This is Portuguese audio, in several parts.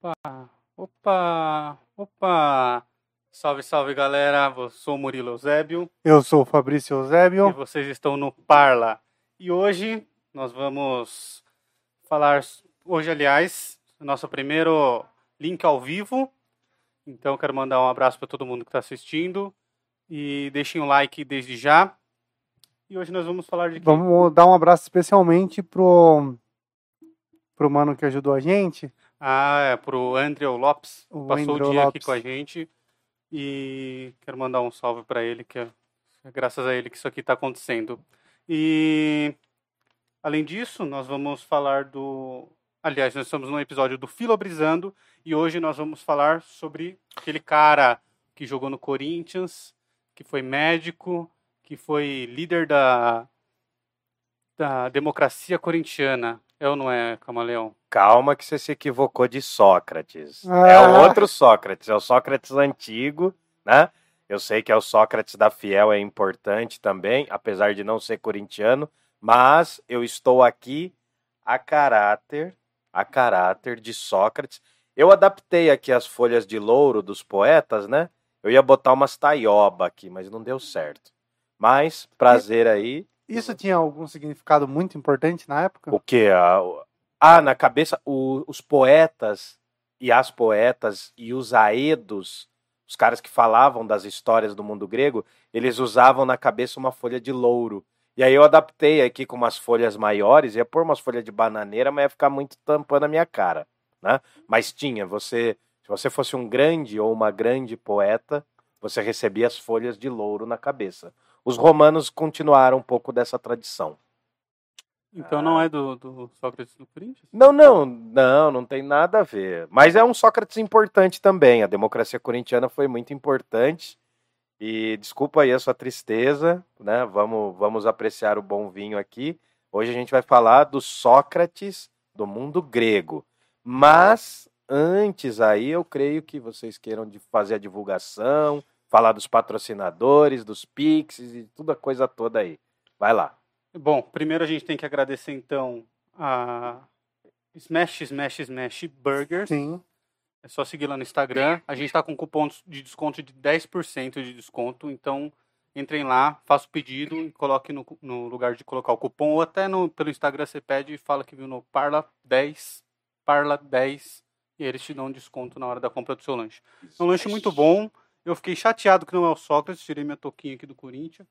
Opa, opa, opa. Salve, salve galera. Eu sou o Murilo Eusébio Eu sou o Fabrício e Eusébio. vocês estão no Parla. E hoje nós vamos falar, hoje aliás, nosso primeiro link ao vivo. Então quero mandar um abraço para todo mundo que está assistindo e deixem um like desde já. E hoje nós vamos falar de? Vamos dar um abraço especialmente pro, pro mano que ajudou a gente. Ah, é pro Andrew Lopes. O Passou Andrew o dia aqui Lopes. com a gente. E quero mandar um salve para ele, que é é graças a ele que isso aqui está acontecendo. E além disso, nós vamos falar do. Aliás, nós estamos no episódio do Filobrizando e hoje nós vamos falar sobre aquele cara que jogou no Corinthians, que foi médico, que foi líder da, da democracia corintiana. Ou não é, Camaleão? Calma que você se equivocou de Sócrates. Ah. É o outro Sócrates, é o Sócrates antigo, né? Eu sei que é o Sócrates da Fiel, é importante também, apesar de não ser corintiano, mas eu estou aqui a caráter, a caráter de Sócrates. Eu adaptei aqui as folhas de louro dos poetas, né? Eu ia botar umas taioba aqui, mas não deu certo. Mas, prazer aí. Isso tinha algum significado muito importante na época? O que? Ah, na cabeça, o- os poetas e as poetas e os aedos, os caras que falavam das histórias do mundo grego, eles usavam na cabeça uma folha de louro. E aí eu adaptei aqui com umas folhas maiores, ia pôr umas folhas de bananeira, mas ia ficar muito tampando a minha cara, né? Mas tinha, você, se você fosse um grande ou uma grande poeta, você recebia as folhas de louro na cabeça. Os romanos continuaram um pouco dessa tradição. Então não é do, do Sócrates do Corinthians? Não, não, não, não tem nada a ver. Mas é um Sócrates importante também. A democracia corintiana foi muito importante. E desculpa aí a sua tristeza, né? Vamos, vamos apreciar o bom vinho aqui. Hoje a gente vai falar do Sócrates do mundo grego. Mas antes aí, eu creio que vocês queiram fazer a divulgação, falar dos patrocinadores, dos Pixies e toda a coisa toda aí. Vai lá. Bom, primeiro a gente tem que agradecer então a Smash Smash Smash Burgers. Sim. É só seguir lá no Instagram. A gente está com cupom de desconto de 10% de desconto. Então entrem lá, faça o pedido e coloque no, no lugar de colocar o cupom. Ou até no, pelo Instagram você pede e fala que viu no Parla10, Parla10. E eles te dão um desconto na hora da compra do seu lanche. É um lanche muito bom. Eu fiquei chateado que não é o Sócrates, tirei minha toquinha aqui do Corinthians.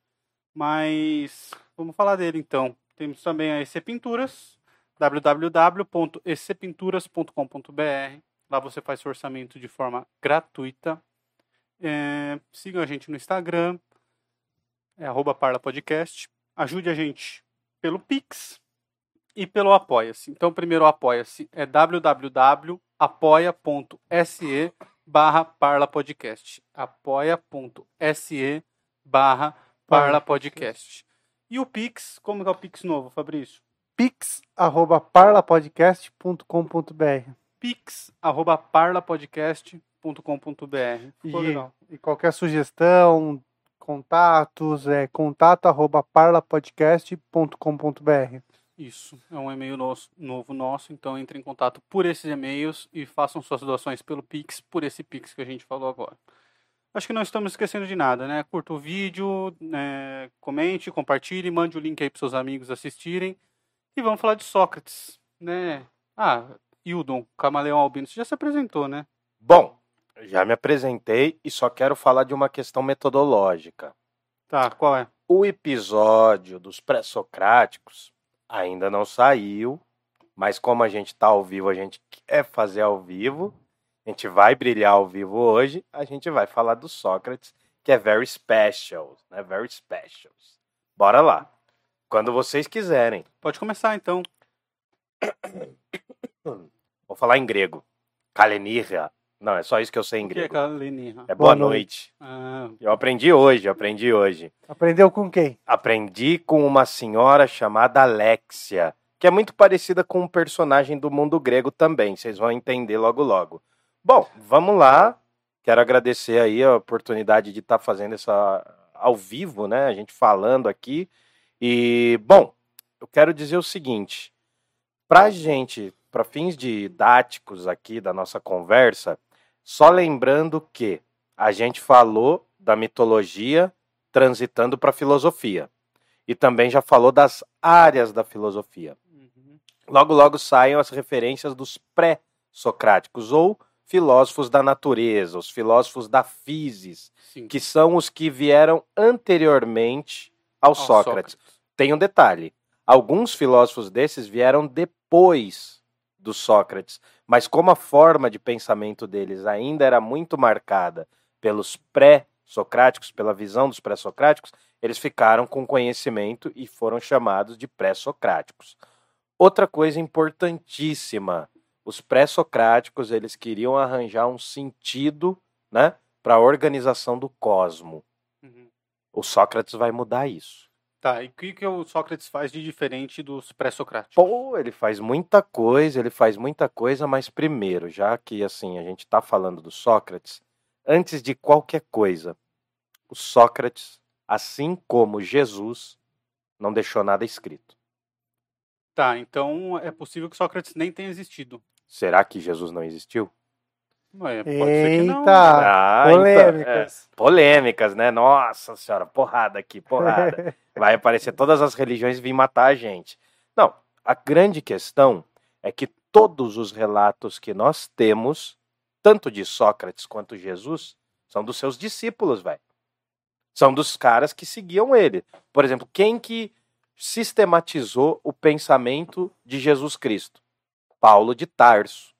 Mas vamos falar dele então. Temos também a EC Pinturas, www.ecpinturas.com.br. Lá você faz seu orçamento de forma gratuita. É, sigam a gente no Instagram, é arroba Parla Podcast. Ajude a gente pelo Pix e pelo Apoia-se. Então, primeiro o Apoia-se é www.apoia.se barra Parla Podcast. apoia.se barra Parla Podcast. E o Pix, como que é o Pix novo, Fabrício? Pix, arroba parlapodcast.com.br. Pix, arroba parlapodcast.com.br. E, legal. e qualquer sugestão, contatos, é contato arroba parlapodcast.com.br. Isso, é um e-mail nosso- novo nosso, então entre em contato por esses e-mails e façam suas doações pelo Pix, por esse Pix que a gente falou agora. Acho que não estamos esquecendo de nada, né? Curta o vídeo, né? comente, compartilhe, mande o link aí para seus amigos assistirem. E vamos falar de Sócrates, né? Ah, Hildon, Camaleão Albino, você já se apresentou, né? Bom, já me apresentei e só quero falar de uma questão metodológica. Tá, qual é? O episódio dos pré-socráticos ainda não saiu, mas como a gente está ao vivo, a gente quer fazer ao vivo, a gente vai brilhar ao vivo hoje, a gente vai falar do Sócrates, que é very special, né? Very special. Bora lá. Quando vocês quiserem. Pode começar então. Vou falar em grego. Kalenirra. Não, é só isso que eu sei em O que é grego. Kalenirra? É boa Boa noite. Ah, Eu aprendi hoje, aprendi hoje. Aprendeu com quem? Aprendi com uma senhora chamada Alexia, que é muito parecida com um personagem do mundo grego também. Vocês vão entender logo logo. Bom, vamos lá. Quero agradecer aí a oportunidade de estar fazendo essa ao vivo, né? A gente falando aqui. E, bom, eu quero dizer o seguinte: para a gente para fins didáticos aqui da nossa conversa, só lembrando que a gente falou da mitologia transitando para a filosofia. E também já falou das áreas da filosofia. Uhum. Logo, logo saem as referências dos pré-socráticos, ou filósofos da natureza, os filósofos da physis, Sim. que são os que vieram anteriormente ao Ó, Sócrates. Tem um detalhe: alguns filósofos desses vieram depois do Sócrates, mas como a forma de pensamento deles ainda era muito marcada pelos pré-socráticos, pela visão dos pré-socráticos, eles ficaram com conhecimento e foram chamados de pré-socráticos. Outra coisa importantíssima, os pré-socráticos, eles queriam arranjar um sentido, né, para a organização do cosmo. Uhum. O Sócrates vai mudar isso. Tá, e o que, que o Sócrates faz de diferente dos pré-socráticos? Pô, ele faz muita coisa, ele faz muita coisa, mas primeiro, já que assim a gente está falando do Sócrates, antes de qualquer coisa, o Sócrates, assim como Jesus, não deixou nada escrito. Tá, então é possível que Sócrates nem tenha existido. Será que Jesus não existiu? Ué, pode ser que não. Eita! Ah, então, é, Polêmicas. polêmicas, né? Nossa senhora, porrada aqui, porrada. Vai aparecer todas as religiões e vir matar a gente. Não, a grande questão é que todos os relatos que nós temos, tanto de Sócrates quanto Jesus, são dos seus discípulos, velho. São dos caras que seguiam ele. Por exemplo, quem que sistematizou o pensamento de Jesus Cristo? Paulo de Tarso,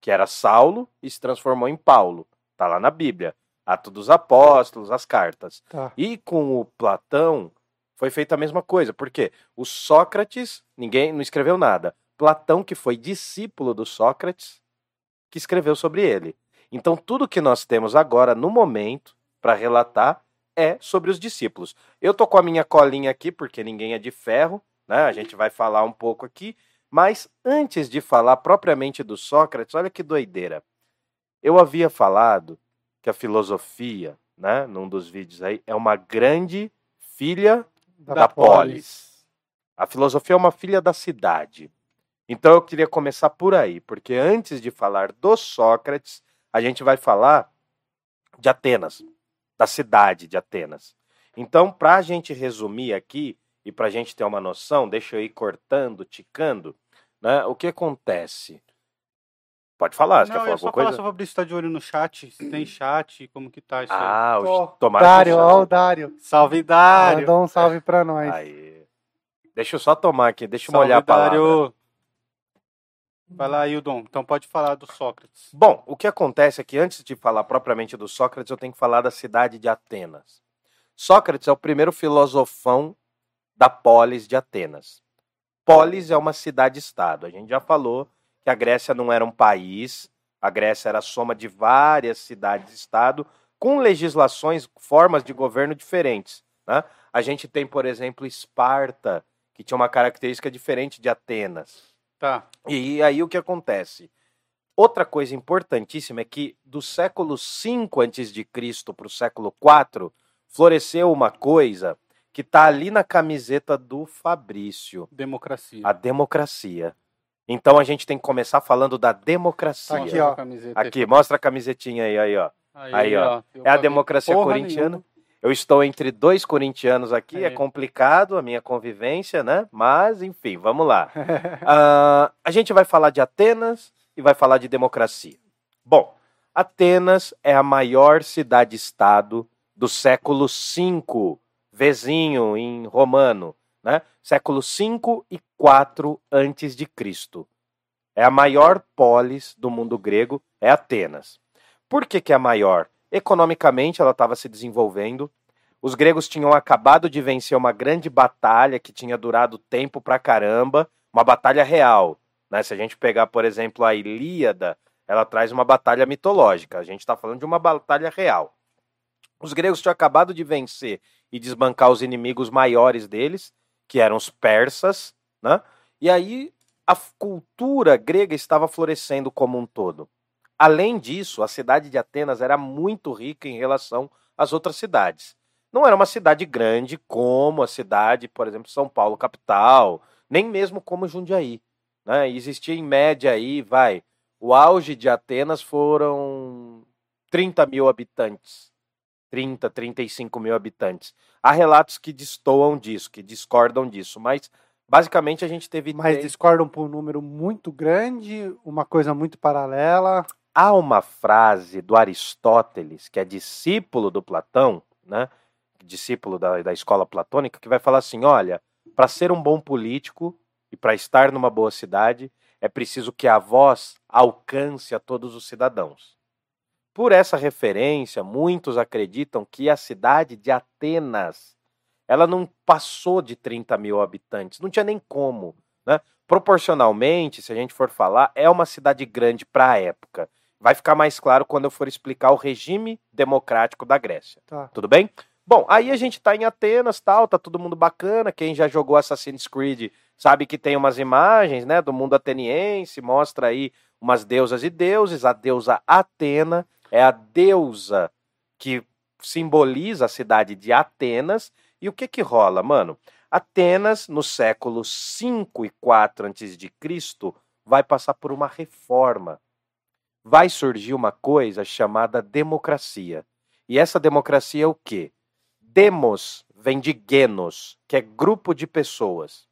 que era Saulo e se transformou em Paulo. Tá lá na Bíblia. Atos dos Apóstolos, as cartas. Tá. E com o Platão foi feita a mesma coisa, porque o Sócrates, ninguém não escreveu nada. Platão, que foi discípulo do Sócrates, que escreveu sobre ele. Então, tudo que nós temos agora, no momento, para relatar, é sobre os discípulos. Eu tô com a minha colinha aqui, porque ninguém é de ferro, né? A gente vai falar um pouco aqui. Mas antes de falar propriamente do Sócrates, olha que doideira. Eu havia falado que a filosofia, né, num dos vídeos aí, é uma grande filha da, polis. A filosofia é uma filha da cidade. Então eu queria começar por aí, porque antes de falar do Sócrates, a gente vai falar de Atenas, da cidade de Atenas. Então, para a gente resumir aqui e para a gente ter uma noção, deixa eu ir cortando, ticando, né? O que acontece? Pode falar, você Não, quer eu falar só alguma falar coisa? se o Fabrício tá de olho no chat, se tem chat, como que tá isso aí. Ah, o que Dário, o ó o Dário. Salve, Dário! Mandou um salve pra nós. Aí. Deixa eu só tomar aqui, deixa eu Salve, molhar a palavra. Dário! Vai lá, Hildon. Então pode falar do Sócrates. Bom, o que acontece é que antes de falar propriamente do Sócrates, eu tenho que falar da cidade de Atenas. Sócrates é o primeiro filosofão da polis de Atenas. Polis é uma cidade-estado. A gente já falou que a Grécia não era um país, a Grécia era a soma de várias cidades-estado com legislações, formas de governo diferentes. né? A gente tem, por exemplo, Esparta, que tinha uma característica diferente de Atenas. Tá. E aí o que acontece? Outra coisa importantíssima é que do século V a.C. para o século IV, floresceu uma coisa que está ali na camiseta do Fabrício, Democracia. a democracia. Então a gente tem que começar falando da democracia. Tá aqui, Mostra ó. Aqui, mostra a camisetinha aí, aí, ó. Aí, Aí, ó. É a democracia corintiana. nenhuma. Eu estou entre dois corintianos aqui, é Aí. complicado a minha convivência, né? Mas, enfim, vamos lá. Ah, a gente vai falar de Atenas e vai falar de democracia. Bom, Atenas é a maior cidade-estado do século V, vizinho em romano, né? Século V e IV antes de Cristo. É a maior polis do mundo grego, é Atenas. Por que, que é a maior? Economicamente, ela estava se desenvolvendo. Os gregos tinham acabado de vencer uma grande batalha que tinha durado tempo pra caramba, uma batalha real. Né? Se a gente pegar, por exemplo, a Ilíada, ela traz uma batalha mitológica. A gente está falando de uma batalha real. Os gregos tinham acabado de vencer e desbancar os inimigos maiores deles, que eram os persas, né? E aí a cultura grega estava florescendo como um todo. Além disso, a cidade de Atenas era muito rica em relação às outras cidades. Não era uma cidade grande como a cidade, por exemplo, São Paulo, capital, nem mesmo como Jundiaí. né? Existia em média aí, vai, o auge de Atenas foram 30 mil habitantes. 30, 35 mil habitantes. Há relatos que destoam disso, que discordam disso, mas basicamente a gente teve. Mas discordam por um número muito grande, uma coisa muito paralela. Há uma frase do Aristóteles, que é discípulo do Platão, né? discípulo da, da escola platônica, que vai falar assim: olha, para ser um bom político e para estar numa boa cidade, é preciso que a voz alcance a todos os cidadãos. Por essa referência, muitos acreditam que a cidade de Atenas ela não passou de 30 mil habitantes, não tinha nem como. Né? Proporcionalmente, se a gente for falar, é uma cidade grande para a época. Vai ficar mais claro quando eu for explicar o regime democrático da Grécia. Tá. Tudo bem? Bom, aí a gente tá em Atenas, tal, tá todo mundo bacana. Quem já jogou Assassin's Creed sabe que tem umas imagens, né, do mundo ateniense, mostra aí umas deusas e deuses. A deusa Atena é a deusa que simboliza a cidade de Atenas. E o que que rola, mano? Atenas, no século 5 e 4 antes de Cristo, vai passar por uma reforma. Vai surgir uma coisa chamada democracia. E essa democracia é o quê? Demos vem de genos, que é grupo de pessoas.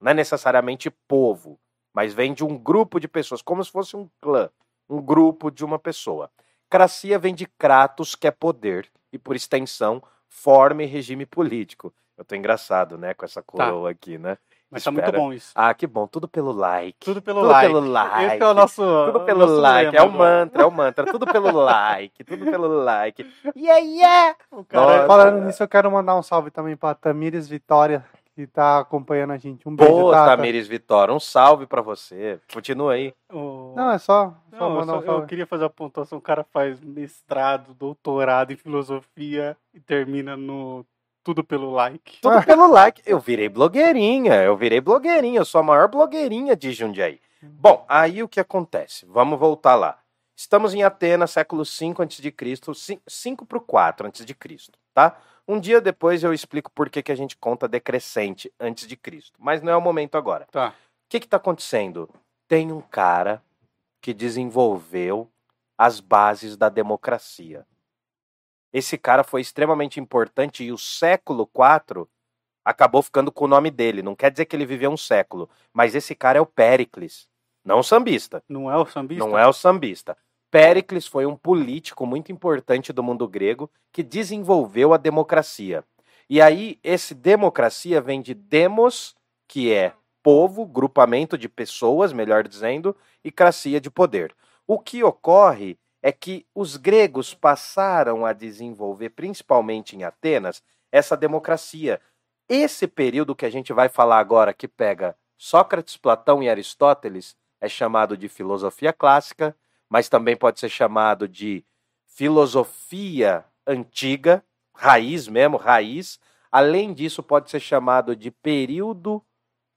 Não é necessariamente povo, mas vem de um grupo de pessoas, como se fosse um clã, um grupo de uma pessoa. Cracia vem de kratos, que é poder, e por extensão, forma e regime político. Eu tô engraçado, né, com essa coroa tá. aqui, né? Mas Espera. tá muito bom isso. Ah, que bom. Tudo pelo like. Tudo pelo tudo like. Pelo like. Esse é o nosso. Tudo pelo nosso like. É o mantra, é o mantra. Tudo pelo like. Tudo pelo like. Yeah, yeah! O cara, falando nisso, eu quero mandar um salve também pra Tamires Vitória, que tá acompanhando a gente. Um beijo, Boa, Tata. Tamires Vitória. Um salve pra você. Continua aí. Não, é só, só Não, mandar eu, um salve. eu queria fazer a pontuação. O cara faz mestrado, doutorado em filosofia e termina no tudo pelo like. Tudo pelo like. Eu virei blogueirinha, eu virei blogueirinha, eu sou a maior blogueirinha de Jundiaí. Bom, aí o que acontece? Vamos voltar lá. Estamos em Atenas, século 5 a.C., 5 para o 4 a.C., tá? Um dia depois eu explico por que, que a gente conta decrescente antes de Cristo, mas não é o momento agora. Tá. O que está acontecendo? Tem um cara que desenvolveu as bases da democracia. Esse cara foi extremamente importante e o século IV acabou ficando com o nome dele. Não quer dizer que ele viveu um século, mas esse cara é o Péricles, não o sambista. Não é o sambista? Não é o sambista. Péricles foi um político muito importante do mundo grego que desenvolveu a democracia. E aí, esse democracia vem de demos, que é povo, grupamento de pessoas, melhor dizendo, e cracia de poder. O que ocorre é que os gregos passaram a desenvolver, principalmente em Atenas, essa democracia. Esse período que a gente vai falar agora, que pega Sócrates, Platão e Aristóteles, é chamado de filosofia clássica, mas também pode ser chamado de filosofia antiga, raiz mesmo, raiz. Além disso, pode ser chamado de período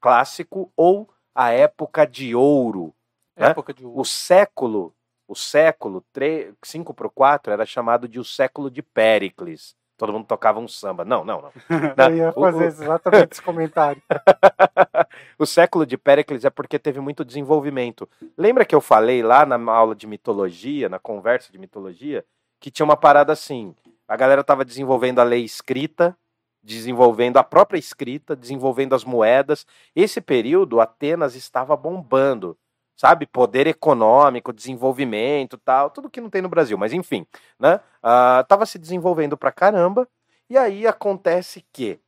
clássico ou a época de ouro. Né? Época de ouro. O século o século 3, 5 para o 4 era chamado de o século de Péricles. Todo mundo tocava um samba. Não, não, não. Eu ia fazer exatamente esse comentário. o século de Péricles é porque teve muito desenvolvimento. Lembra que eu falei lá na aula de mitologia, na conversa de mitologia, que tinha uma parada assim: a galera estava desenvolvendo a lei escrita, desenvolvendo a própria escrita, desenvolvendo as moedas. Esse período, Atenas estava bombando sabe? Poder econômico, desenvolvimento, tal, tudo que não tem no Brasil, mas enfim, né? Uh, tava se desenvolvendo pra caramba, e aí acontece que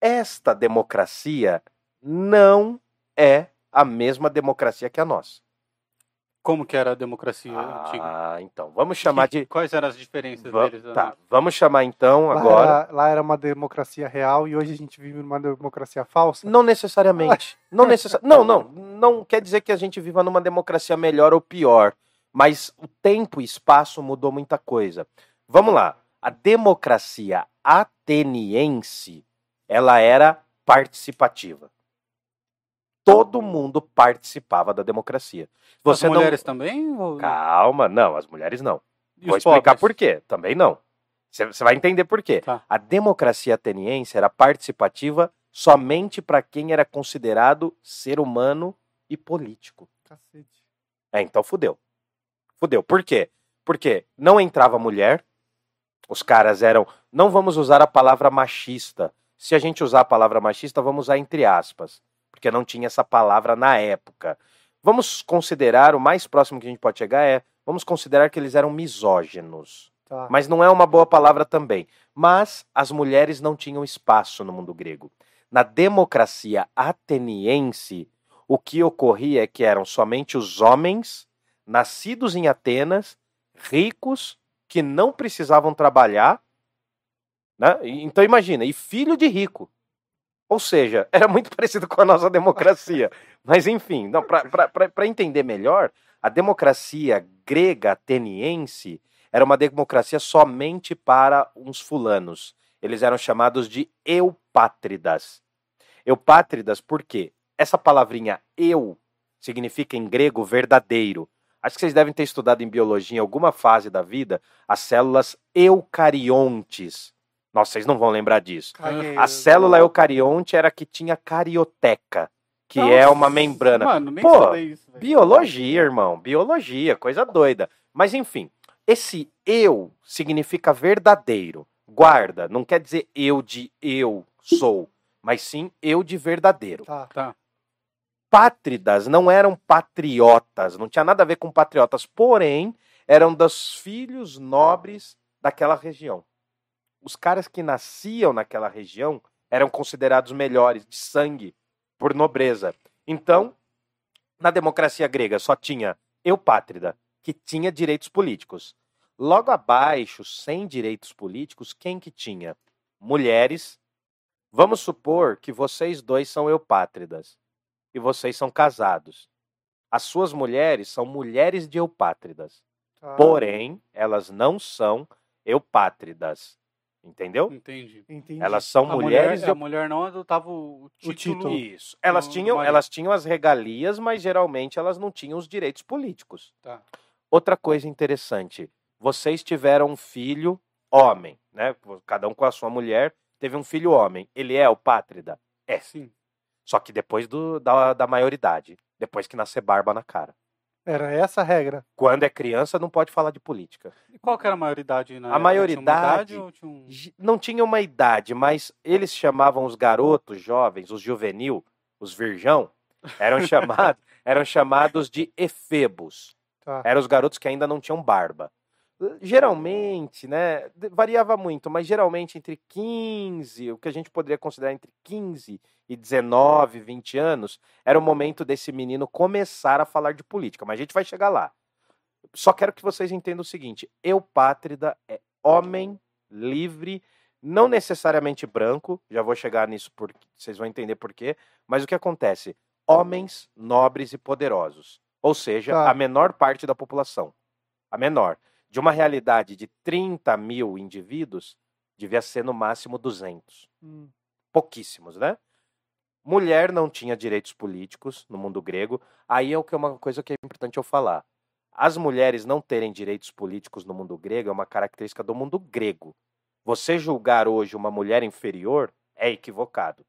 esta democracia não é a mesma democracia que a nossa. Como que era a democracia ah, antiga? Ah, então, vamos chamar de... Quais eram as diferenças Va deles? Tá, vamos chamar então lá agora... Era, lá era uma democracia real e hoje a gente vive numa democracia falsa? Não necessariamente. não, necess... não, não, não quer dizer que a gente viva numa democracia melhor ou pior, mas o tempo e espaço mudou muita coisa. Vamos lá. A democracia ateniense, ela era participativa todo mundo participava da democracia. Você as mulheres não... também? Ou... Calma, não, as mulheres não. E Vou explicar pobres? por quê. Também não. Você vai entender por quê. Tá. A democracia ateniense era participativa somente para quem era considerado ser humano e e político. Cacete. É, então fudeu. Fudeu. Por quê? Porque não entrava mulher, os caras eram. Não vamos usar a palavra machista. Se a gente usar a palavra machista, vamos usar entre aspas, porque não tinha essa palavra na época. Vamos considerar, o mais próximo que a gente pode chegar é, vamos considerar que eles eram misóginos. Tá. Mas não é uma boa palavra também. Mas as mulheres não tinham espaço no mundo grego. Na democracia ateniense, o que ocorria é que eram somente os homens nascidos em Atenas, ricos, que não precisavam trabalhar. Né? Então imagina, e filho de rico. Ou seja, era muito parecido com a nossa democracia. Mas enfim, para entender melhor, a democracia grega ateniense era uma democracia somente para uns fulanos. Eles eram chamados de eupátridas. Eupátridas por quê? Essa palavrinha eu significa em grego verdadeiro. Acho que vocês devem ter estudado em biologia em alguma fase da vida as células eucariontes. Nossa, vocês não vão lembrar disso. Caguei. A célula eucarionte era a que tinha carioteca, que Nossa, é uma membrana. Mano, nem Pô, isso, velho. Biologia, irmão, biologia, coisa doida. Mas enfim, esse eu significa verdadeiro. Guarda, não quer dizer eu de eu sou, mas sim eu de verdadeiro. Tá. Tá. Pátridas não eram patriotas, não tinha nada a ver com patriotas, porém eram dos filhos nobres daquela região. Os caras que nasciam naquela região eram considerados melhores de sangue por nobreza. Então, na democracia grega só tinha eupátrida, que tinha direitos políticos. Logo abaixo, sem direitos políticos, quem que tinha? Mulheres. Vamos supor que vocês dois são eupátridas e vocês são casados. As suas mulheres são mulheres de eupátridas. tá. Porém, elas não são eupátridas. Entendeu? Entendi. Entendi. Elas são A mulheres mulher, a mulher não adotava o título. título. Isso. Elas tinham, elas tinham as regalias, mas geralmente elas não tinham os direitos políticos. Tá. Outra coisa interessante, vocês tiveram um filho homem, né? Cada um com a sua mulher teve um filho homem. Ele é o pátrida? É. Sim. Só que depois do, da, da maioridade, depois que nascer barba na cara. Era essa a regra. Quando é criança, não pode falar de política. E qual que era a maioridade na A época? maioridade- Tinha uma idade ou tinha um... Não tinha uma idade, mas eles chamavam os garotos jovens, os juvenil, os virgão, eram chamados, eram chamados de efebos. Tá. Eram os garotos que ainda não tinham barba. Geralmente, né, variava muito, mas geralmente entre 15, o que a gente poderia considerar entre 15 e 19, 20 anos, era o momento desse menino começar a falar de política, mas a gente vai chegar lá. Só quero que vocês entendam o seguinte: eupátrida é homem livre, não necessariamente branco, já vou chegar nisso porque vocês vão entender por quê, mas o que acontece? Homens nobres e poderosos, ou seja, Tá. a menor parte da população, a menor. De uma realidade de 30 mil indivíduos, devia ser no máximo 200 Hum, pouquíssimos, né? Mulher não tinha direitos políticos no mundo grego. Aí é o que é uma coisa que é importante eu falar. As mulheres não terem direitos políticos no mundo grego é uma característica do mundo grego. Você julgar hoje uma mulher inferior é equivocado.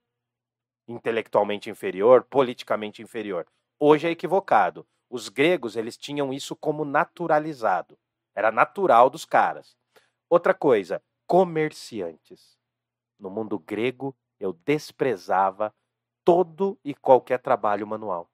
Intelectualmente inferior, politicamente inferior. Hoje é equivocado. Os gregos, eles tinham isso como naturalizado. Era natural dos caras. Outra coisa, comerciantes. No mundo grego, eu desprezava todo e qualquer trabalho manual.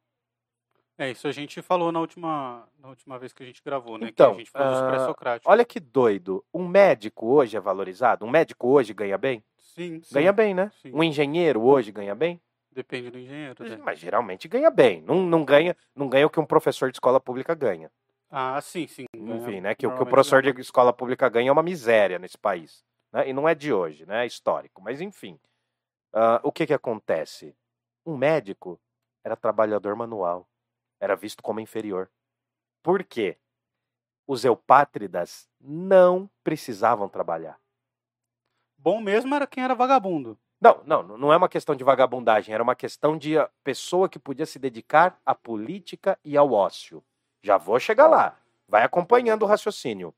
É, isso a gente falou na última, na última vez que a gente gravou, né? Então, que a gente falou dos ah, pré-socráticos. Olha que doido. Um médico hoje é valorizado? Um médico hoje ganha bem? Sim, sim. Ganha bem, né? Sim. Um engenheiro hoje ganha bem? Depende do engenheiro, né? Mas geralmente ganha bem. Não, não ganha, não ganha o que um professor de escola pública ganha. Ah, sim, sim. Enfim, né? Que o que o professor ganha. de escola pública ganha é uma miséria nesse país. Né? E não é de hoje, né? É histórico. Mas enfim. Ah, o que que acontece? Um médico era trabalhador manual. Era visto como inferior. Por quê? Os eupátridas não precisavam trabalhar. Bom mesmo era quem era vagabundo. Não, não, não é uma questão de vagabundagem, era uma questão de pessoa que podia se dedicar à política e ao ócio. Já vou chegar lá. Vai acompanhando o raciocínio.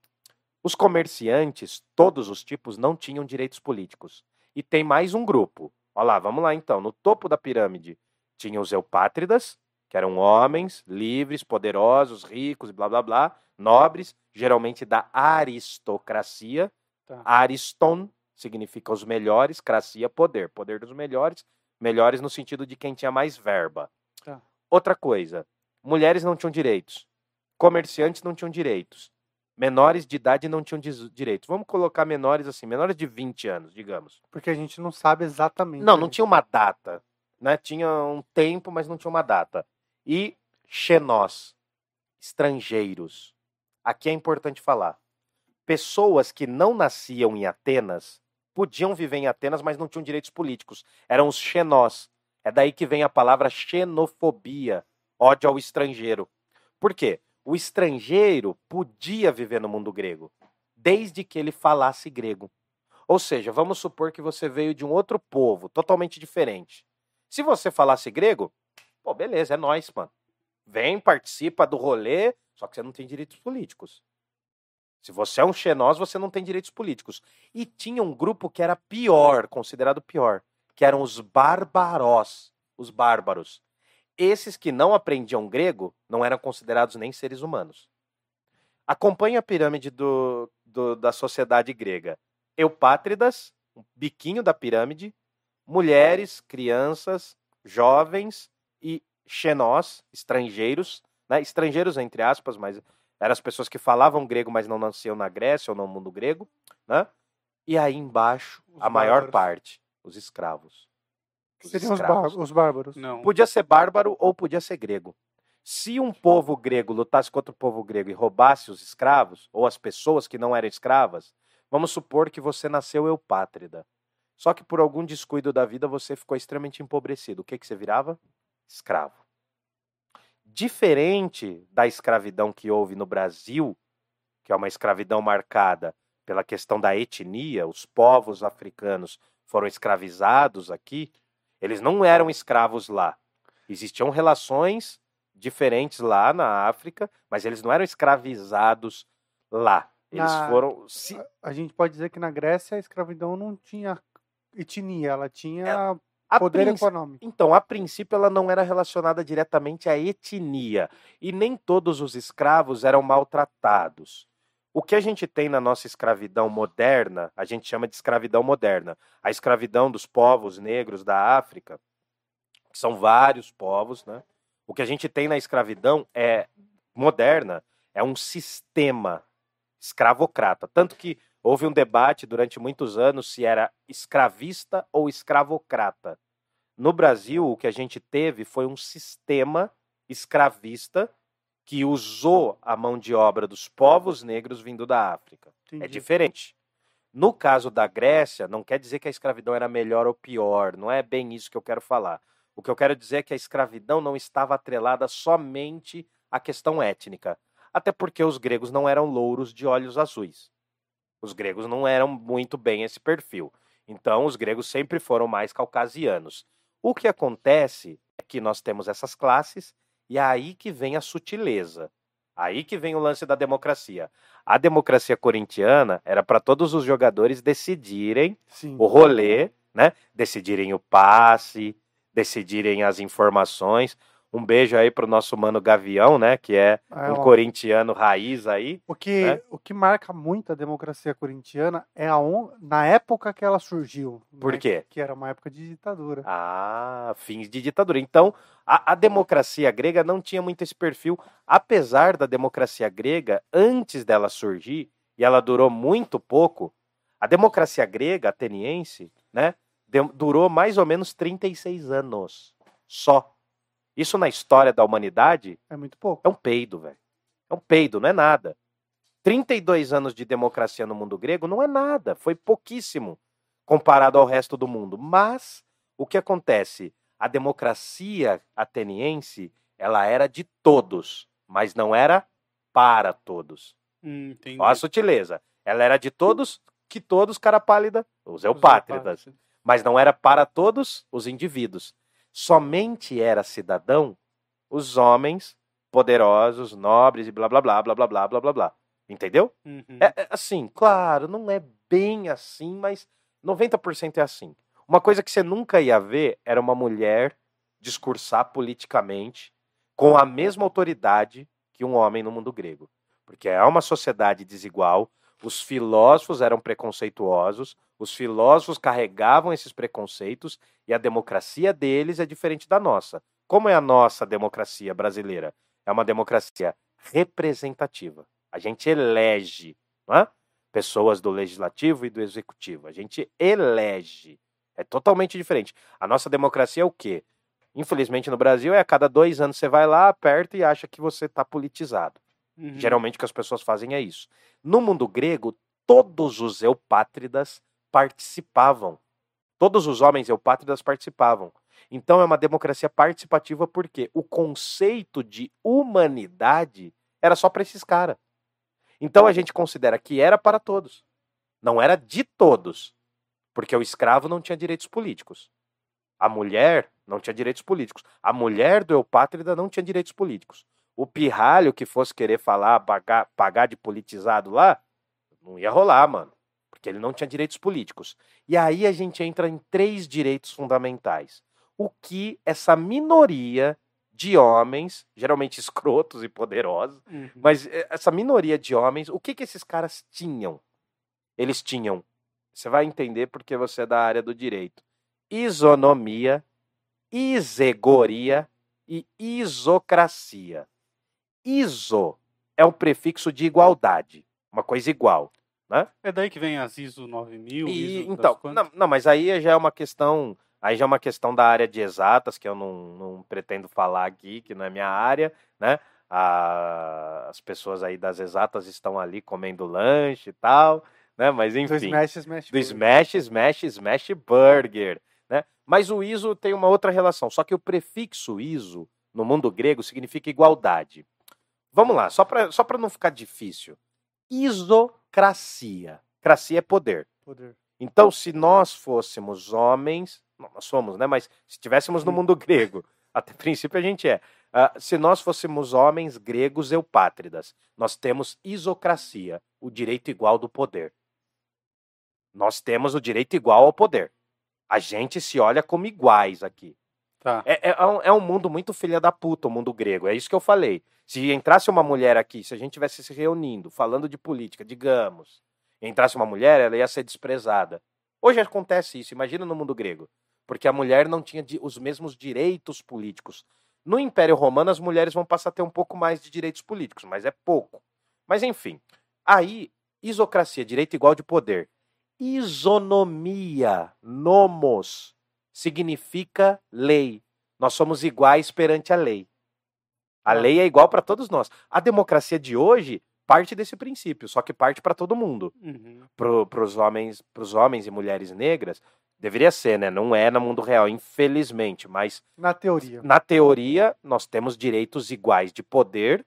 Os comerciantes, todos os tipos, não tinham direitos políticos. E tem mais um grupo. Olha lá, vamos lá então. No topo da pirâmide tinha os eupátridas, que eram homens livres, poderosos, ricos blá blá blá, nobres, geralmente da aristocracia. Tá. Ariston significa os melhores, cracia, poder. Poder dos melhores, melhores no sentido de quem tinha mais verba. Tá. Outra coisa, mulheres não tinham direitos, comerciantes não tinham direitos, menores de idade não tinham direitos. Vamos colocar menores assim, menores de 20 anos, digamos. Porque a gente não sabe exatamente. Não, não né? tinha uma data, né? Tinha um tempo, mas não tinha uma data. E xenós, estrangeiros. Aqui é importante falar. Pessoas que não nasciam em Atenas podiam viver em Atenas, mas não tinham direitos políticos. Eram os xenós. É daí que vem a palavra xenofobia, ódio ao estrangeiro. Por quê? O estrangeiro podia viver no mundo grego, desde que ele falasse grego. Ou seja, vamos supor que você veio de um outro povo, totalmente diferente. Se você falasse grego, pô, beleza, é nóis, mano. Vem, participa do rolê, só que você não tem direitos políticos. Se você é um xenós, você não tem direitos políticos. E tinha um grupo que era pior, considerado pior, que eram os bárbaros, os bárbaros. Esses que não aprendiam grego não eram considerados nem seres humanos. Acompanhe a pirâmide do, do- da sociedade grega. Eupátridas, um biquinho da pirâmide, mulheres, crianças, jovens e xenós, estrangeiros, né? estrangeiros entre aspas, mas eram as pessoas que falavam grego, mas não nasciam na Grécia ou no mundo grego, né? E aí embaixo, Os a maior bárbaros. parte, os escravos. Seriam os, os bárbaros. Não. Podia ser bárbaro ou podia ser grego. Se um povo grego lutasse contra o povo grego e roubasse os escravos, ou as pessoas que não eram escravas, vamos supor que você nasceu eupátrida. Só que por algum descuido da vida você ficou extremamente empobrecido. O que, que você virava? Escravo. Diferente da escravidão que houve no Brasil, que é uma escravidão marcada pela questão da etnia, os povos africanos foram escravizados aqui, eles não eram escravos lá. Existiam relações diferentes lá na África, mas eles não eram escravizados lá. Eles Na- foram. se- A gente pode dizer que na Grécia a escravidão não tinha etnia, ela tinha a poder princ- econômico. Então, a princípio, ela não era relacionada diretamente à etnia. E nem todos os escravos eram maltratados. O que a gente tem na nossa escravidão moderna, a gente chama de escravidão moderna. A escravidão dos povos negros da África, que são vários povos, né? O que a gente tem na escravidão é moderna, é um sistema escravocrata. Tanto que houve um debate durante muitos anos se era escravista ou escravocrata. No Brasil, o que a gente teve foi um sistema escravista que usou a mão de obra dos povos negros vindo da África. É Entendi. diferente. No caso da Grécia, não quer dizer que a escravidão era melhor ou pior, não é bem isso que eu quero falar. O que eu quero dizer é que a escravidão não estava atrelada somente à questão étnica, até porque os gregos não eram louros de olhos azuis. Os gregos não eram muito bem esse perfil. Então, os gregos sempre foram mais caucasianos. O que acontece é que nós temos essas classes e é aí que vem a sutileza. Aí que vem o lance da democracia. A democracia corintiana era para todos os jogadores decidirem Sim. o rolê, né? Decidirem o passe, decidirem as informações. Um beijo aí pro nosso mano Gavião, né? Que é É, um ó, corintiano raiz aí. o, que, né? o que marca muito a democracia corintiana é a on... na época que ela surgiu. Por né? quê? Que era uma época de ditadura. Ah, fins de ditadura. Então, a, a democracia grega não tinha muito esse perfil, apesar da democracia grega, antes dela surgir, e ela durou muito pouco, a democracia grega, ateniense, né, durou mais ou menos 36 anos. Só. Isso na história da humanidade É muito pouco. é um peido, velho. É um peido, não é nada. 32 anos de democracia no mundo grego não é nada, foi pouquíssimo comparado ao resto do mundo. Mas o que acontece? A democracia ateniense, ela era de todos, mas não era para todos. Hum. Olha a sutileza. Ela era de todos, que todos, cara pálida, os eupátridas. mas não era para todos os indivíduos. Somente era cidadão os homens poderosos, nobres e blá blá blá blá blá blá blá blá blá. Entendeu? Uhum. É, é assim, claro, não é bem assim, mas 90% é assim. Uma coisa que você nunca ia ver era uma mulher discursar politicamente com a mesma autoridade que um homem no mundo grego. Porque é uma sociedade desigual, os filósofos eram preconceituosos, os filósofos carregavam esses preconceitos e a democracia deles é diferente da nossa. Como é a nossa democracia brasileira? É uma democracia representativa. A gente elege é? pessoas do legislativo e do executivo. A gente elege. É totalmente diferente. A nossa democracia é o quê? Infelizmente no Brasil é a cada dois anos você vai lá, aperta e acha que você está politizado. Uhum. Geralmente o que as pessoas fazem é isso. No mundo grego, todos os eupátridas participavam. Todos os homens eupátridas participavam. Então é uma democracia participativa porque o conceito de humanidade era só para esses caras. Então a gente considera que era para todos. Não era de todos. Porque o escravo não tinha direitos políticos. A mulher não tinha direitos políticos. A mulher do eupátrida não tinha direitos políticos. O pirralho que fosse querer falar, pagar, pagar de politizado lá, não ia rolar, mano. Porque ele não tinha direitos políticos. E aí a gente entra em três direitos fundamentais. O que essa minoria de homens, geralmente escrotos e poderosos, Uhum. mas eh, essa minoria de homens, o que que esses caras tinham? Eles tinham, você vai entender porque você é da área do direito, isonomia, isegoria e isocracia. Iso é o prefixo de igualdade, uma coisa igual. É daí que vem as ISO 9000, E, ISO então, não, não, mas aí já é uma questão, aí já é uma questão da área de exatas que eu não, não pretendo falar aqui, que não é minha área, né? A- as pessoas aí das exatas estão ali comendo lanche e tal, né? Mas Do enfim, Smash, Smash. do. Smash, Smash, Smash Burger, né? Mas o ISO tem uma outra relação, só que o prefixo ISO no mundo grego significa igualdade. Vamos lá, só para só não ficar difícil. Isocracia. Cracia é poder. Poder. Então, se nós fôssemos homens, não, nós somos, né? Mas se estivéssemos no mundo grego, até princípio a gente é. Ah, se nós fôssemos homens gregos eupátridas, nós temos isocracia, o direito igual do poder. Nós temos o direito igual ao poder. A gente se olha como iguais aqui. Tá. É, é, um, é um mundo muito filha da puta, o mundo grego. É isso que eu falei. Se entrasse uma mulher aqui, se a gente tivesse se reunindo, falando de política, digamos, entrasse uma mulher, ela ia ser desprezada. Hoje acontece isso, imagina no mundo grego. Porque a mulher não tinha os mesmos direitos políticos. No Império Romano, as mulheres vão passar a ter um pouco mais de direitos políticos, mas é pouco. Mas enfim, aí, isocracia, direito igual de poder. Isonomia, nomos, significa lei. Nós somos iguais perante a lei. A Ah. lei é igual para todos nós. A democracia de hoje parte desse princípio, só que parte para todo mundo. Uhum. Para os homens, pros homens e mulheres negras, deveria ser, né? Não é no mundo real, infelizmente, mas Na teoria. na teoria, nós temos direitos iguais de poder,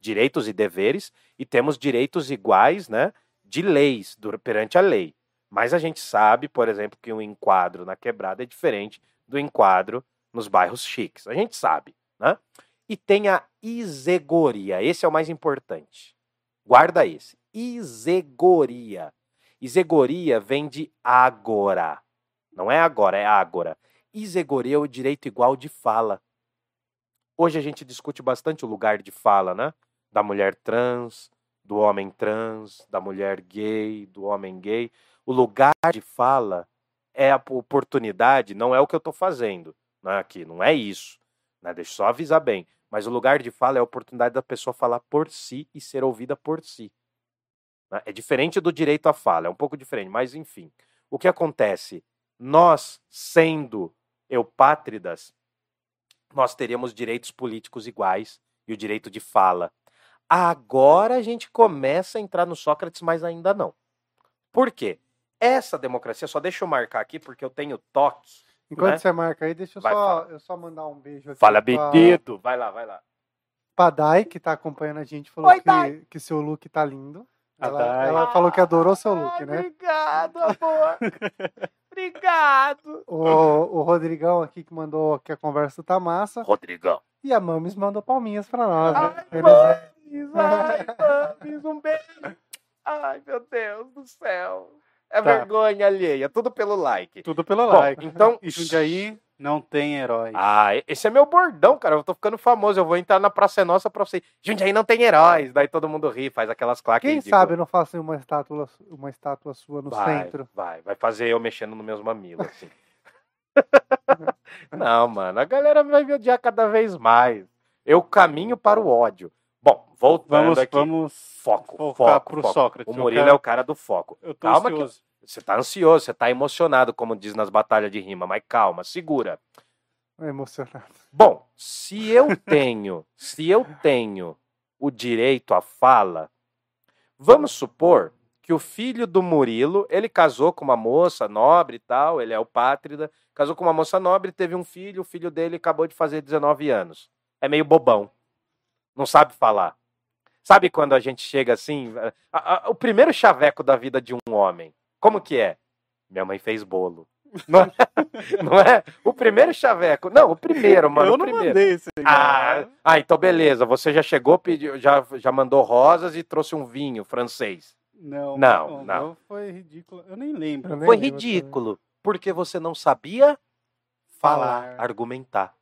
direitos e deveres, e temos direitos iguais né, de leis, do- perante a lei. Mas a gente sabe, por exemplo, que um enquadro na quebrada é diferente do enquadro nos bairros chiques. A gente sabe. Né? E tem a isegoria. Esse é o mais importante. Guarda esse. Isegoria. Isegoria vem de agora. Não é agora, é agora. Isegoria é o direito igual de fala. Hoje a gente discute bastante o lugar de fala, né? Da mulher trans, do homem trans, da mulher gay, do homem gay. O lugar de fala é a oportunidade, não é o que eu estou fazendo né, aqui, não é isso. Né? Deixa eu só avisar bem. Mas o lugar de fala é a oportunidade da pessoa falar por si e ser ouvida por si. né? É diferente do direito à fala, é um pouco diferente, mas enfim. O que acontece? Nós, sendo eupátridas, nós teríamos direitos políticos iguais e o direito de fala. Agora a gente começa a entrar no Sócrates, mas ainda não. Por quê? Essa democracia, só deixa eu marcar aqui porque eu tenho toque. Enquanto né? você marca aí, deixa eu Vai, só, eu só mandar um beijo aqui. Fala, pra- Benedito. Vai lá, vai lá. Pra Dai, que tá acompanhando a gente, falou Oi, que, que seu look tá lindo. Ela, ela falou que adorou seu look, né? Obrigado, amor. Obrigado. O, o Rodrigão aqui que mandou que a conversa tá massa. Rodrigão. E a Mames mandou palminhas pra nós, né? Ai, Mames, ai, Mames, um beijo. Ai, meu Deus do céu. É Tá. vergonha alheia, tudo pelo like. Tudo pelo Bom, like. então, Jundiaí, Não tem herói. Ah, esse é meu bordão, cara. Eu tô ficando famoso. Eu vou entrar na Praça é Nossa pra você. Jundiaí não tem heróis. Daí todo mundo ri, faz aquelas claques. Quem ridículas. sabe eu não faço uma estátua, uma estátua sua no vai, centro. Vai, vai fazer eu mexendo nos meus mamilos, assim. não, mano, a galera vai me odiar cada vez mais. Eu caminho para o ódio. Bom, voltando Vamos, aqui. vamos Foco, focar foco, pro foco. Sócrates. O Murilo quero- é o cara do foco. Eu tô Calma que- ansioso. Você tá ansioso, você tá emocionado, como diz nas batalhas de rima, mas calma, segura. É emocionado. Bom, se eu tenho, se eu tenho o direito à fala, vamos supor que o filho do Murilo, ele casou com uma moça nobre e tal, ele é o pátrida, casou com uma moça nobre, teve um filho, o filho dele acabou de fazer 19 anos. É meio bobão. Não sabe falar. Sabe quando a gente chega assim, a- a- o primeiro chaveco da vida de um homem, como que é? Minha mãe fez bolo. Não é? Não é? O primeiro chaveco. Não, o primeiro, mano. eu o não primeiro. mandei isso aí. Ah, ah, então beleza. Você já chegou, pediu, já, já mandou rosas e trouxe um vinho francês. Não, Não, não. meu Foi ridículo. Eu nem lembro. Eu nem Foi lembro ridículo, porque você não sabia falar, Falar. argumentar.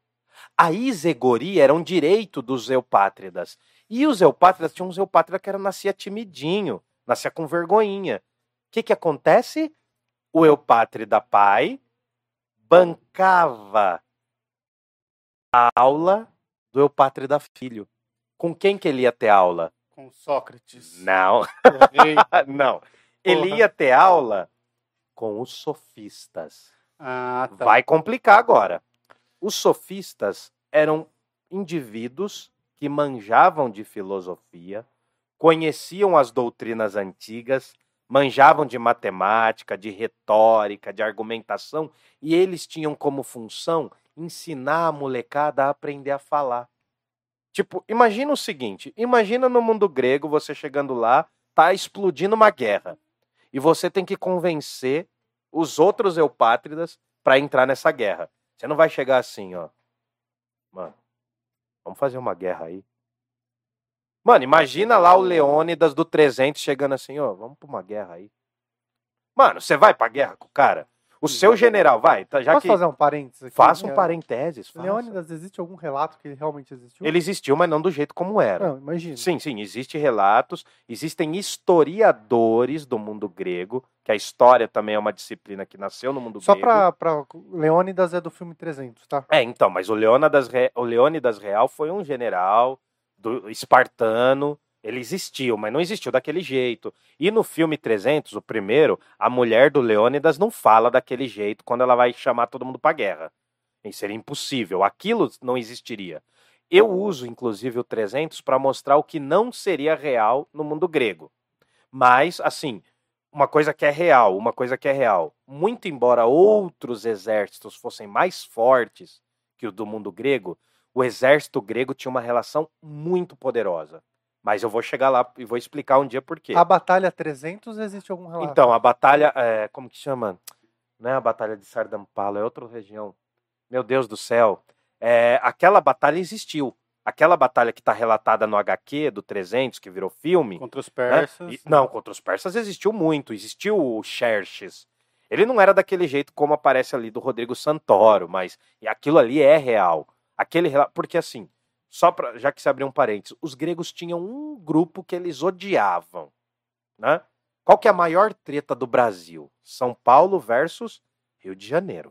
A isegoria era um direito dos eupátridas. E os eupátridas tinham uns eupátridas que era, nascia timidinho, nascia com vergonhinha. O que, que acontece? O eupátrida pai bancava a aula do eupátrida filho. Com quem que ele ia ter aula? Com Sócrates. Não, não. Ele ia ter aula com os sofistas. Ah, tá. Vai complicar agora. Os sofistas eram indivíduos que manjavam de filosofia, conheciam as doutrinas antigas, manjavam de matemática, de retórica, de argumentação, e eles tinham como função ensinar a molecada a aprender a falar. Tipo, imagina o seguinte: imagina no mundo grego você chegando lá, tá explodindo uma guerra, e você tem que convencer os outros eupátridas para entrar nessa guerra. Você não vai chegar assim, ó. Mano, vamos fazer uma guerra aí. Mano, imagina lá o Leônidas do 300 chegando assim, ó, vamos pra uma guerra aí. Mano, você vai pra guerra com o cara? O seu general, vai, tá, já Posso que... fazer um parênteses aqui? Faça um É, parenteses. faça. Leônidas, existe algum relato que ele realmente existiu? Ele existiu, mas não do jeito como era. Não, imagina. Sim, sim, existem relatos, existem historiadores do mundo grego, que a história também é uma disciplina que nasceu no mundo Só grego. pra, pra. Leônidas é do filme 300, tá? É, então, mas o Leônidas, Re... o Leônidas Real foi um general do espartano, ele existiu, mas não existiu daquele jeito. E no filme 300, o primeiro, a mulher do Leônidas não fala daquele jeito quando ela vai chamar todo mundo pra guerra. Isso seria impossível, aquilo não existiria. Eu uso, inclusive, o 300 para mostrar o que não seria real no mundo grego. Mas, assim, uma coisa que é real, uma coisa que é real. Muito embora outros exércitos fossem mais fortes que o do mundo grego, o exército grego tinha uma relação muito poderosa. Mas eu vou chegar lá e vou explicar um dia por quê. A Batalha 300 existe algum relato? Então, a batalha, é, como que chama? Não é a batalha de Sardampalo, é outra região. Meu Deus do céu. É, aquela batalha existiu. Aquela batalha que está relatada no HQ do 300, que virou filme, Contra os né? persas. E- não, contra os persas existiu muito. Existiu o Xerxes. Ele não era daquele jeito como aparece ali do Rodrigo Santoro, mas e aquilo ali é real. Aquele porque assim, só pra, já que se abriu um parênteses, os gregos tinham um grupo que eles odiavam, né? Qual que é a maior treta do Brasil? São Paulo versus Rio de Janeiro,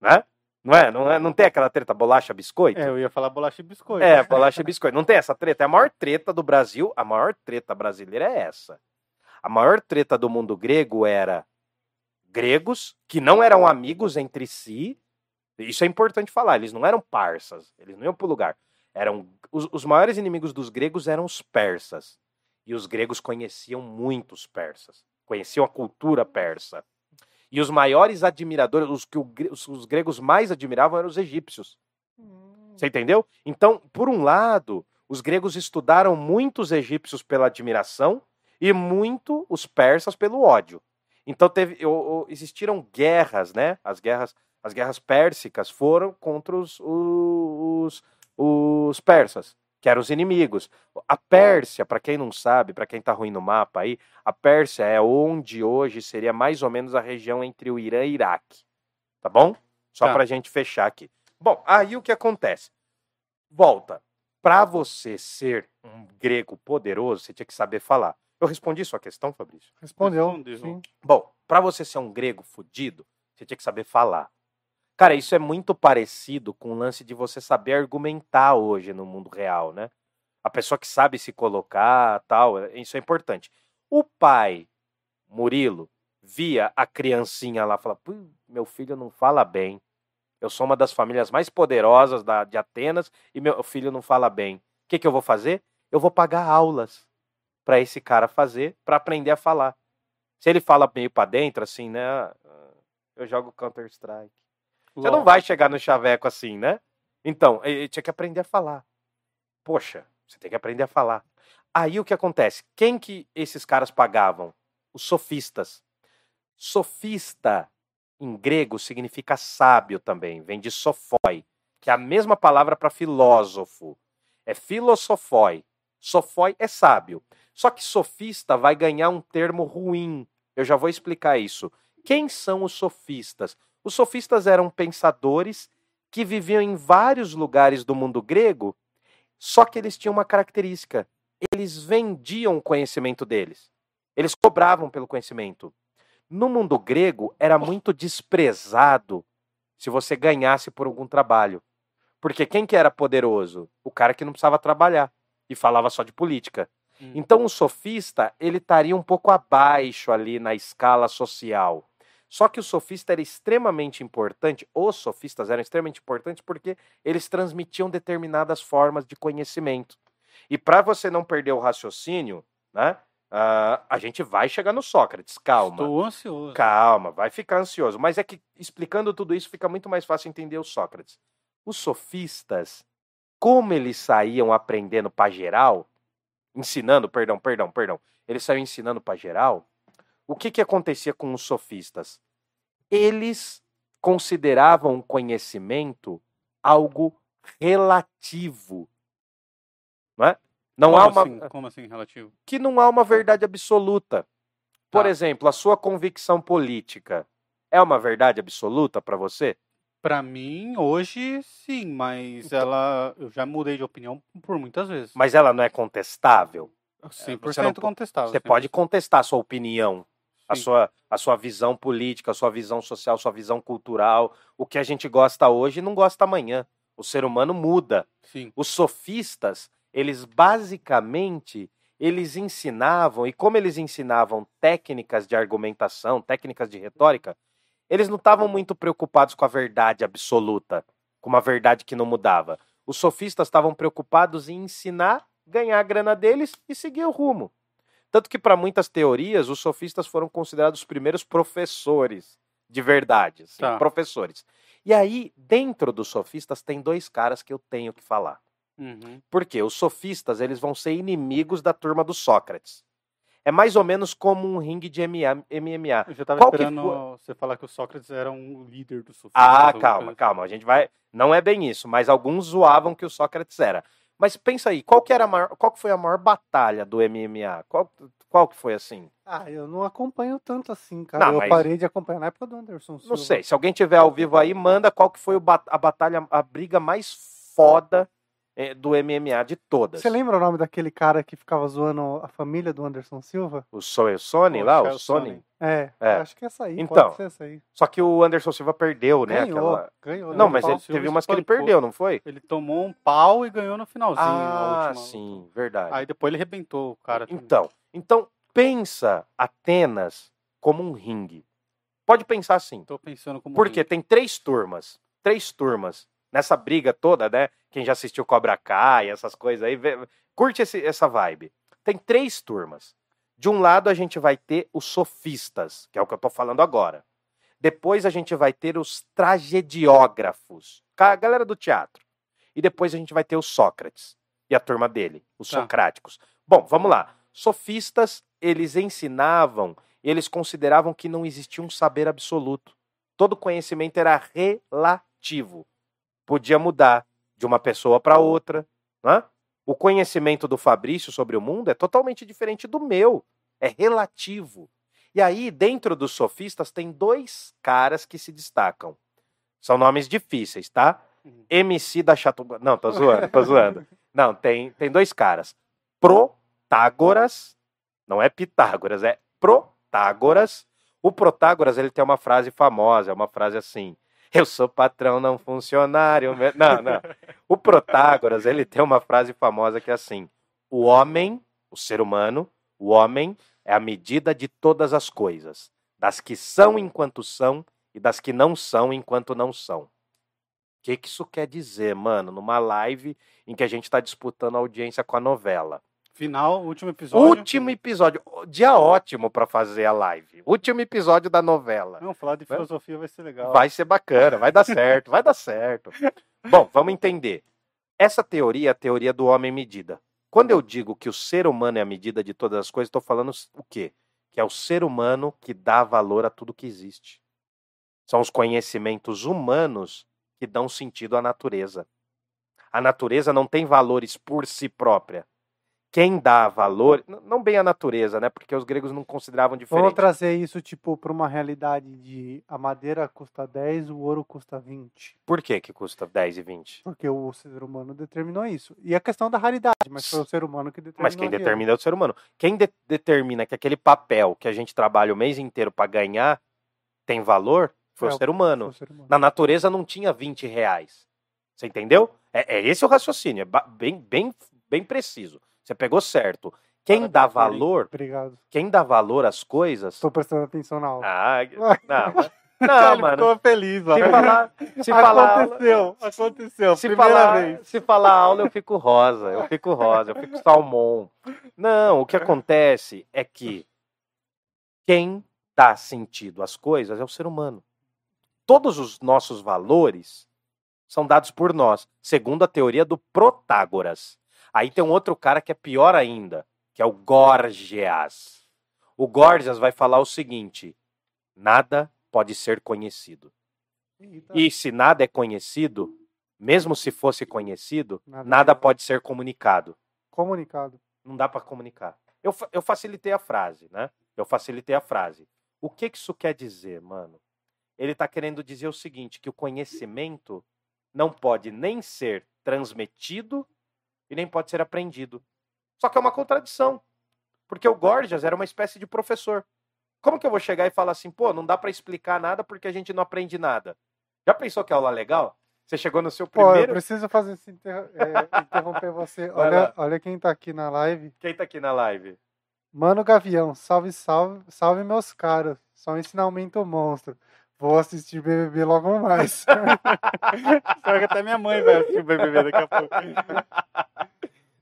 né? Não é? Não, é, não tem aquela treta bolacha biscoito? É, eu ia falar bolacha e biscoito. É, bolacha e biscoito. Não tem essa treta. É a maior treta do Brasil. A maior treta brasileira é essa. A maior treta do mundo grego era gregos que não eram amigos entre si. Isso é importante falar. Eles não eram parsas. Eles não iam pro lugar. Eram os, os maiores inimigos dos gregos eram os persas. E os gregos conheciam muito os persas. Conheciam a cultura persa. E os maiores admiradores, os que os- os gregos mais admiravam eram os egípcios. Hum. Você entendeu? Então, por um lado, os gregos estudaram muito os egípcios pela admiração e muito os persas pelo ódio. Então teve, existiram guerras, né? As guerras, as guerras pérsicas foram contra os, os, os persas, que eram os inimigos. A Pérsia, para quem não sabe, para quem tá ruim no mapa aí, a Pérsia é onde hoje seria mais ou menos a região entre o Irã e Iraque. Tá bom? Só Tá. pra gente fechar aqui. Bom, aí o que acontece? Volta. Pra você ser um grego poderoso, você tinha que saber falar. Eu respondi sua questão, Fabrício? Respondeu. Respondeu. Sim. Bom, pra você ser um grego fudido, você tinha que saber falar. Cara, isso é muito parecido com o lance de você saber argumentar hoje no mundo real, né? A pessoa que sabe se colocar, tal, é- isso é importante. O pai, Murilo, via a criancinha lá, fala: "Pô, meu filho não fala bem. Eu sou uma das famílias mais poderosas da, de Atenas e meu filho não fala bem. O que, que eu vou fazer? Eu vou pagar aulas para esse cara fazer, para aprender a falar. Se ele fala meio para dentro, assim, né? Eu jogo Counter Strike. Você não vai chegar no chaveco assim, né? Então, ele tinha que aprender a falar. Poxa, você tem que aprender a falar. Aí o que acontece? Quem que esses caras pagavam? Os sofistas. Sofista em grego significa sábio também, vem de sofoi, que é a mesma palavra para filósofo. É filosofoi. Sofoi é sábio. Só que sofista vai ganhar um termo ruim. Eu já vou explicar isso. Quem são os sofistas? Os sofistas eram pensadores que viviam em vários lugares do mundo grego, só que eles tinham uma característica: eles vendiam o conhecimento deles. Eles cobravam pelo conhecimento. No mundo grego, era muito desprezado se você ganhasse por algum trabalho. Porque quem que era poderoso? O cara que não precisava trabalhar e falava só de política. Hum. Então o sofista, ele estaria um pouco abaixo ali na escala social. Só que o sofista era extremamente importante, os sofistas eram extremamente importantes porque eles transmitiam determinadas formas de conhecimento. E para você não perder o raciocínio, né, ah, a gente vai chegar no Sócrates, calma. Estou ansioso. Calma, vai ficar ansioso. Mas é que explicando tudo isso fica muito mais fácil entender o Sócrates. Os sofistas, como eles saíam aprendendo para geral, ensinando, perdão, perdão, perdão, eles saíam ensinando para geral, o que, que acontecia com os sofistas? Eles consideravam o conhecimento algo relativo. Não é? Não como há uma assim? Como assim, relativo? que não há uma verdade absoluta. Por Tá. exemplo, a sua convicção política é uma verdade absoluta para você? Pra mim, hoje, sim, mas Então ela. Eu já mudei de opinião por muitas vezes. Mas ela não é contestável? 100% você não contestável. Você pode contestar a sua opinião, a sua, a sua visão política, a sua visão social, a sua visão cultural. O que a gente gosta hoje não gosta amanhã. O ser humano muda. Sim. Os sofistas, eles basicamente eles ensinavam, e como eles ensinavam técnicas de argumentação, técnicas de retórica, eles não estavam muito preocupados com a verdade absoluta, com uma verdade que não mudava. Os sofistas estavam preocupados em ensinar, ganhar a grana deles e seguir o rumo. Tanto que, para muitas teorias, os sofistas foram considerados os primeiros professores de verdade. assim, Tá. Professores. E aí, dentro dos sofistas, tem dois caras que eu tenho que falar. Uhum. Porque os sofistas eles vão ser inimigos da turma do Sócrates. É mais ou menos como um ringue de MMA. Eu já tava Qual que esperando você falar que o Sócrates era um líder do sofistas. Ah, calma, assim. calma. A gente vai. Não é bem isso, mas alguns zoavam que o Sócrates era. Mas pensa aí, qual que era a maior, qual que foi a maior batalha do MMA? Qual, qual que foi assim? Ah, eu não acompanho tanto assim, cara. Não, eu mas- parei de acompanhar na época do Anderson Não Silva. sei. Se alguém tiver ao vivo aí, manda qual que foi o a batalha, a briga mais foda eh, do MMA de todas. Você lembra o nome daquele cara que ficava zoando a família do Anderson Silva? O Sony Pô, lá, o Chael Sony. É, É. acho que é essa aí. Então, pode ser essa aí. Só que o Anderson Silva perdeu, né? Ganhou, aquela- ganhou. Não, mas ele teve umas que ele perdeu, não foi? Ele tomou um pau e ganhou no finalzinho. na Ah, sim, verdade. Aí depois ele arrebentou o cara. também. Então, então pensa Atenas como um ringue. Pode pensar assim. Tô pensando como. Porque tem três turmas. Três turmas. Nessa briga toda, né? Quem já assistiu Cobra Kai, essas coisas aí, vê- curte esse- essa vibe. Tem três turmas. De um lado a gente vai ter os sofistas, que é o que eu tô falando agora. Depois a gente vai ter os tragediógrafos, a galera do teatro. E depois a gente vai ter o Sócrates e a turma dele, os Tá. socráticos. Bom, vamos lá. Sofistas, eles ensinavam, eles consideravam que não existia um saber absoluto. Todo conhecimento era relativo. Podia mudar de uma pessoa para outra. Né? O conhecimento do Fabrício sobre o mundo é totalmente diferente do meu. É relativo. E aí, dentro dos sofistas, tem dois caras que se destacam. São nomes difíceis, tá? Uhum. MC da Chatuba. Não, tô zoando, tô zoando. Não, tem, tem dois caras. Protágoras, não é Pitágoras, é Protágoras. O Protágoras, ele tem uma frase famosa, é uma frase assim: Eu sou patrão, não funcionário. me-" Não, não. O Protágoras, ele tem uma frase famosa que é assim: O homem, o ser humano, o homem é a medida de todas as coisas, das que são enquanto são e das que não são enquanto não são. O que, que isso quer dizer, mano? Numa live em que a gente está disputando audiência com a novela. Final, último episódio. Último episódio. Dia ótimo para fazer a live. Último episódio da novela. Não, falar de filosofia vai ser legal. Vai ser bacana, vai dar certo, vai dar certo. Bom, vamos entender. Essa teoria é a teoria do homem medida. Quando eu digo que o ser humano é a medida de todas as coisas, estou falando o quê? Que é o ser humano que dá valor a tudo que existe. São os conhecimentos humanos que dão sentido à natureza. A natureza não tem valores por si própria. Quem dá valor, não bem a natureza, né? Porque os gregos não consideravam diferente. Vamos trazer isso, tipo, para uma realidade de a madeira custa 10, o ouro custa 20. Por que que custa 10 e 20? Porque o ser humano determinou isso. E a questão da raridade, mas foi o ser humano que determinou. Mas quem determina é o ser humano. Quem de- determina que aquele papel que a gente trabalha o mês inteiro para ganhar tem valor foi É, o ser Foi humano. o ser humano. Na natureza não tinha 20 reais. Você entendeu? É, é esse o raciocínio, é bem, bem, bem preciso. Você pegou certo. Quem dá valor, Obrigado. quem dá valor às coisas. Estou prestando atenção na aula. Ah, não, mas- Ele não, mano. ficou feliz, ó. Se falar, se falar, aconteceu, aconteceu. se falar, vez. se falar aula, eu fico rosa, eu fico rosa, eu fico salmão. Não, o que acontece é que quem dá sentido às coisas é o ser humano. Todos os nossos valores são dados por nós, segundo a teoria do Protágoras. Aí tem um outro cara que é pior ainda, que é o Gorgias. O Gorgias vai falar o seguinte: nada pode ser conhecido. E se nada é conhecido, mesmo se fosse conhecido, Nada nada, pode- ser comunicado. Comunicado. Não dá para comunicar. Eu, eu facilitei a frase, né? Eu facilitei a frase. O que, que isso quer dizer, mano? Ele está querendo dizer o seguinte: que o conhecimento não pode nem ser transmitido e nem pode ser aprendido. Só que é uma contradição. Porque o Gorgias era uma espécie de professor. Como que eu vou chegar e falar assim, pô, não dá para explicar nada porque a gente não aprende nada? Já pensou que aula legal? Você chegou no seu Pô, eu primeiro. preciso fazer esse inter... é, interromper você. Olha, olha quem tá aqui na live. Quem tá aqui na live? Mano Gavião, salve, salve, salve meus caros. Só um ensinamento monstro. Vou assistir BBB logo mais. Pior que até minha mãe vai assistir o BBB daqui a pouco.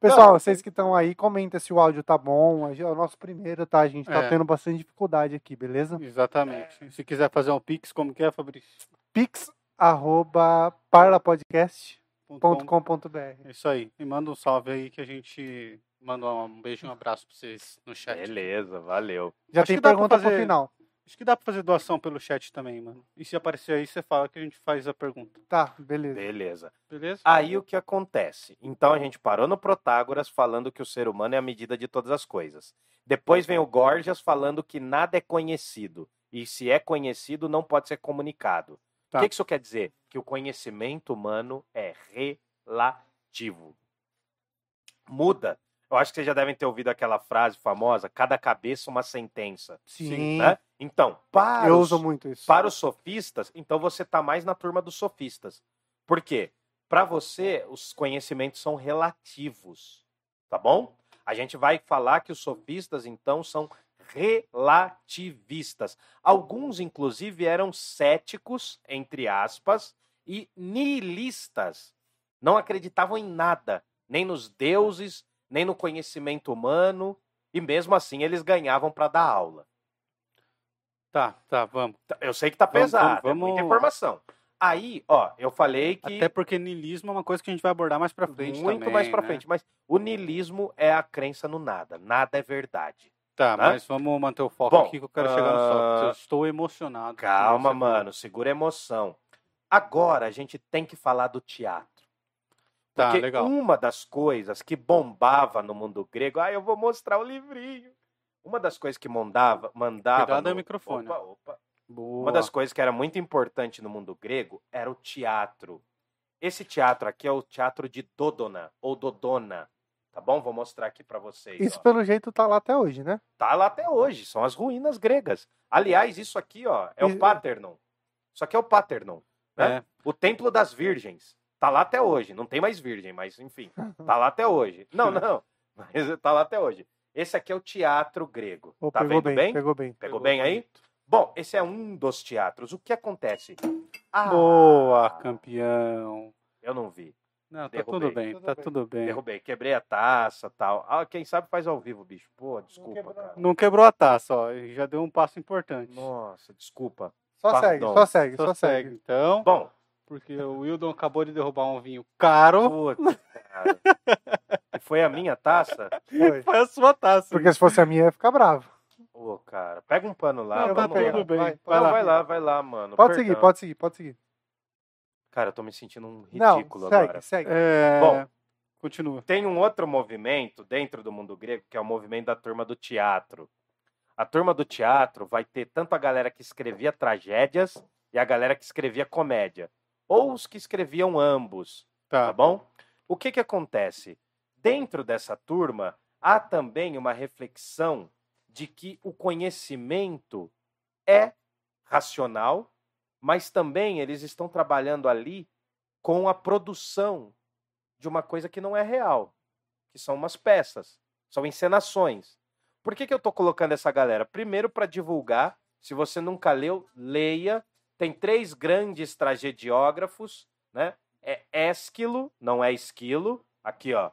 Pessoal, vocês que estão aí, comenta se o áudio tá bom. É o nosso primeiro, tá? A gente tá É. tendo bastante dificuldade aqui, beleza? Exatamente. Se quiser fazer um pix, como que é, Fabrício? Pix arroba parlapodcast.com.br. É Isso aí. E manda um salve aí que a gente manda um beijo e um abraço pra vocês no chat. Beleza, valeu. Já Acho tem pergunta pro fazer- final. Acho que dá pra fazer doação pelo chat também, mano. E se aparecer aí, você fala que a gente faz a pergunta. Tá, beleza. Beleza. Beleza? Aí o que acontece? Então a gente parou no Protágoras falando que o ser humano é a medida de todas as coisas. Depois vem o Gorgias falando que nada é conhecido. E se é conhecido, não pode ser comunicado. Tá. O que que isso quer dizer? Que o conhecimento humano é relativo. Muda. Eu acho que vocês já devem ter ouvido aquela frase famosa: cada cabeça uma sentença. Sim. Né? Então, para Eu os- uso muito isso. para os sofistas, então você tá mais na turma dos sofistas. Por quê? Para você, os conhecimentos são relativos, tá bom? A gente vai falar que os sofistas, então, são relativistas. Alguns, inclusive, eram céticos, entre aspas, e nihilistas. Não acreditavam em nada, nem nos deuses, nem no conhecimento humano, e mesmo assim eles ganhavam para dar aula. Tá, tá, vamos. Eu sei que tá Vamos- pesado, vamos- é muita informação. Aí, ó, eu falei que Até porque niilismo é uma coisa que a gente vai abordar mais pra frente muito também, mais pra né? frente, mas o niilismo é a crença no nada, nada é verdade. Tá, Né? mas vamos manter o foco Bom, aqui que eu quero chegar no sol. ah, Eu estou emocionado. Calma, mano, segura a emoção. Agora a gente tem que falar do teatro. Tá, Porque legal. uma das coisas que bombava no mundo grego, ah, eu vou mostrar o livrinho. Uma das coisas que mandava, mandava Cuidado no... ao microfone. Opa, opa. Boa. Uma das coisas que era muito importante no mundo grego era o teatro. Esse teatro aqui é o teatro de Dodona, ou Dodona, tá bom? Vou mostrar aqui para vocês. Isso ó. pelo jeito tá lá até hoje, né? Tá lá até hoje, são as ruínas gregas. Aliás, isso aqui, ó, é E- o Paternon. Isso aqui é o Paternon, né? É. O Templo das Virgens. Tá lá até hoje. Não tem mais virgem, mas enfim, tá lá até hoje. Não, não, mas tá lá até hoje. Esse aqui é o teatro grego. Ô, tá pegou vendo bem, bem? pegou bem. Pegou bem aí? Bom, esse é um dos teatros. O que acontece? Ah, Boa, campeão. Eu não vi. Não, tá Derrubei. tudo bem, Tudo tá bem. tudo bem. Derrubei. Quebrei a taça tal. Ah, quem sabe faz ao vivo, bicho. Pô, desculpa, quebrou cara. Não quebrou a taça, ó. Já deu um passo importante. Nossa, desculpa. Só Pardon. segue, só segue, Só só segue, segue. então. Bom, Porque o Wildon acabou de derrubar um vinho caro. puta, cara. Foi a minha taça? Foi. Foi a sua taça. Porque se fosse a minha, eu ia ficar bravo. Ô, cara, pega um pano lá. Não, tá tudo bem. Vai, Vai Não, lá. vai lá, vai lá, mano. Pode Perdão. seguir, pode seguir, pode seguir. Cara, eu tô me sentindo um Não, ridículo segue, agora. segue. É... Bom. continua. Tem um outro movimento dentro do mundo grego, que é o movimento da turma do teatro. A turma do teatro vai ter tanto a galera que escrevia tragédias e a galera que escrevia comédia. Ou os que escreviam ambos, tá Tá. bom? O que que acontece? Dentro dessa turma, há também uma reflexão de que o conhecimento é racional, mas também eles estão trabalhando ali com a produção de uma coisa que não é real, que são umas peças, são encenações. Por que, que eu estou colocando essa galera? Primeiro, para divulgar. Se você nunca leu, leia. Tem três grandes tragediógrafos, né? É Ésquilo, não é Esquilo. Aqui, ó.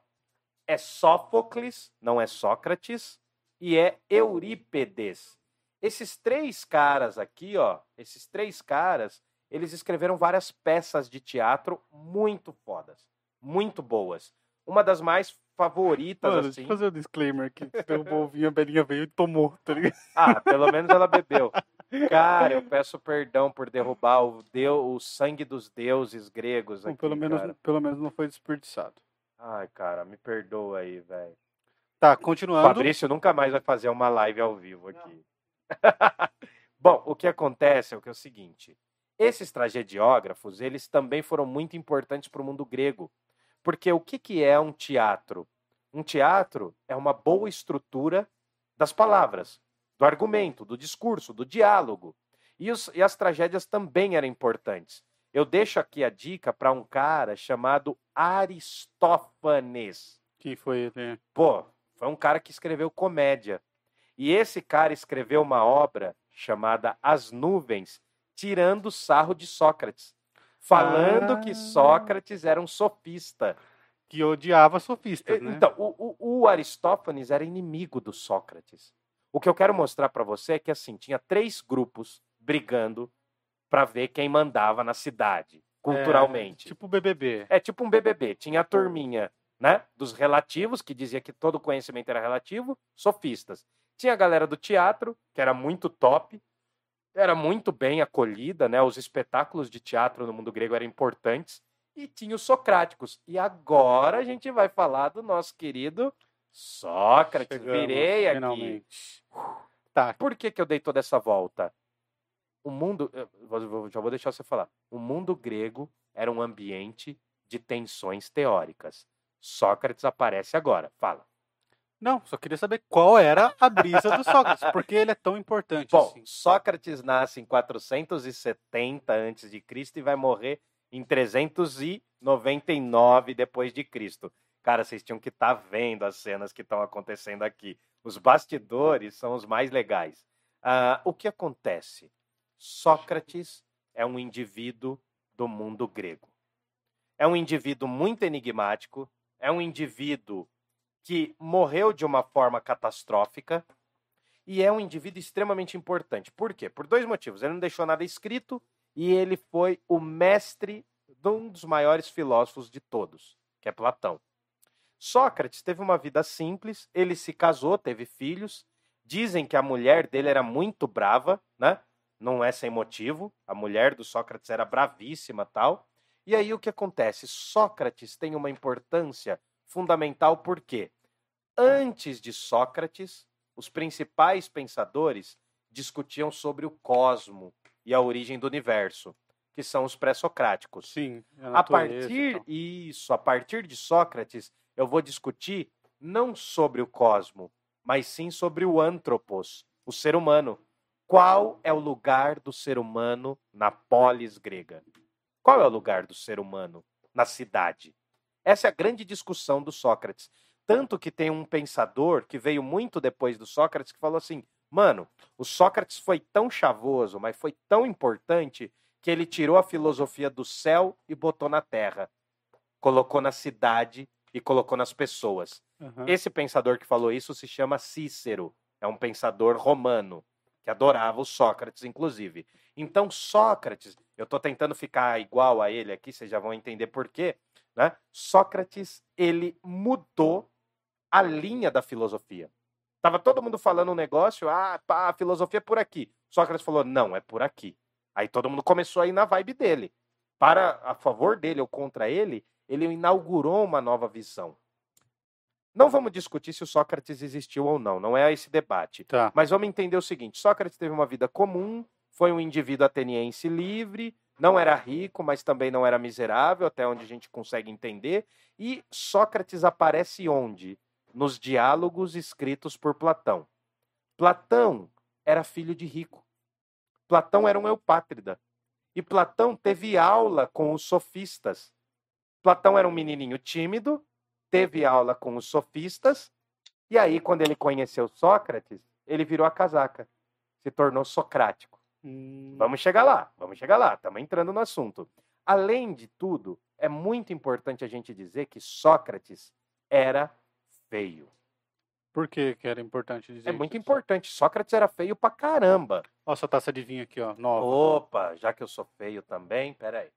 É Sófocles, não é Sócrates. E é Eurípedes. Esses três caras aqui, ó. Esses três caras, eles escreveram várias peças de teatro muito fodas, muito boas. Uma das mais favoritas, Mano, assim. deixa eu fazer um disclaimer aqui. Derrubou o vinho, a Belinha veio e tomou, tá ligado? Ah, pelo menos ela bebeu. Cara, eu peço perdão por derrubar o, deu, o sangue dos deuses gregos Bom, aqui, pelo, menos, cara. pelo menos não foi desperdiçado. Ai, cara, me perdoa aí, velho. Tá, O continuando. Fabrício nunca mais vai fazer uma live ao vivo aqui. Bom, o que acontece é o que é o seguinte. Esses tragediógrafos, eles também foram muito importantes para o mundo grego. Porque o que, que é um teatro? Um teatro é uma boa estrutura das palavras, do argumento, do discurso, do diálogo. E, os- e as tragédias também eram importantes. Eu deixo aqui a dica para um cara chamado Aristófanes. Que foi ele. Pô, foi um cara que escreveu comédia. E esse cara escreveu uma obra chamada As Nuvens, tirando sarro de Sócrates. Falando que Ah. Sócrates era um sofista. Que odiava sofistas, né? Então, o, o- o Aristófanes era inimigo do Sócrates. O que eu quero mostrar para você é que assim, tinha três grupos brigando para ver quem mandava na cidade, culturalmente. É, tipo BBB. É tipo um BBB. Tinha a turminha, né? Dos relativos, que dizia que todo conhecimento era relativo, sofistas. Tinha a galera do teatro, que era muito top, era muito bem acolhida, né? Os espetáculos de teatro no mundo grego eram importantes. E tinha os socráticos. E agora a gente vai falar do nosso querido Sócrates. Chegamos, Virei aqui. finalmente. Tá, Por que, que eu dei toda essa volta? O mundo. vou- Já vou deixar você falar. O mundo grego era um ambiente de tensões teóricas. Sócrates aparece agora. Fala. Não, só queria saber qual era a brisa do Sócrates, porque ele é tão importante Bom, assim. Sócrates nasce em 470 a.C. e vai morrer em 399 depois de Cristo. Cara, vocês tinham que estar vendo as cenas que estão acontecendo aqui. Os bastidores são os mais legais. Ah, o que acontece? Sócrates é um indivíduo do mundo grego. É um indivíduo muito enigmático, é um indivíduo que morreu de uma forma catastrófica e é um indivíduo extremamente importante. Por quê? Por dois motivos. Ele não deixou nada escrito e ele foi o mestre de um dos maiores filósofos de todos, que é Platão. Sócrates teve uma vida simples, ele se casou, teve filhos. Dizem que a mulher dele era muito brava, né? Não é sem motivo. A mulher do Sócrates era bravíssima, tal. E aí o que acontece? Sócrates tem uma importância fundamental porque antes de Sócrates, os principais pensadores discutiam sobre o cosmo, e a origem do universo, que são os pré-socráticos. Sim. A e partir tal. isso, a partir de Sócrates, eu vou discutir não sobre o cosmo, mas sim sobre o antropos, o ser humano. Qual é o lugar do ser humano na polis grega? Qual é o lugar do ser humano na cidade? Essa é a grande discussão do Sócrates. Tanto que tem um pensador que veio muito depois do Sócrates que falou assim: mano, o Sócrates foi tão chavoso, mas foi tão importante que ele tirou a filosofia do céu e botou na terra, colocou na cidade e colocou nas pessoas. Aham. Esse pensador que falou isso se chama Cícero, é um pensador romano que adorava o Sócrates, inclusive. Então, Sócrates, eu estou tentando ficar igual a ele aqui, vocês já vão entender por quê. Né? Sócrates, ele mudou a linha da filosofia. Tava todo mundo falando um negócio, ah, pá, a filosofia é por aqui. Sócrates falou, não, é por aqui. Aí todo mundo começou a ir na vibe dele. Para a favor dele ou contra ele, ele inaugurou uma nova visão. Não vamos discutir se o Sócrates existiu ou não, não é esse debate. Tá. Mas vamos entender o seguinte: Sócrates teve uma vida comum, foi um indivíduo ateniense livre, não era rico, mas também não era miserável, até onde a gente consegue entender. E Sócrates aparece onde? Nos diálogos escritos por Platão. Platão era filho de rico. Platão era um eupátrida. E Platão teve aula com os sofistas. Platão era um menininho tímido, teve aula com os sofistas, e aí, quando ele conheceu Sócrates, ele virou a casaca, se tornou socrático. Hum, Vamos chegar lá, vamos chegar lá, estamos entrando no assunto. Além de tudo, é muito importante a gente dizer que Sócrates era feio. Por que que era importante dizer É muito isso? importante. Sócrates era feio pra caramba. Ó, essa taça de vinho aqui, ó, nova. Opa, já que eu sou feio também, peraí.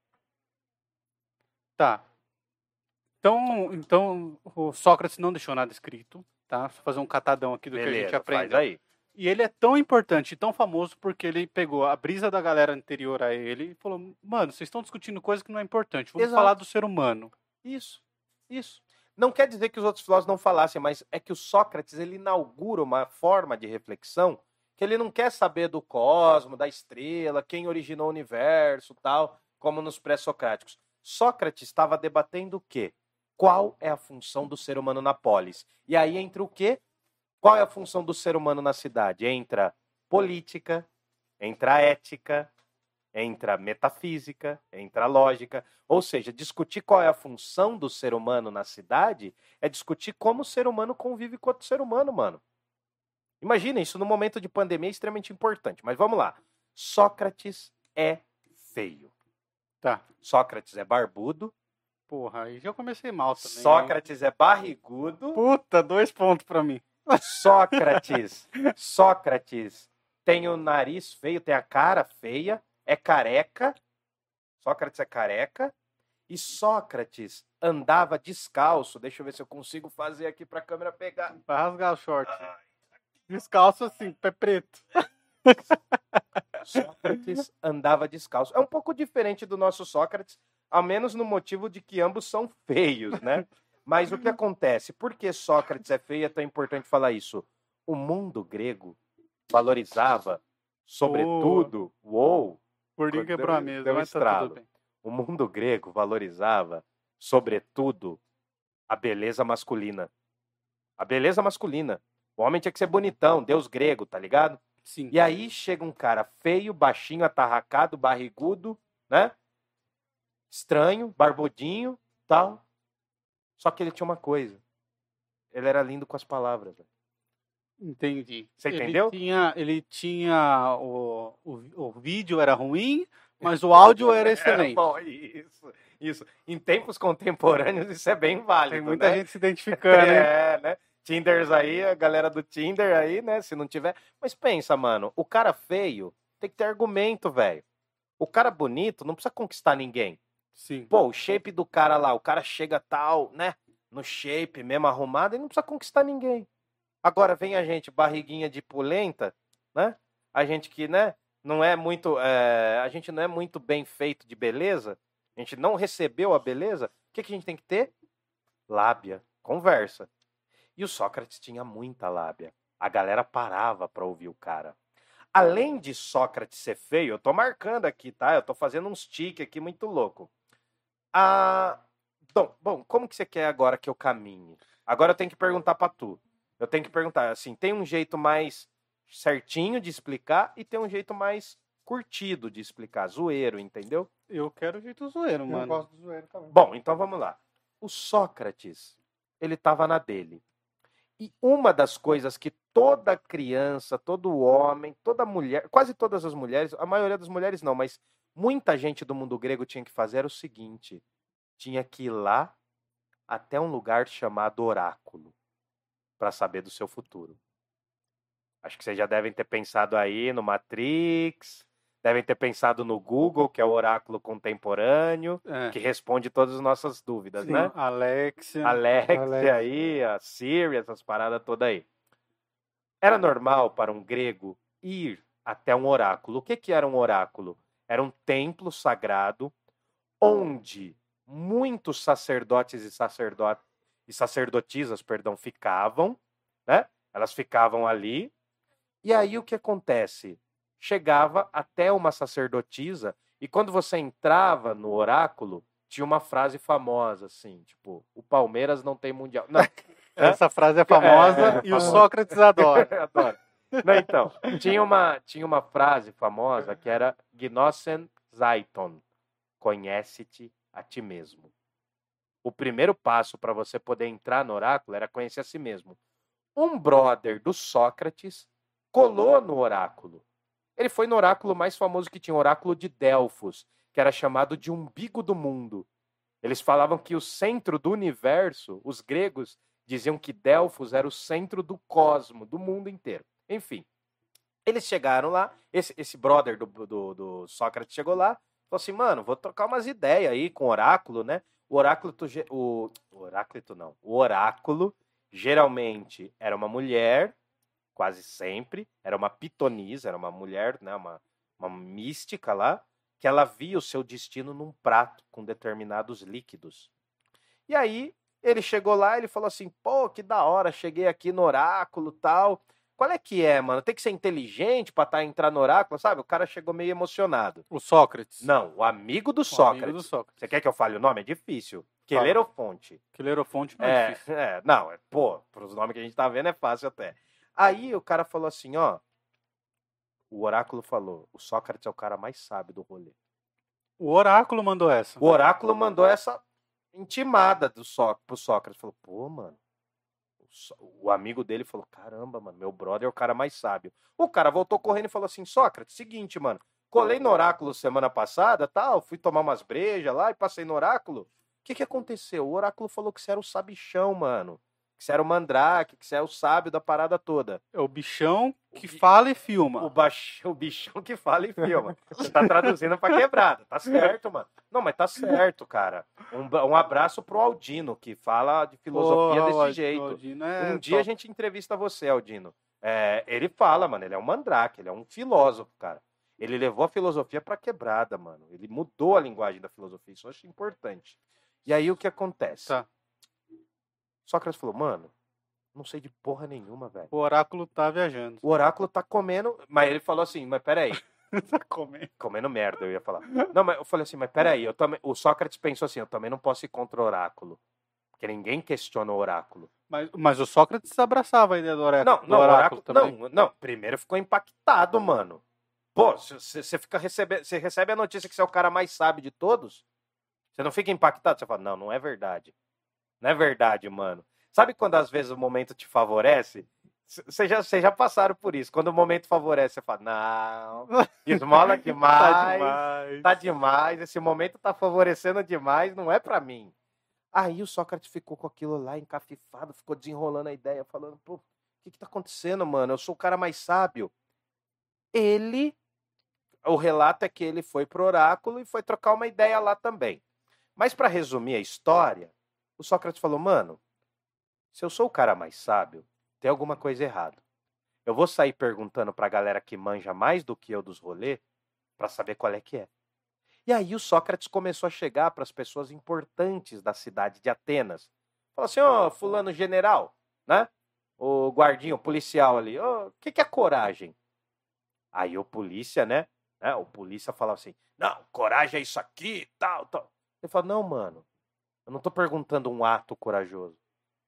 Tá. Então, então, o Sócrates não deixou nada escrito, tá? Vou fazer um catadão aqui do que a gente Beleza, faz aprendeu. aí. E ele é tão importante e tão famoso porque ele pegou a brisa da galera anterior a ele e falou: Mano, vocês estão discutindo coisa que não é importante. Vamos Exato. falar do ser humano. Isso, isso. Não quer dizer que os outros filósofos não falassem, mas é que o Sócrates ele inaugura uma forma de reflexão que ele não quer saber do cosmo, da estrela, quem originou o universo, tal, como nos pré-socráticos. Sócrates estava debatendo o quê? Qual é a função do ser humano na polis? E aí entra o quê? Qual é a função do ser humano na cidade? Entra política, entra ética, entra metafísica, entra lógica. Ou seja, discutir qual é a função do ser humano na cidade é discutir como o ser humano convive com outro ser humano, mano. Imagina, isso no momento de pandemia é extremamente importante. Mas vamos lá. Sócrates é feio. Tá. Sócrates é barbudo. Porra, aí já comecei mal também. Sócrates é barrigudo. Puta, dois pontos pra mim. Sócrates, Sócrates tem o nariz feio, tem a cara feia, é careca. Sócrates é careca. E Sócrates andava descalço. Deixa eu ver se eu consigo fazer aqui para a câmera pegar. Vai rasgar o short. Descalço assim, pé preto. Sócrates andava descalço. É um pouco diferente do nosso Sócrates, ao menos no motivo de que ambos são feios, né? Mas o que acontece? Por que Sócrates é feio? É tão importante falar isso. O mundo grego valorizava, sobretudo, uou, Gordinho Deu- quebrou a mesa, mas tá tudo bem. o mundo grego valorizava, sobretudo, a beleza masculina. A beleza masculina. O homem tinha que ser bonitão, deus grego, tá ligado? Sim. E aí chega um cara feio, baixinho, atarracado, barrigudo, né? Estranho, barbudinho, tal. Só que ele tinha uma coisa. Ele era lindo com as palavras. velho. Entendi. Você Ele entendeu? Tinha, ele tinha. O, o, o vídeo era ruim, mas o áudio era excelente. É, bom, isso, isso. Em tempos contemporâneos, isso é bem válido. Tem muita né? gente se identificando, hein? É, né? Tinders aí, a galera do Tinder aí, né? Se não tiver. Mas pensa, mano, o cara feio tem que ter argumento, velho. O cara bonito não precisa conquistar ninguém. Sim. Pô, o shape do cara lá, o cara chega tal, né? No shape, mesmo arrumado, ele não precisa conquistar ninguém. Agora vem a gente, barriguinha de polenta, né? A gente que, né? Não é muito. é, a gente não é muito bem feito de beleza. A gente não recebeu a beleza. O que, que a gente tem que ter? Lábia, conversa. E o Sócrates tinha muita lábia. A galera parava para ouvir o cara. além de Sócrates ser feio, eu tô marcando aqui, tá? Eu tô fazendo uns tique aqui muito louco. Ah, bom, bom, como que você quer agora que eu caminhe? Agora eu tenho que perguntar para tu. Eu tenho que perguntar, assim, tem um jeito mais certinho de explicar e tem um jeito mais curtido de explicar, zoeiro, entendeu? Eu quero o jeito zoeiro, Eu mano. gosto do zoeiro também. Bom, então vamos lá. O Sócrates, ele estava na dele. E uma das coisas que toda criança, todo homem, toda mulher, quase todas as mulheres, a maioria das mulheres não, mas muita gente do mundo grego tinha que fazer o seguinte: tinha que ir lá até um lugar chamado oráculo para saber do seu futuro. Acho que vocês já devem ter pensado aí no Matrix, devem ter pensado no Google, que é o oráculo contemporâneo É. que responde todas as nossas dúvidas, Sim, né? Alexia. Alexia Alexia. aí, a Siri, essas paradas todas aí. Era normal para um grego ir até um oráculo. O que, que era um oráculo? Era um templo sagrado onde muitos sacerdotes e, sacerdot e sacerdotisas, perdão, ficavam, né? Elas ficavam ali. E aí o que acontece? Chegava até uma sacerdotisa e quando você entrava no oráculo, tinha uma frase famosa assim, tipo, o Palmeiras não tem mundial. Não, Essa frase é famosa É, é e o. Sócrates adora. Adoro. Não, então, tinha uma, tinha uma frase famosa que era Gnossen Zaiton, conhece-te a ti mesmo. O primeiro passo para você poder entrar no oráculo era conhecer a si mesmo. Um brother do Sócrates colou no oráculo. Ele foi no oráculo mais famoso que tinha, o oráculo de Delfos, que era chamado de umbigo do mundo. Eles falavam que o centro do universo, os gregos diziam que Delfos era o centro do cosmo, do mundo inteiro. Enfim, eles chegaram lá, esse, esse brother do, do, do Sócrates chegou lá, falou assim, mano, vou trocar umas ideias aí com o oráculo, né? O oráculo, o, o oráculo não, o oráculo geralmente era uma mulher, quase sempre, era uma pitonisa, era uma mulher, né, uma, uma mística lá, que ela via o seu destino num prato com determinados líquidos. E aí, ele chegou lá, ele falou assim, pô, que da hora, cheguei aqui no oráculo tal. Qual é que é, mano? Tem que ser inteligente pra tá, entrar no oráculo, sabe? O cara chegou meio emocionado. O Sócrates. Não, o amigo do O Sócrates. amigo do Sócrates. Você quer que eu fale o nome? É difícil. Quelerofonte. Quilerofonte não é, É, difícil. é, não, é, pô, pros nomes que a gente tá vendo é fácil até. Aí o cara falou assim, ó, o oráculo falou, o Sócrates é o cara mais sábio do rolê. O oráculo mandou essa. O oráculo mandou essa intimada do Só, pro Sócrates. Falou, pô, mano. O, amigo dele falou, caramba, mano, meu brother é o cara mais sábio. O cara voltou correndo e falou assim, Sócrates, seguinte, mano, colei no oráculo semana passada, tal, fui tomar umas brejas lá e passei no oráculo. O que que aconteceu? O oráculo falou que você era o sabichão, mano. Que você era o mandrake, que você é o sábio da parada toda. É o bichão que O fala e filma. O, baix... o bichão que fala e filma. Você tá traduzindo pra quebrada. Tá certo, mano. Não, mas tá certo, cara. Um, um abraço pro Aldino, que fala de filosofia desse o Ald- jeito. Aldino é um dia a gente entrevista você, Aldino. É, ele fala, mano, ele é um mandrake, ele é um filósofo, cara. Ele levou a filosofia pra quebrada, mano. Ele mudou a linguagem da filosofia. Isso eu acho importante. E aí o que acontece? Tá. Sócrates falou, mano, não sei de porra nenhuma, velho. O oráculo tá viajando. O oráculo tá comendo. Mas ele falou assim, mas peraí. tá comendo. Comendo merda, eu ia falar. Não, mas eu falei assim, mas peraí, eu também. O Sócrates pensou assim, eu também não posso ir contra o oráculo. Porque ninguém questiona o oráculo. Mas, mas o Sócrates abraçava a ideia do oráculo. Não, não, o oráculo oráculo. também. Não, não. Primeiro ficou impactado, mano. Pô, você fica recebe, você recebe a notícia que você é o cara mais sábio de todos. Você não fica impactado? Você fala, não, não é verdade. Não é verdade, mano. Sabe quando às vezes o momento te favorece? Vocês já, já passaram por isso. Quando o momento favorece, você fala, não, esmola Tá demais. demais. tá demais, esse momento tá favorecendo demais, não é pra mim. Aí o Sócrates ficou com aquilo lá encafifado, ficou desenrolando a ideia, falando, pô, o que que tá acontecendo, mano? Eu sou o cara mais sábio. Ele, o relato é que ele foi pro oráculo e foi trocar uma ideia lá também. Mas pra resumir a história, o Sócrates falou, mano, se eu sou o cara mais sábio, tem alguma coisa errada. Eu vou sair perguntando pra galera que manja mais do que eu dos rolês pra saber qual é que é. E aí o Sócrates começou a chegar para as pessoas importantes da cidade de Atenas. Falou assim, ó, fulano general, né? O guardinho, o policial ali, o que, que é coragem? Aí o polícia, né? né, O polícia falava assim: não, coragem é isso aqui, tal, tal. Ele fala: não, mano, eu não tô perguntando um ato corajoso.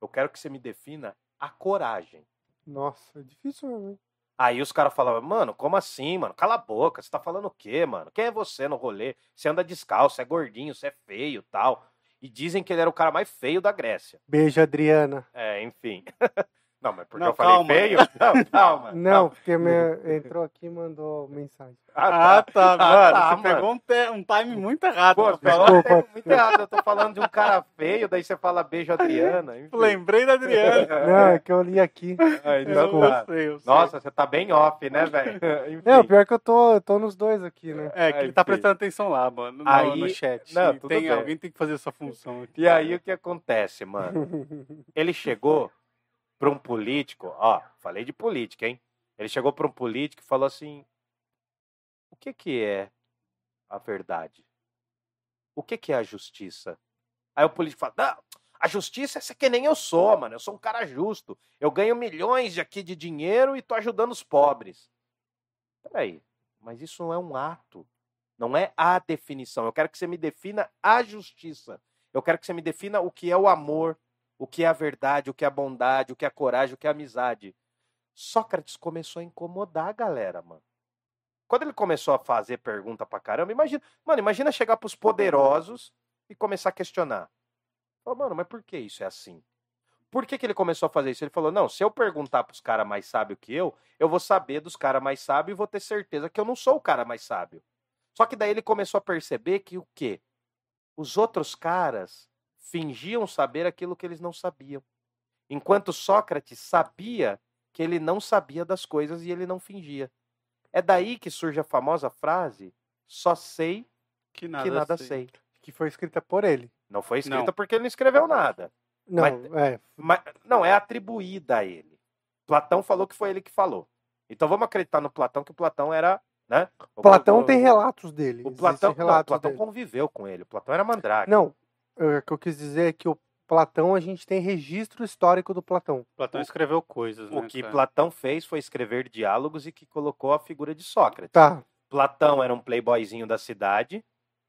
Eu quero que você me defina a coragem. Nossa, é difícil mesmo, hein? Aí os caras falavam, mano, como assim, mano? Cala a boca, você tá falando o quê, mano? Quem é você no rolê? Você anda descalço, é gordinho, você é feio tal. E dizem que ele era o cara mais feio da Grécia. Beijo, Adriana. É, enfim. Não, mas porque Não, eu falei calma. feio? Não, calma. Não, porque me- entrou aqui e mandou mensagem. Ah, tá, Ah, mano. tá, você mano. pegou um, te- um time muito errado. Pô, falou um tempo muito errado. Eu tô falando de um cara feio, daí você fala beijo, Adriana. Enfim. Lembrei da Adriana. Não, é que eu li aqui. Ah, Eu então tá. sei, eu sei. Nossa, você tá bem off, né, velho? Não, pior que eu tô, eu tô nos dois aqui, né? É, que ele tá prestando atenção lá, mano, no, Aí- no chat. não, tudo tem, bem. alguém tem que fazer essa função aqui. E aí o que acontece, mano? Ele chegou para um político, ó, falei de política, hein? Ele chegou para um político e falou assim: o que que é a verdade? O que que é a justiça? Aí o político fala: não, a justiça é que nem eu sou, mano. Eu sou um cara justo. Eu ganho milhões de aqui de dinheiro e tô ajudando os pobres. Peraí, mas isso não é um ato. Não é a definição. Eu quero que você me defina a justiça. Eu quero que você me defina o que é o amor, o que é a verdade, o que é a bondade, o que é a coragem, o que é a amizade. Sócrates começou a incomodar a galera, mano. Quando ele começou a fazer pergunta pra caramba, imagina, mano, imagina chegar pros poderosos e começar a questionar. Falou, mano, mas por que isso é assim? Por que, que ele começou a fazer isso? Ele falou: não, se eu perguntar pros caras mais sábios que eu, eu vou saber dos caras mais sábios e vou ter certeza que eu não sou o cara mais sábio. Só que daí ele começou a perceber que o quê? Os outros caras fingiam saber aquilo que eles não sabiam. Enquanto Sócrates sabia que ele não sabia das coisas e ele não fingia. É daí que surge a famosa frase: só sei Que nada, que nada sei. sei. Que foi escrita por ele. Não foi escrita Não. porque ele não escreveu nada. Não, Mas- é. Mas, não, é atribuída a ele. Platão falou que foi ele que falou. Então vamos acreditar no Platão que o Platão era, né? O- Platão o- tem relatos dele. O Platão, não, Platão dele. conviveu com ele. O Platão era mandrake. Não, o que eu quis dizer é que o Platão, a gente tem registro histórico do Platão. Platão escreveu coisas, O né, que cara? Platão fez foi escrever diálogos e que colocou a figura de Sócrates. Tá. Platão era um playboyzinho da cidade,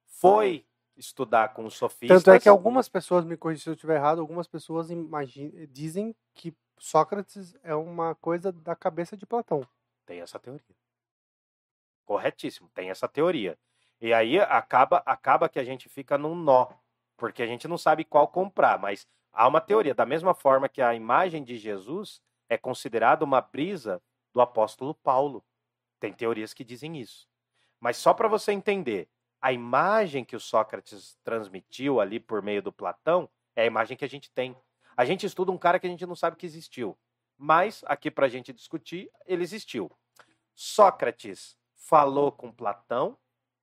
foi estudar com os sofistas. Tanto é que algumas pessoas, me corrigem se eu estiver errado, algumas pessoas imagi- dizem que Sócrates é uma coisa da cabeça de Platão. Tem essa teoria. Corretíssimo, tem essa teoria. E aí acaba, acaba que a gente fica num nó, porque a gente não sabe qual comprar, mas há uma teoria. Da mesma forma que a imagem de Jesus é considerada uma brisa do apóstolo Paulo. Tem teorias que dizem isso. Mas só para você entender, a imagem que o Sócrates transmitiu ali por meio do Platão é a imagem que a gente tem. A gente estuda um cara que a gente não sabe que existiu. Mas, aqui para a gente discutir, ele existiu. Sócrates falou com Platão,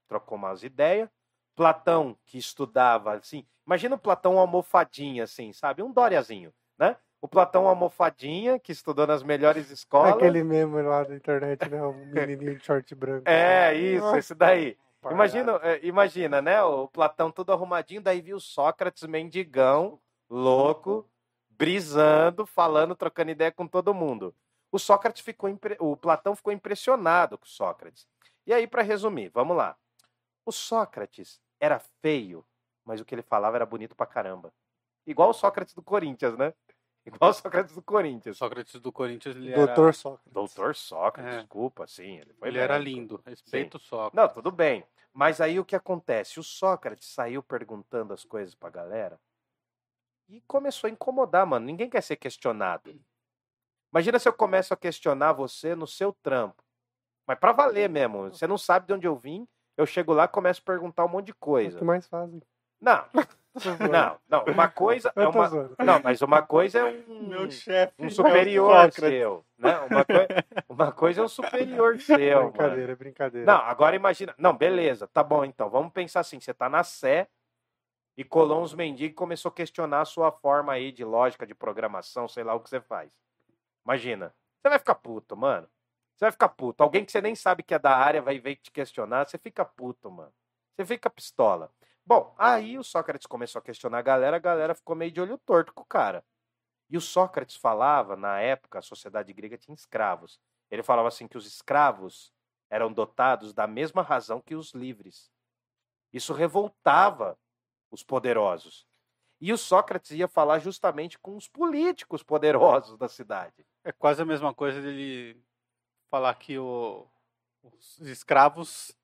trocou umas ideias. Platão, que estudava assim, imagina o Platão almofadinha, assim, sabe? Um Dóriazinho, né? O Platão almofadinha, que estudou nas melhores escolas. Aquele meme lá da internet, né? O menininho de short branco. É, isso, esse daí. Imagina, é, imagina, né? O Platão todo arrumadinho, daí viu Sócrates mendigão, louco, brisando, falando, trocando ideia com todo mundo. O Sócrates ficou, impre- o Platão ficou impressionado com o Sócrates. E aí, para resumir, vamos lá. O Sócrates era feio, mas o que ele falava era bonito pra caramba. Igual o Sócrates do Corinthians, né? Igual o Sócrates do Corinthians. Sócrates do Corinthians, ele era, Doutor Sócrates. Doutor Sócrates, É. desculpa, sim. Ele, foi ele era lindo. Respeito o Sócrates. Não, tudo bem. Mas aí o que acontece? O Sócrates saiu perguntando as coisas pra galera e começou a incomodar, mano. Ninguém quer ser questionado. Imagina se eu começo a questionar você no seu trampo. Mas pra valer mesmo. Você não sabe de onde eu vim. Eu chego lá e começo a perguntar um monte de O coisa. que mais fazem? Não, não, não. Uma coisa é uma. Não, mas uma coisa é um. Meu chefe. Um é o superior seu. Né? Uma, coi- uma coisa é um superior seu. mano. Brincadeira, é brincadeira. Não, agora imagina. Não, beleza, tá bom então. Vamos pensar assim: você tá na Sé e colou uns mendigos e começou a questionar a sua forma aí de lógica de programação, sei lá o que você faz. Imagina. Você vai ficar puto, mano. Você vai ficar puto. Alguém que você nem sabe que é da área vai vir te questionar, você fica puto, mano. Você fica pistola. Bom, aí o Sócrates começou a questionar a galera, a galera ficou meio de olho torto com o cara. E o Sócrates falava, na época, a sociedade grega tinha escravos. Ele falava assim que os escravos eram dotados da mesma razão que os livres. Isso revoltava os poderosos. E o Sócrates ia falar justamente com os políticos poderosos da cidade. É quase a mesma coisa dele falar que o- os escravos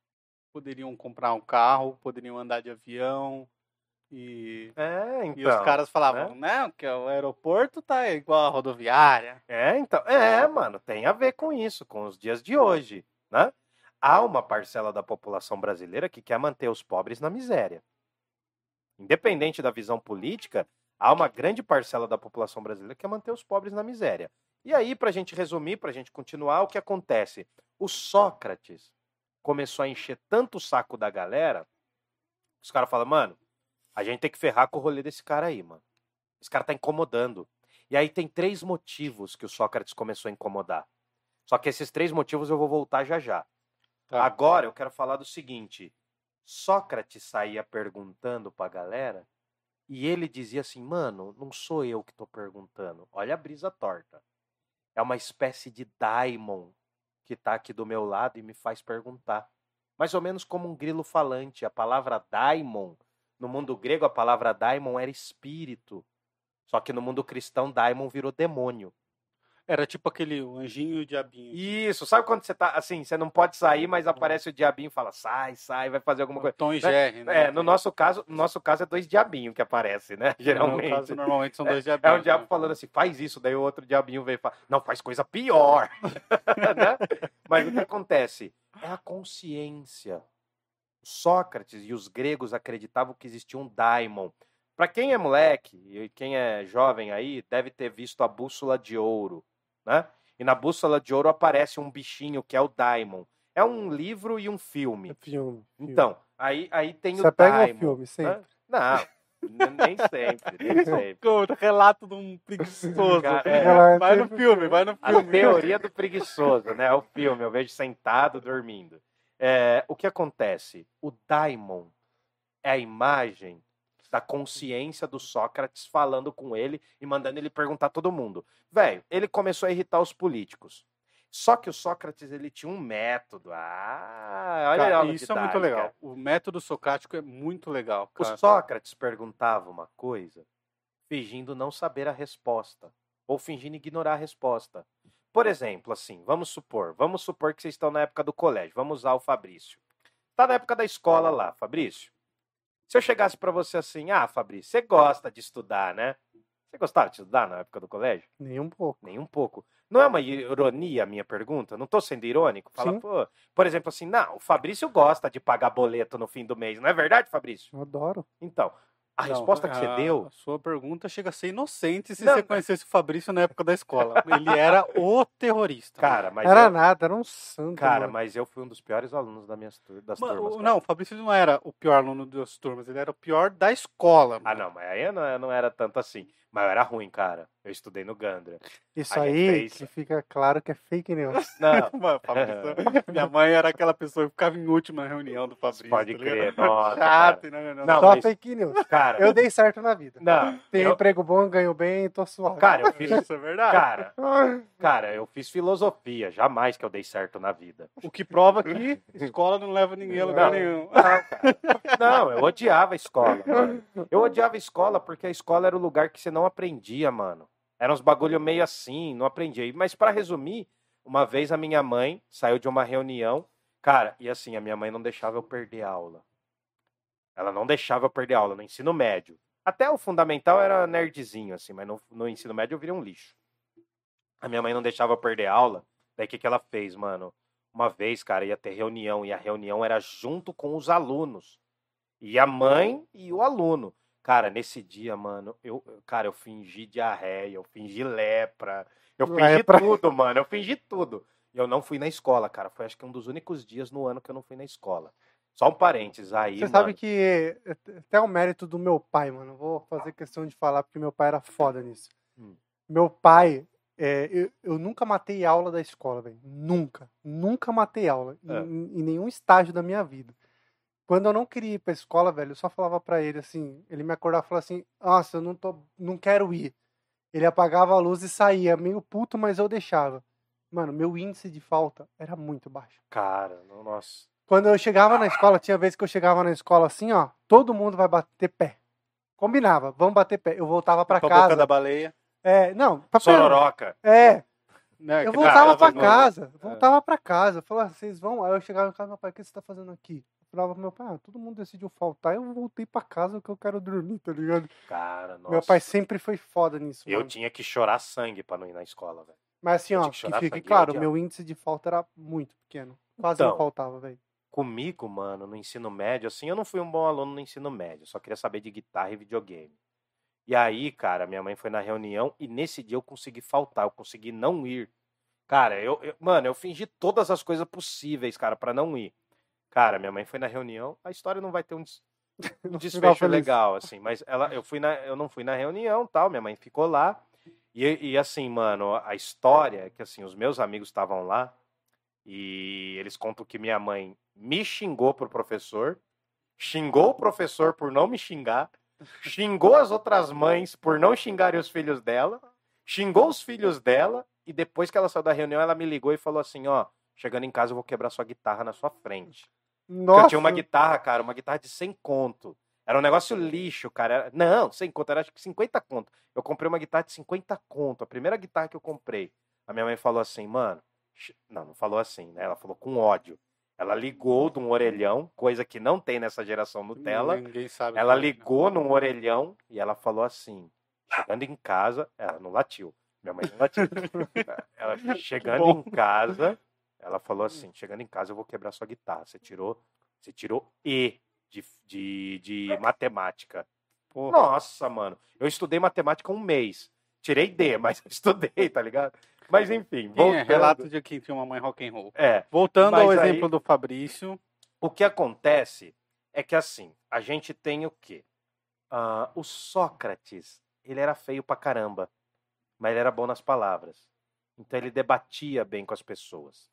poderiam comprar um carro, poderiam andar de avião. E, É, então. e os caras falavam, não, que o aeroporto tá igual a rodoviária. É, então. É, mano, tem a ver com isso, com os dias de hoje, né? Há uma parcela da população brasileira que quer manter os pobres na miséria. Independente da visão política, há uma grande parcela da população brasileira que quer manter os pobres na miséria. E aí, para a gente resumir, para a gente continuar, o que acontece? O Sócrates começou a encher tanto o saco da galera, os caras falam, mano, a gente tem que ferrar com o rolê desse cara aí, mano. Esse cara tá incomodando. E aí tem três motivos que o Sócrates começou a incomodar. Só que esses três motivos eu vou voltar já já. Tá. Agora eu quero falar do seguinte: Sócrates saía perguntando pra galera e ele dizia assim: "Mano, não sou eu que tô perguntando. Olha a brisa torta. É uma espécie de daimon que tá aqui do meu lado e me faz perguntar. Mais ou menos como um grilo falante. A palavra daimon, no mundo grego a palavra daimon era espírito. Só que no mundo cristão daimon virou demônio. Era tipo aquele o anjinho e o diabinho. Isso, sabe quando você tá assim, você não pode sair, mas aparece o diabinho e fala: "Sai, sai, vai fazer alguma coisa". Tom e Jerry, né? É, no nosso caso, no nosso caso é dois diabinhos que aparecem, né? No Geralmente. meu caso, normalmente são dois É diabinhos. um diabo né? falando assim, faz isso, daí o outro diabinho veio e fala, não, faz coisa pior. Né? Mas o que acontece? É a consciência. Sócrates e os gregos acreditavam que existia um daimon. Para quem é moleque e quem é jovem aí, deve ter visto a bússola de ouro, né? E na bússola de ouro aparece um bichinho que é o daimon. É um livro e um filme. É filme. filme. Então, aí, aí tem Você o pega o daimon. filme, sempre. né? Não, nem sempre, nem sempre. O relato de um preguiçoso. Cara, é. Vai no filme, vai no A filme. teoria do preguiçoso, né? O filme, eu vejo sentado dormindo. É, o que acontece? O daimon é a imagem da consciência do Sócrates falando com ele e mandando ele perguntar a todo mundo. Velho, ele começou a irritar os políticos. Só que o Sócrates ele tinha um método. Ah, olha Cara, isso é muito didática. legal. O método socrático é muito legal. O Cara. Sócrates perguntava uma coisa, fingindo não saber a resposta, ou fingindo ignorar a resposta. Por exemplo, assim, vamos supor, vamos supor que vocês estão na época do colégio, vamos usar o Fabrício. Está na época da escola lá, Fabrício. Se eu chegasse para você assim, ah, Fabrício, você gosta de estudar, né? Você gostava de estudar na época do colégio? Nem um pouco. Nem um pouco. Não é uma ironia a minha pergunta? Não estou sendo irônico? Fala, pô, por exemplo, assim, não, o Fabrício gosta de pagar boleto no fim do mês, não é verdade, Fabrício? Eu adoro. Então, a Não, resposta que você a- deu. A sua pergunta chega a ser inocente se Não. você conhecesse o Fabrício na época da escola. Ele era o terrorista. Cara, mas era eu, nada, era um santo. cara, mano. mas eu fui um dos piores alunos da minha, tur- das Mano, turmas. cara. não, o Fabrício não era o pior aluno das turmas, ele era o pior da escola. Ah, mano. não, mas aí eu não, eu não era tanto assim. Mas eu era ruim, cara. Eu estudei no Gandra. Isso a aí fez- que fica claro que é fake news. Não, Mano, Fabrício- minha mãe era aquela pessoa que ficava em última reunião do Fabrício. pode tá crer. Nossa, Chato, cara. né, reunião Não, do- Só mas- fake news. Cara, Eu dei certo na vida. não. Tenho eu- emprego bom, ganho bem, tô suave. cara, eu fiz. Isso é verdade. Cara, cara, eu fiz filosofia. Jamais que eu dei certo na vida. O que prova que escola não leva ninguém a lugar Não. nenhum. Não. Não, eu odiava a escola, mano. Eu odiava a escola porque a escola era o lugar que você não aprendia, mano. Era uns bagulho meio assim, não aprendia. Mas pra resumir, uma vez a minha mãe saiu de uma reunião, cara, e assim, a minha mãe não deixava eu perder aula. Ela não deixava eu perder aula no ensino médio. Até o fundamental era nerdzinho, assim, mas no, no ensino médio eu virei um lixo. A minha mãe não deixava eu perder aula. Daí o que, que ela fez, mano? Uma vez, cara, ia ter reunião, e a reunião era junto com os alunos. E a mãe e o aluno. Cara, nesse dia, mano, eu, cara, eu fingi diarreia, eu fingi lepra, eu fingi Lepra. tudo, mano, eu fingi tudo. E eu não fui na escola, cara. Foi acho que um dos únicos dias no ano que eu não fui na escola. Só um parênteses aí, Você mano. sabe que é até o mérito do meu pai, mano. Vou fazer questão de falar porque meu pai era foda nisso. Hum. Meu pai, é, eu, eu nunca matei aula da escola, velho. Nunca. Nunca matei aula. É. Em, em nenhum estágio da minha vida. Quando eu não queria ir pra escola, velho, eu só falava pra ele assim, ele me acordava e falava assim, nossa, eu não tô, não quero ir. Ele apagava a luz e saía, meio puto, mas eu deixava. Mano, meu índice de falta era muito baixo. Cara, no- nossa. Quando eu chegava na escola, tinha vezes que eu chegava na escola assim, ó, todo mundo vai bater pé. Combinava, vamos bater pé. Eu voltava pra Com a boca casa. da baleia. É, não, pra Sororoca. É, Né, eu que voltava tava pra casa. É. Voltava pra casa. Eu falava, vocês vão? Aí eu chegava em casa, meu pai, o que você tá fazendo aqui? Eu falava pro meu pai, ah, todo mundo decidiu faltar, eu voltei pra casa que eu quero dormir, tá ligado? Cara, nossa. Meu pai sempre foi foda nisso. Eu mano. tinha que chorar sangue pra não ir na escola, velho. Mas assim, eu ó, que que fique claro, eu meu índice de falta era muito pequeno. Quase não Então. faltava, velho. Comigo, mano, no ensino médio, assim, eu não fui um bom aluno no ensino médio, só queria saber de guitarra e videogame. E aí, cara, minha mãe foi na reunião e nesse dia eu consegui faltar, eu consegui não ir. Cara, eu, eu- mano, eu fingi todas as coisas possíveis, cara, pra não ir. Cara, minha mãe foi na reunião, a história não vai ter um, des- um desfecho legal, assim, mas ela, eu, fui na, eu não fui na reunião tal, minha mãe ficou lá. E, e assim, mano, a história é que assim, os meus amigos estavam lá e eles contam que minha mãe me xingou pro professor, xingou o professor por não me xingar, xingou as outras mães por não xingarem os filhos dela, xingou os filhos dela e depois que ela saiu da reunião, ela me ligou e falou assim, ó, chegando em casa eu vou quebrar sua guitarra na sua frente. Nossa, eu tinha uma guitarra, cara, uma guitarra de 100 conto. Era um negócio lixo, cara. Era- Não, 100 conto, era acho que 50 conto. Eu comprei uma guitarra de 50 conto, a primeira guitarra que eu comprei. A minha mãe falou assim, mano. Não, não falou assim, né? Ela falou com ódio. Ela ligou de um orelhão, coisa que não tem nessa geração Nutella. Ninguém sabe. Ela que é. ligou num orelhão e ela falou assim: chegando em casa, ela não latiu. Minha mãe não latiu. ela chegando em casa, ela falou assim: chegando em casa, eu vou quebrar sua guitarra. Você tirou, você tirou E de, de, de matemática. Porra. Nossa, mano. Eu estudei matemática um mês. Tirei D, mas estudei, tá ligado? Mas enfim, é, voltando. relato de quem tinha uma mãe rock and roll. É, Voltando Mas ao aí- exemplo do Fabrício, O que acontece é que assim, a gente tem o quê? Ah, o Sócrates, ele era feio pra caramba, mas ele era bom nas palavras. Então ele debatia bem com as pessoas.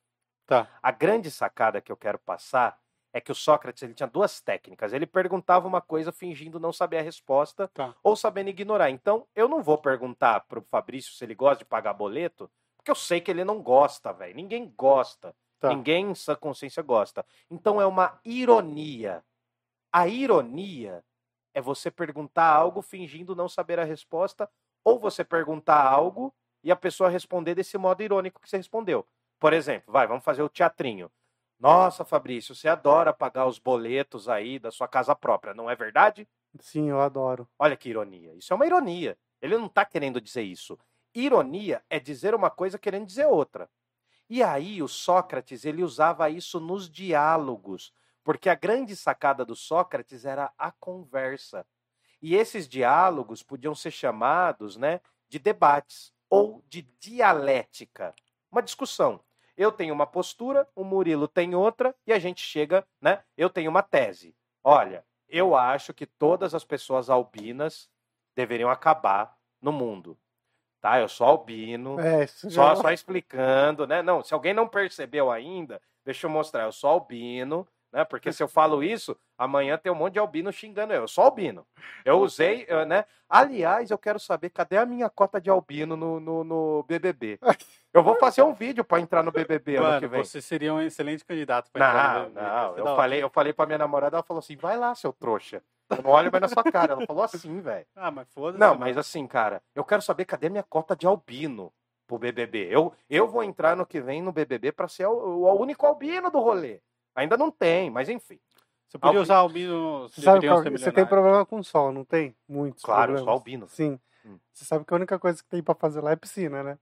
Tá. A grande sacada que eu quero passar é que o Sócrates ele tinha duas técnicas. Ele perguntava uma coisa fingindo não saber a resposta Tá. ou sabendo ignorar. Então eu não vou perguntar pro Fabrício se ele gosta de pagar boleto, porque eu sei que ele não gosta, velho. Ninguém gosta. Tá. Ninguém em sã consciência gosta. Então é uma ironia. A ironia é você perguntar algo fingindo não saber a resposta, ou você perguntar algo e a pessoa responder desse modo irônico que você respondeu. Por exemplo, vai, vamos fazer o teatrinho. Nossa, Fabrício, você adora pagar os boletos aí da sua casa própria, não é verdade? sim, eu adoro. Olha que ironia. Isso é uma ironia. Ele não está querendo dizer isso. Ironia é dizer uma coisa querendo dizer outra. E aí o Sócrates ele usava isso nos diálogos, porque a grande sacada do Sócrates era a conversa. E esses diálogos podiam ser chamados, né, de debates ou de dialética, uma discussão. Eu tenho uma postura, o Murilo tem outra e a gente chega, né? Eu tenho uma tese. Olha, eu acho que todas as pessoas albinas deveriam acabar no mundo. Tá? Eu sou albino. É, Só, já- só explicando, né? Não, se alguém não percebeu ainda, deixa eu mostrar. Eu sou albino, né? Porque se eu falo isso, amanhã tem um monte de albino xingando eu. Eu sou albino. Eu usei, né? Aliás, eu quero saber cadê a minha cota de albino no, no, no BBB. Eu vou fazer um vídeo para entrar no BBB ano que mano, vem. você seria um excelente candidato pra entrar Não, no BBB. não. Eu falei, eu falei pra minha namorada, ela falou assim: vai lá, seu trouxa. Eu não olho mais na sua cara. Ela falou assim, velho. Ah, mas foda-se. Não, mano. mas assim, cara, eu quero saber cadê minha cota de albino pro BBB. Eu, eu vou entrar no que vem no BBB pra ser o, o único albino do rolê. Ainda não tem, mas enfim. Você podia Albi- usar albinos Você, sabe qual- você tem problema com sol, não tem? Muitos Claro, problemas. sou albino. Sim. Hum. Você sabe que a única coisa que tem pra fazer lá é piscina, né?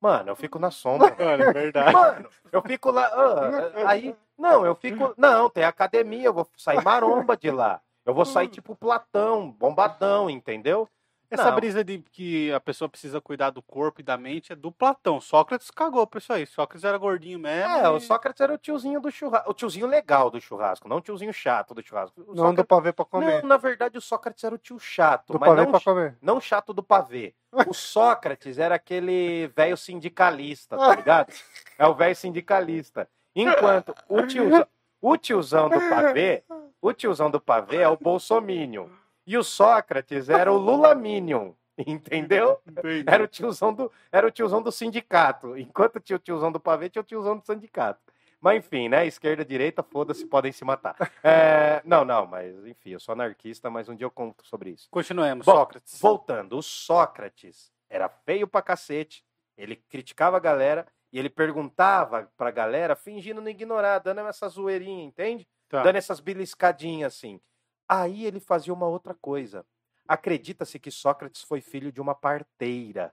Mano, eu fico na sombra. Mano, é verdade. Mano, eu fico lá. ah, aí. Não, eu fico. Não, tem academia, eu vou sair maromba de lá. Eu vou sair tipo Platão, bombadão, entendeu? Essa Não. brisa de que a pessoa precisa cuidar do corpo e da mente é do Platão. Sócrates cagou pra isso aí. Sócrates era gordinho mesmo. É, e- o Sócrates era o tiozinho do churrasco. O tiozinho legal do churrasco, não o tiozinho chato do churrasco. O Não Sócrates- do pavê pra comer. Não, na verdade o Sócrates era o tio chato, do mas pavê não, pra comer. não chato do pavê. O Sócrates era aquele velho sindicalista, tá ligado? É o velho sindicalista. Enquanto o tiozão, o tiozão do pavê, o tiozão do pavê é o Bolsominion. E o Sócrates era o Lulaminion. Entendeu? Entendi. Era o tiozão do, era o tiozão do sindicato. Enquanto tinha o tiozão do pavê, tinha o tiozão do sindicato. Mas enfim, né? Esquerda, direita, foda-se, podem se matar. É, não, não, mas enfim, eu sou anarquista, mas um dia eu conto sobre isso. Continuemos, Bom, Sócrates. Voltando, o Sócrates era feio pra cacete, ele criticava a galera e ele perguntava pra galera, fingindo não ignorar, dando essa zoeirinha, entende? Tá. Dando essas beliscadinhas assim. Aí ele fazia uma outra coisa. Acredita-se que Sócrates foi filho de uma parteira,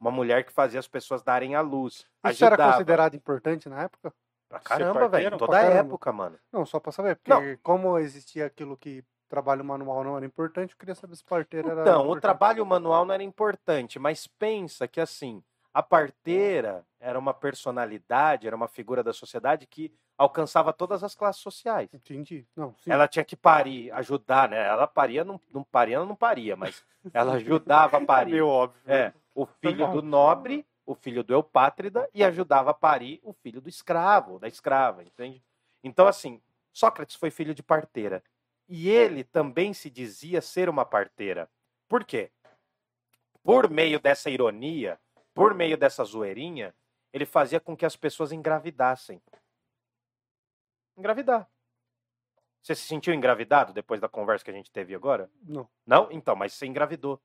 uma mulher que fazia as pessoas darem à luz. Isso era ajudava. considerado importante na época? Pra caramba, velho. Toda época, mano. Não, só pra saber, porque como existia aquilo que trabalho manual não era importante, eu queria saber se parteira era Então, o trabalho manual não era importante, mas pensa que assim, a parteira era uma personalidade, era uma figura da sociedade que alcançava todas as classes sociais. Entendi. Não, sim. Ela tinha que parir, ajudar, né? Ela paria, não, não paria, ela não paria, mas ela ajudava a parir. Meio óbvio. É, o filho do nobre, o filho do eupátrida e ajudava a parir o filho do escravo, da escrava, entende? Então, assim, Sócrates foi filho de parteira. E ele também se dizia ser uma parteira. Por quê? Por meio dessa ironia, por meio dessa zoeirinha, ele fazia com que as pessoas engravidassem. Engravidar. Você se sentiu engravidado depois da conversa que a gente teve agora? Não. Não? Então, mas você engravidou.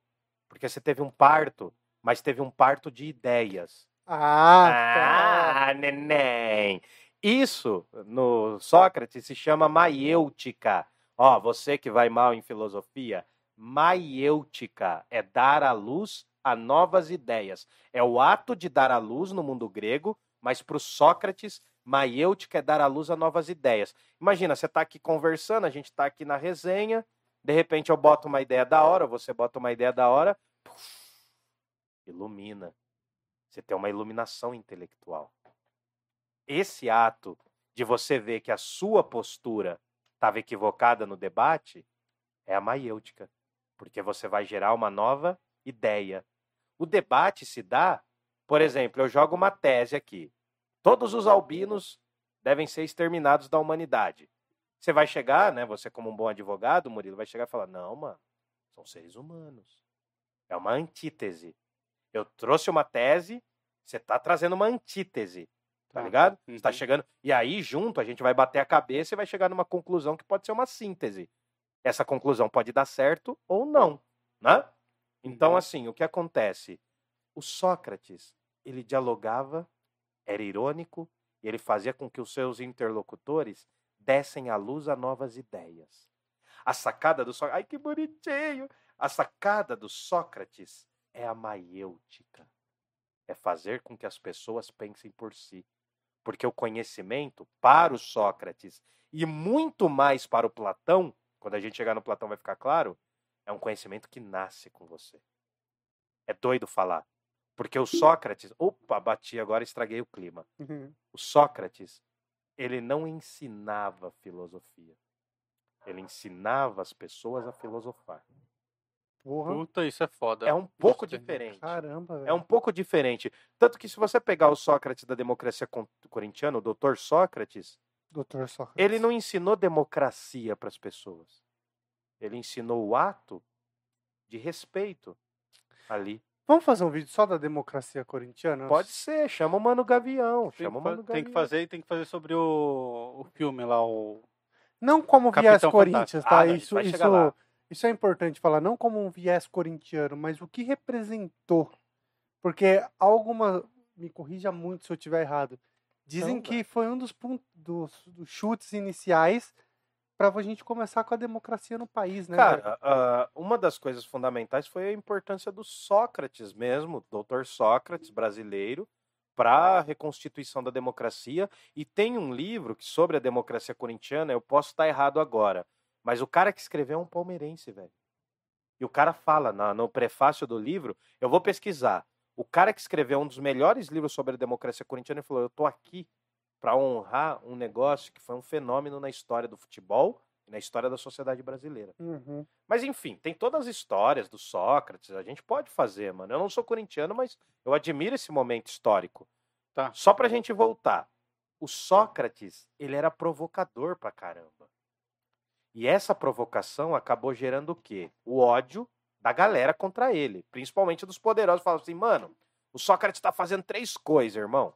Porque você teve um parto, mas teve um parto de ideias. Ah, tá. Ah, neném! Isso, no Sócrates, se chama maiêutica. Ó, você que vai mal em filosofia, maiêutica é dar à luz a novas ideias. É o ato de dar à luz no mundo grego, mas para o Sócrates, maiêutica é dar à luz a novas ideias. Imagina, você está aqui conversando, a gente está aqui na resenha, de repente eu boto uma ideia da hora, você bota uma ideia da hora, puf, ilumina. Você tem uma iluminação intelectual. Esse ato de você ver que a sua postura estava equivocada no debate é a maiêutica, porque você vai gerar uma nova ideia. O debate se dá, por exemplo, eu jogo uma tese aqui. Todos os albinos devem ser exterminados da humanidade. Você vai chegar, né? Você como um bom advogado, Murilo, vai chegar e falar: "Não, mano, são seres humanos. É uma antítese. Eu trouxe uma tese, você está trazendo uma antítese. Tá Tá. ligado? Você tá Uhum. chegando. E aí, junto, a gente vai bater a cabeça e vai chegar numa conclusão que pode ser uma síntese. Essa conclusão pode dar certo ou não, né? Então, Uhum. assim, o que acontece? O Sócrates, ele dialogava, era irônico, e ele fazia com que os seus interlocutores dessem à luz a novas ideias. A sacada do Sócrates. Ai, que bonitinho! A sacada do Sócrates é a maiêutica. É fazer com que as pessoas pensem por si. Porque o conhecimento, para o Sócrates, e muito mais para o Platão, quando a gente chegar no Platão vai ficar claro, é um conhecimento que nasce com você. É doido falar. Porque o Sócrates. Opa, bati agora, estraguei o clima. Uhum. O Sócrates, ele não ensinava filosofia. Ele ensinava as pessoas a filosofar. Porra. Puta, isso é foda. É um pouco Gostei. diferente. Caramba, velho. É um pouco diferente. Tanto que se você pegar o Sócrates da democracia corintiana, o doutor Sócrates, Doutor Sócrates. ele não ensinou democracia para as pessoas. Ele ensinou o ato de respeito ali. Vamos fazer um vídeo só da democracia corintiana? Pode ser, chama o Mano Gavião. Tem, Chama o Mano tem que Gavião. fazer, tem que fazer sobre o, o filme lá, o. Não como Capitão viés Corinthians, tá? Ah, isso, vai chegar lá. isso, isso é importante falar. Não como um viés corintiano, mas o que representou. Porque alguma. Me corrija muito se eu estiver errado. Dizem Não, que foi um dos, dos, dos chutes iniciais para a gente começar com a democracia no país, né? Cara, ah, uma das coisas fundamentais foi a importância do Sócrates mesmo, doutor Sócrates, brasileiro, para a reconstituição da democracia. E tem um livro que sobre a democracia corintiana, eu posso estar errado agora, mas o cara que escreveu é um palmeirense, velho. E o cara fala na- no prefácio do livro, eu vou pesquisar. O cara que escreveu um dos melhores livros sobre a democracia corintiana ele falou: Eu tô aqui para honrar um negócio que foi um fenômeno na história do futebol e na história da sociedade brasileira. Uhum. Mas enfim, tem todas as histórias do Sócrates, a gente pode fazer, mano. Eu não sou corintiano, mas eu admiro esse momento histórico. Tá. Só pra gente voltar. O Sócrates, ele era provocador pra caramba. E essa provocação acabou gerando o quê? O ódio da galera contra ele, principalmente dos poderosos. Falavam assim, mano, o Sócrates está fazendo três coisas, irmão.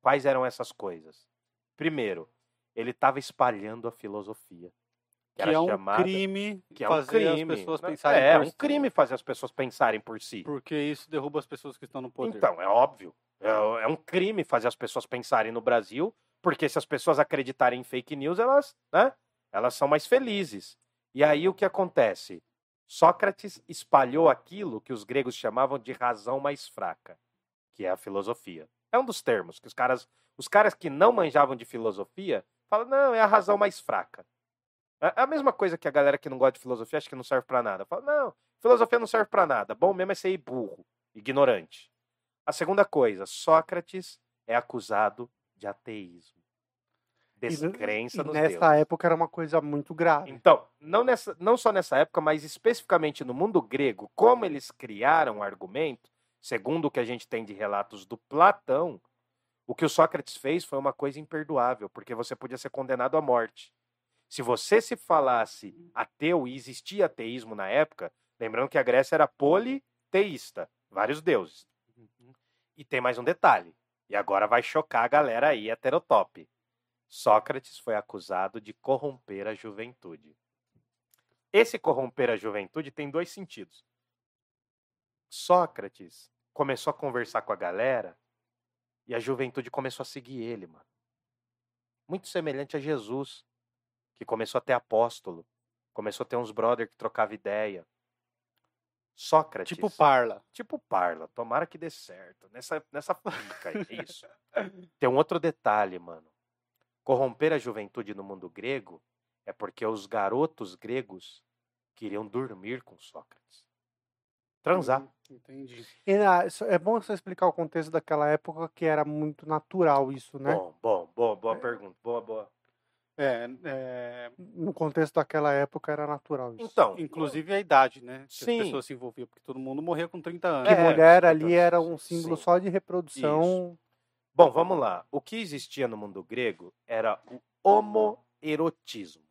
Quais eram essas coisas? Primeiro, ele estava espalhando a filosofia. Que, é um chamada, crime que é um fazer crime. as pessoas pensarem é, por um si. crime fazer as pessoas pensarem por si. Porque isso derruba as pessoas que estão no poder. Então, é óbvio. É, é um crime fazer as pessoas pensarem no Brasil, porque se as pessoas acreditarem em fake news, elas, né, elas são mais felizes. E aí o que acontece? Sócrates espalhou aquilo que os gregos chamavam de razão mais fraca, que é a filosofia. É um dos termos que os caras, os caras que não manjavam de filosofia, falam, não, é a razão mais fraca. É a mesma coisa que a galera que não gosta de filosofia acha que não serve para nada. Fala, não, filosofia não serve para nada. Bom mesmo é ser burro, ignorante. A segunda coisa, Sócrates é acusado de ateísmo. Descrença e nos nessa deuses. época era uma coisa muito grave. Então, não, nessa, não só nessa época, mas especificamente no mundo grego, como eles criaram o argumento, segundo o que a gente tem de relatos do Platão, o que o Sócrates fez foi uma coisa imperdoável, porque você podia ser condenado à morte. Se você se falasse ateu e existia ateísmo na época, lembrando que a Grécia era politeísta, vários deuses. E tem mais um detalhe, e agora vai chocar a galera aí heterotop. Sócrates foi acusado de corromper a juventude. Esse corromper a juventude tem dois sentidos. Sócrates começou a conversar com a galera e a juventude começou a seguir ele, mano. Muito semelhante a Jesus, que começou a ter apóstolo, começou a ter uns brother que trocava ideia. Sócrates. Tipo parla. Tipo Parla. Tomara que dê certo. Nessa, nessa fica aí, isso. Tem um outro detalhe, mano. Corromper a juventude no mundo grego é porque os garotos gregos queriam dormir com Sócrates. Transar. Entendi. E, ah, isso- é bom você explicar o contexto daquela época que era muito natural isso, né? Bom, bom, boa, boa pergunta. Boa, boa. É, é, No contexto daquela época era natural isso. Então, inclusive a idade, né? Que Sim. as pessoas se envolviam, porque todo mundo morria com 30 anos. que É, mulher ali era um símbolo sim. só de reprodução. Bom, vamos lá. O que existia no mundo grego era o homoerotismo.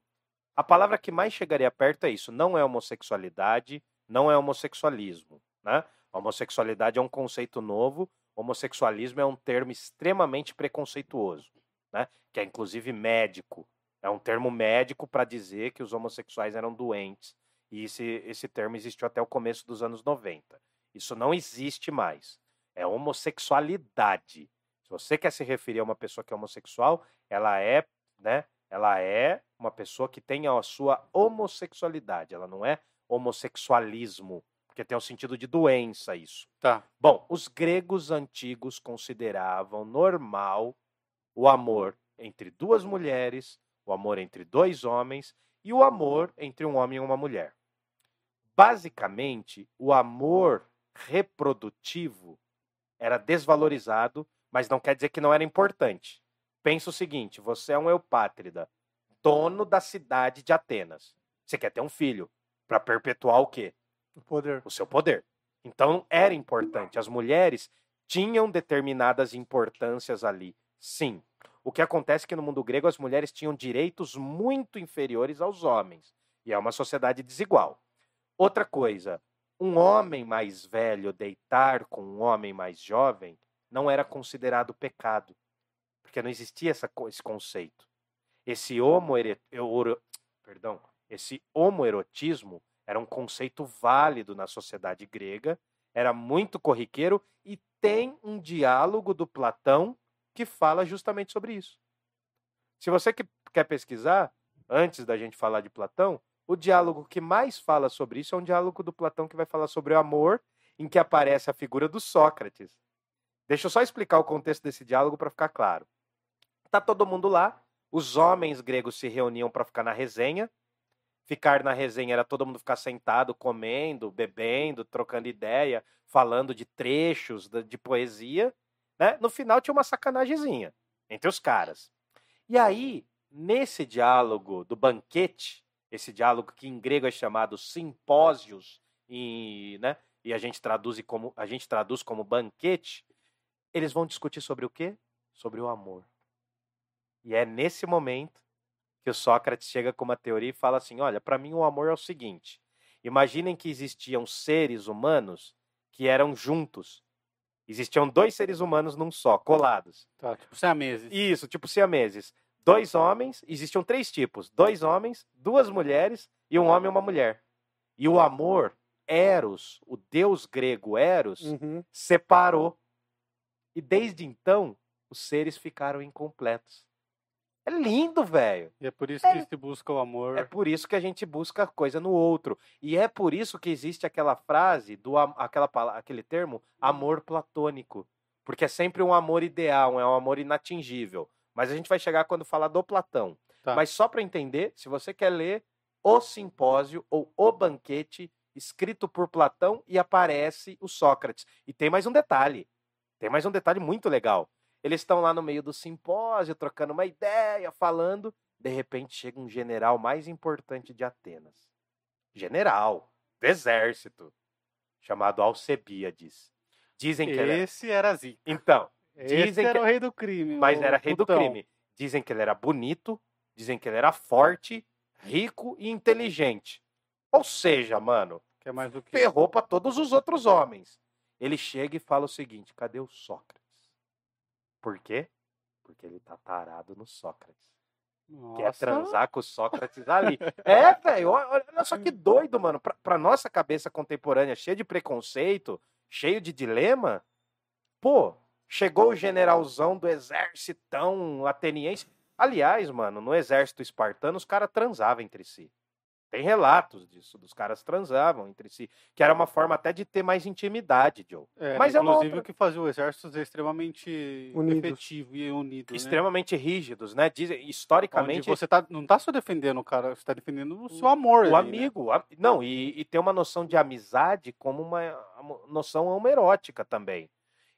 A palavra que mais chegaria perto é isso. Não é homossexualidade, não é homossexualismo. Né? Homossexualidade é um conceito novo, homossexualismo é um termo extremamente preconceituoso, né? que é inclusive médico. É um termo médico para dizer que os homossexuais eram doentes. E esse, esse termo existiu até o começo dos anos 90. Isso não existe mais. É homossexualidade. Se você quer se referir a uma pessoa que é homossexual, ela é, né? Ela é uma pessoa que tem a sua homossexualidade. Ela não é homossexualismo, porque tem o sentido de doença isso. Tá. Bom, os gregos antigos consideravam normal o amor entre duas mulheres, o amor entre dois homens e o amor entre um homem e uma mulher. Basicamente, o amor reprodutivo era desvalorizado, mas não quer dizer que não era importante. Pensa o seguinte: você é um eupátrida, dono da cidade de Atenas. Você quer ter um filho para perpetuar o quê? O poder. o seu poder. Então era importante. As mulheres tinham determinadas importâncias ali, sim. O que acontece é que no mundo grego as mulheres tinham direitos muito inferiores aos homens. E é uma sociedade desigual. Outra coisa, um homem mais velho deitar com um homem mais jovem não era considerado pecado. Porque não existia essa, esse conceito. Esse euro- perdão, esse homoerotismo era um conceito válido na sociedade grega, era muito corriqueiro e tem um diálogo do Platão que fala justamente sobre isso. Se você que- quer pesquisar, antes da gente falar de Platão, o diálogo que mais fala sobre isso é um diálogo do Platão que vai falar sobre o amor, em que aparece a figura do Sócrates. Deixa eu só explicar o contexto desse diálogo para ficar claro. Tá todo mundo lá, os homens gregos se reuniam para ficar na resenha, ficar na resenha era todo mundo ficar sentado, comendo, bebendo, trocando ideia, falando de trechos de poesia. Né? No final tinha uma sacanagemzinha entre os caras. E aí, nesse diálogo do banquete, esse diálogo que em grego é chamado simpósios, e, né, e a gente traduz como a gente traduz como banquete, eles vão discutir sobre o quê? Sobre o amor. E é nesse momento que o Sócrates chega com uma teoria e fala assim: olha, para mim o amor é o seguinte: Imaginem que existiam seres humanos que eram juntos. Existiam dois seres humanos num só, colados. Tá, tipo siameses. Isso, tipo siameses. Dois homens, existiam três tipos: dois homens, duas mulheres e um homem e uma mulher. E o amor, Eros, o deus grego Eros, Uhum. separou. E desde então, os seres ficaram incompletos. É lindo, velho. E é por isso que se busca o amor. É por isso que a gente busca coisa no outro. E é por isso que existe aquela frase, do, aquela, aquele termo, amor platônico. Porque é sempre um amor ideal, é um amor inatingível. Mas a gente vai chegar quando falar do Platão. Tá. Mas só para entender, se você quer ler O Simpósio ou O Banquete, escrito por Platão e aparece o Sócrates. E tem mais um detalhe. Tem mais um detalhe muito legal. Eles estão lá no meio do simpósio, trocando uma ideia, falando. De repente chega um general mais importante de Atenas. General do exército, chamado Alcebiades. Dizem que ele é... Esse era Zica. Então, Esse Dizem era que- o rei do crime. mas era rei do putão. crime. Dizem que ele era bonito, dizem que ele era forte, rico e inteligente. Ou seja, mano, Que é mais do que. ferrou pra todos os outros homens. Ele chega e fala o seguinte: cadê o Sócrates? Por quê? Porque ele tá tarado no Sócrates. Quer Nossa. transar com o Sócrates ali. É, velho, olha olha só que doido, mano. Pra, pra nossa cabeça contemporânea, cheia de preconceito, cheio de dilema, pô, chegou o generalzão do exércitão ateniense. Aliás, mano, no exército espartano, os caras transavam entre si. Tem relatos disso, dos caras transavam entre si, que era uma forma até de ter mais intimidade, Joe. É, Mas é inclusive outra- o que fazia o exército ser extremamente Unidos. efetivo e unido. né? Extremamente rígidos, né? Dizem, Onde historicamente, você tá, não tá só defendendo o cara, você tá defendendo o seu amor. O ali, né? amigo. a- Não, e, e tem uma noção de amizade como uma, uma noção homerótica também.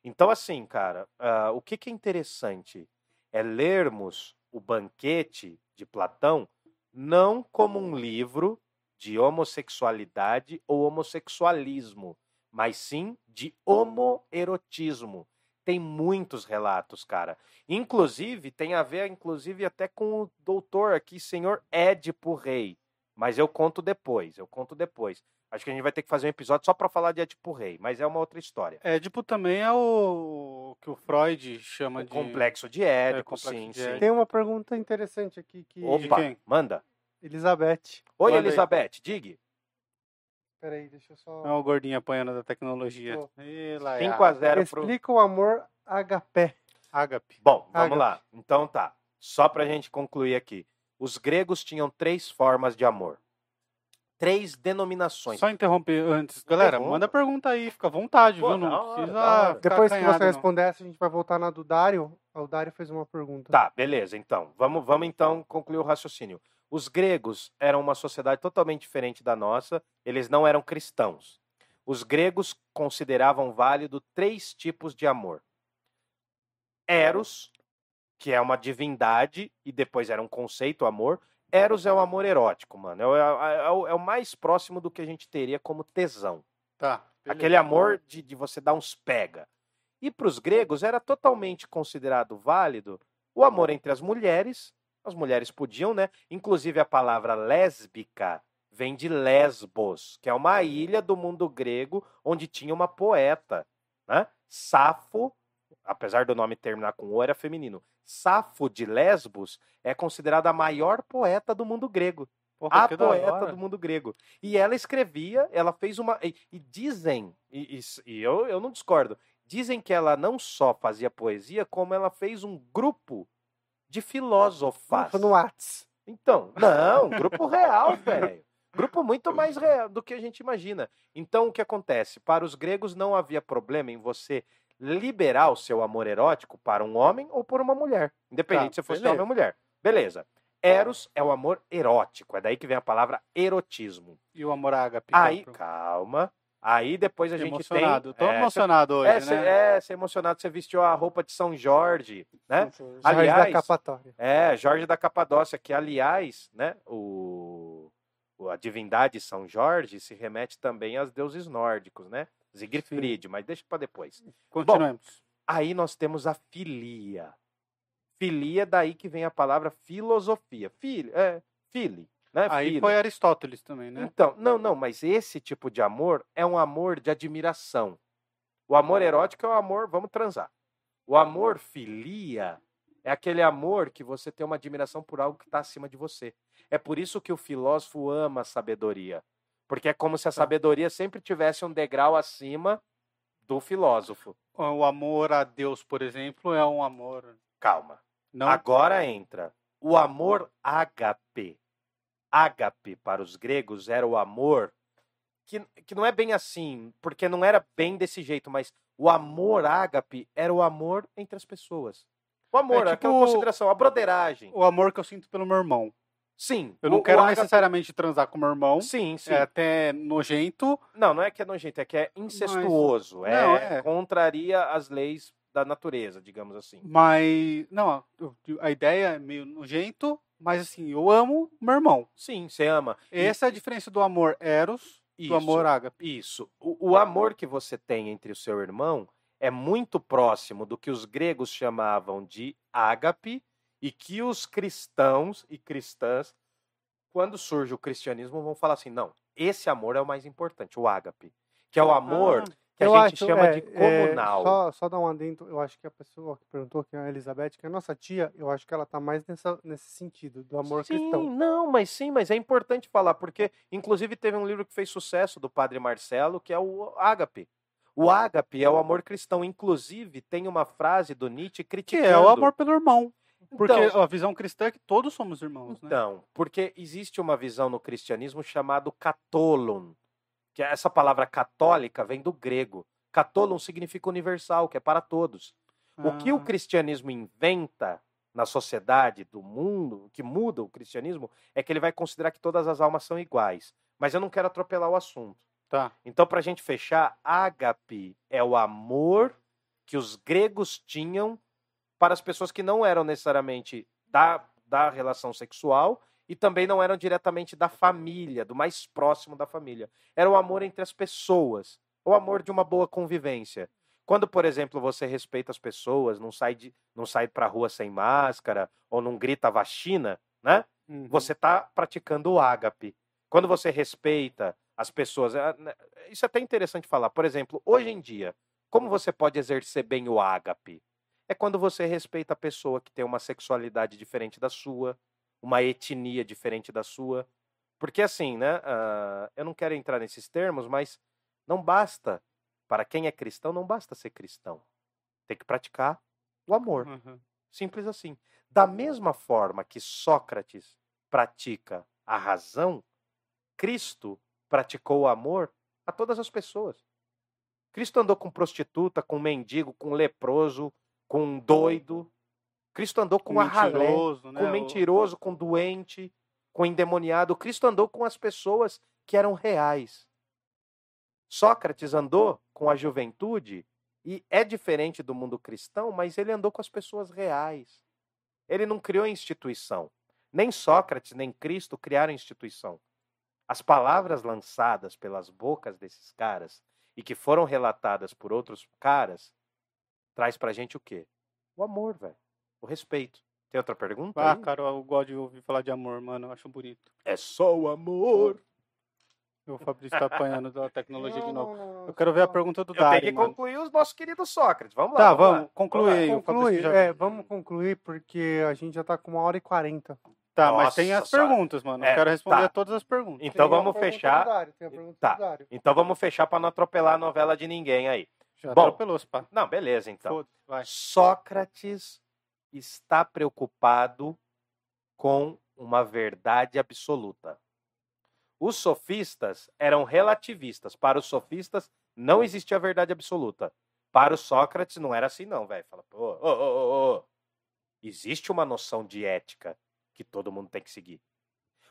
Então, assim, cara, ah, o que, que é interessante é lermos o banquete de Platão não como um livro de homossexualidade ou homossexualismo, mas sim de homoerotismo. Tem muitos relatos, cara. Inclusive, tem a ver, inclusive, até com o doutor aqui, senhor Édipo Rei. Mas eu conto depois, eu conto depois. Acho que a gente vai ter que fazer um episódio só pra falar de Édipo Rei, mas é uma outra história. Édipo também é o que o Freud chama O de. complexo de Édipo, complexo sim, de sim. Édipo. Tem uma pergunta interessante aqui que. Opa, quem? manda. Elizabeth. Oi, Manda aí. Elizabeth, diga. Peraí, deixa eu só. É o gordinho apanhando da tecnologia. Ih, lá é. 5 a 0 pro... Explica o amor HP. Ágape. Bom, vamos Ágape. lá. Então tá. Só pra gente concluir aqui. Os gregos tinham três formas de amor. Três denominações. Só interromper antes. Galera, Interrompa. manda pergunta aí, fica à vontade, Pô, viu? Não precisa. Depois que você responder essa, a gente vai voltar na do Dário. O Dário fez uma pergunta. Tá, beleza, então. Vamos, vamos então concluir o raciocínio. Os gregos eram uma sociedade totalmente diferente da nossa, eles não eram cristãos. Os gregos consideravam válido três tipos de amor. Eros, que é uma divindade, e depois era um conceito amor. Eros é o amor erótico, mano. É o, é o- é o mais próximo do que a gente teria como tesão. Tá. beleza. Aquele amor de, de você dar uns pega. E para os gregos era totalmente considerado válido o amor entre as mulheres. As mulheres podiam, né? Inclusive a palavra lésbica vem de Lesbos, que é uma ilha do mundo grego onde tinha uma poeta, né? Safo, apesar do nome terminar com o, era feminino. Safo de Lesbos é considerada a maior poeta do mundo grego Porra, a poeta do mundo grego. E ela escrevia, ela fez uma. E, e dizem, e, e- e eu, eu não discordo, dizem que ela não só fazia poesia, como ela fez um grupo de filósofas. Grupo no Whats. Então, não, grupo real, velho. Grupo muito mais real do que a gente imagina. Então, o que acontece? Para os gregos não havia problema em você liberar o seu amor erótico para um homem ou por uma mulher. Independente Tá, se fosse beleza. homem ou mulher. Beleza. Eros é o amor erótico. É daí que vem a palavra erotismo. E o amor ágape. Aí, então, calma. Aí depois a gente emocionado. tem. Tô é, emocionado Você, hoje, é, né? é, você é emocionado. Você vestiu a roupa de São Jorge, né? Jorge Aliás- da Capatória. É, Jorge da Capadócia, que aliás, né, o- a divindade São Jorge se remete também aos deuses nórdicos, né? Siegfried, mas deixa para depois. Continuemos. Aí nós temos a filia. Filia, daí que vem a palavra filosofia. Filho, é, fili. Né? Aí foi Aristóteles também, né? Então, não, não, mas esse tipo de amor é um amor de admiração. O amor erótico é o amor, vamos transar. O amor filia é aquele amor que você tem uma admiração por algo que está acima de você. É por isso que o filósofo ama a sabedoria. Porque é como se a sabedoria sempre tivesse um degrau acima do filósofo. O amor a Deus, por exemplo, é um amor. Calma. Não Agora entra o amor ágape. Ágape, para os gregos, era o amor que, que não é bem assim, porque não era bem desse jeito, mas o amor ágape era o amor entre as pessoas. O amor, É aquela tipo- consideração, a broderagem. o amor que eu sinto pelo meu irmão. Sim. Eu o- não o quero ágape- necessariamente transar com meu irmão. Sim, sim. É até nojento. Não, não é que é nojento, é que é incestuoso. é, Não, é. contraria as leis da natureza, digamos assim. Mas. Não, a ideia é meio nojento, mas assim, eu amo meu irmão. Sim, você ama. E- Essa é a diferença do amor Eros Isso. do amor ágape. Isso. O, o amor que você tem entre o seu irmão é muito próximo do que os gregos chamavam de ágape e que os cristãos e cristãs, quando surge o cristianismo, vão falar assim: não, esse amor é o mais importante, o ágape, que é o amor Ah, que a gente acho, chama é, de é, comunal. só, só dar um adendo, eu acho que a pessoa que perguntou, que é a Elizabeth, que é a nossa tia, eu acho que ela tá mais nessa, nesse sentido, do amor sim, cristão. não, mas sim, mas é importante falar, porque inclusive teve um livro que fez sucesso do padre Marcelo, que é o Ágape. O ágape é o amor cristão. Inclusive, tem uma frase do Nietzsche Que criticando. é o amor pelo irmão. Porque Então, a visão cristã é que todos somos irmãos, né? Então, porque existe uma visão no cristianismo chamado katolon, que é essa palavra católica vem do grego. Katolon significa universal, que é para todos. O que o Ah, cristianismo inventa na sociedade do mundo, o que muda o cristianismo, é que ele vai considerar que todas as almas são iguais. Mas eu não quero atropelar o assunto. Tá. Então, para a gente fechar, ágape é o amor que os gregos tinham para as pessoas que não eram necessariamente da, da relação sexual e também não eram diretamente da família, do mais próximo da família. Era o amor entre as pessoas, o amor de uma boa convivência. Quando, por exemplo, você respeita as pessoas, não sai, de, não sai para a rua sem máscara ou não grita vacina, né? Uhum. você está praticando o ágape. Quando você respeita as pessoas, é, né, isso é até interessante falar. Por exemplo, hoje em dia, como você pode exercer bem o ágape? É quando você respeita a pessoa que tem uma sexualidade diferente da sua, uma etnia diferente da sua. Porque assim, né? ah, eu não quero entrar nesses termos, mas não basta, para quem é cristão, não basta ser cristão. Tem que praticar o amor. Uhum. Simples assim. Da mesma forma que Sócrates pratica a razão, Cristo praticou o amor a todas as pessoas. Cristo andou com prostituta, com mendigo, com leproso, com doido. Cristo andou com, Com a ralé, né? com mentiroso, com doente, com endemoniado. Cristo andou com as pessoas que eram reais. Sócrates andou com a juventude e é diferente do mundo cristão, mas ele andou com as pessoas reais. Ele não criou instituição. Nem Sócrates, nem Cristo criaram instituição. As palavras lançadas pelas bocas desses caras e que foram relatadas por outros caras traz pra gente o quê? O amor, velho. O respeito. Tem outra pergunta? Ah, aí? cara, eu gosto de ouvir falar de amor, mano. Eu acho bonito. É só o amor. O Fabrício tá apanhando da tecnologia de novo. não, não, Eu quero ver a pergunta do Eu tenho Dari, que mano. concluir os nossos queridos Sócrates. Vamos lá. Tá, vamos lá. vamos, conclui aí. o Conclui, Fabrício já- é, vamos concluir porque a gente já tá com uma hora e quarenta. Tá, mas tem Nossa as senhora. perguntas, mano. É, Eu quero responder tá. a todas as perguntas. Então Tem a vamos pergunta fechar. do Dário, tem a pergunta Tá. do Dário. Então vamos fechar para não atropelar a novela de ninguém aí. Já Bom. atropelou, pá. Não, beleza, então. Vai. Sócrates está preocupado com uma verdade absoluta. Os sofistas eram relativistas. Para os sofistas, não existia verdade absoluta. Para o Sócrates, não era assim, não, velho. Fala, ô, ô, ô, ô. Existe uma noção de ética que todo mundo tem que seguir.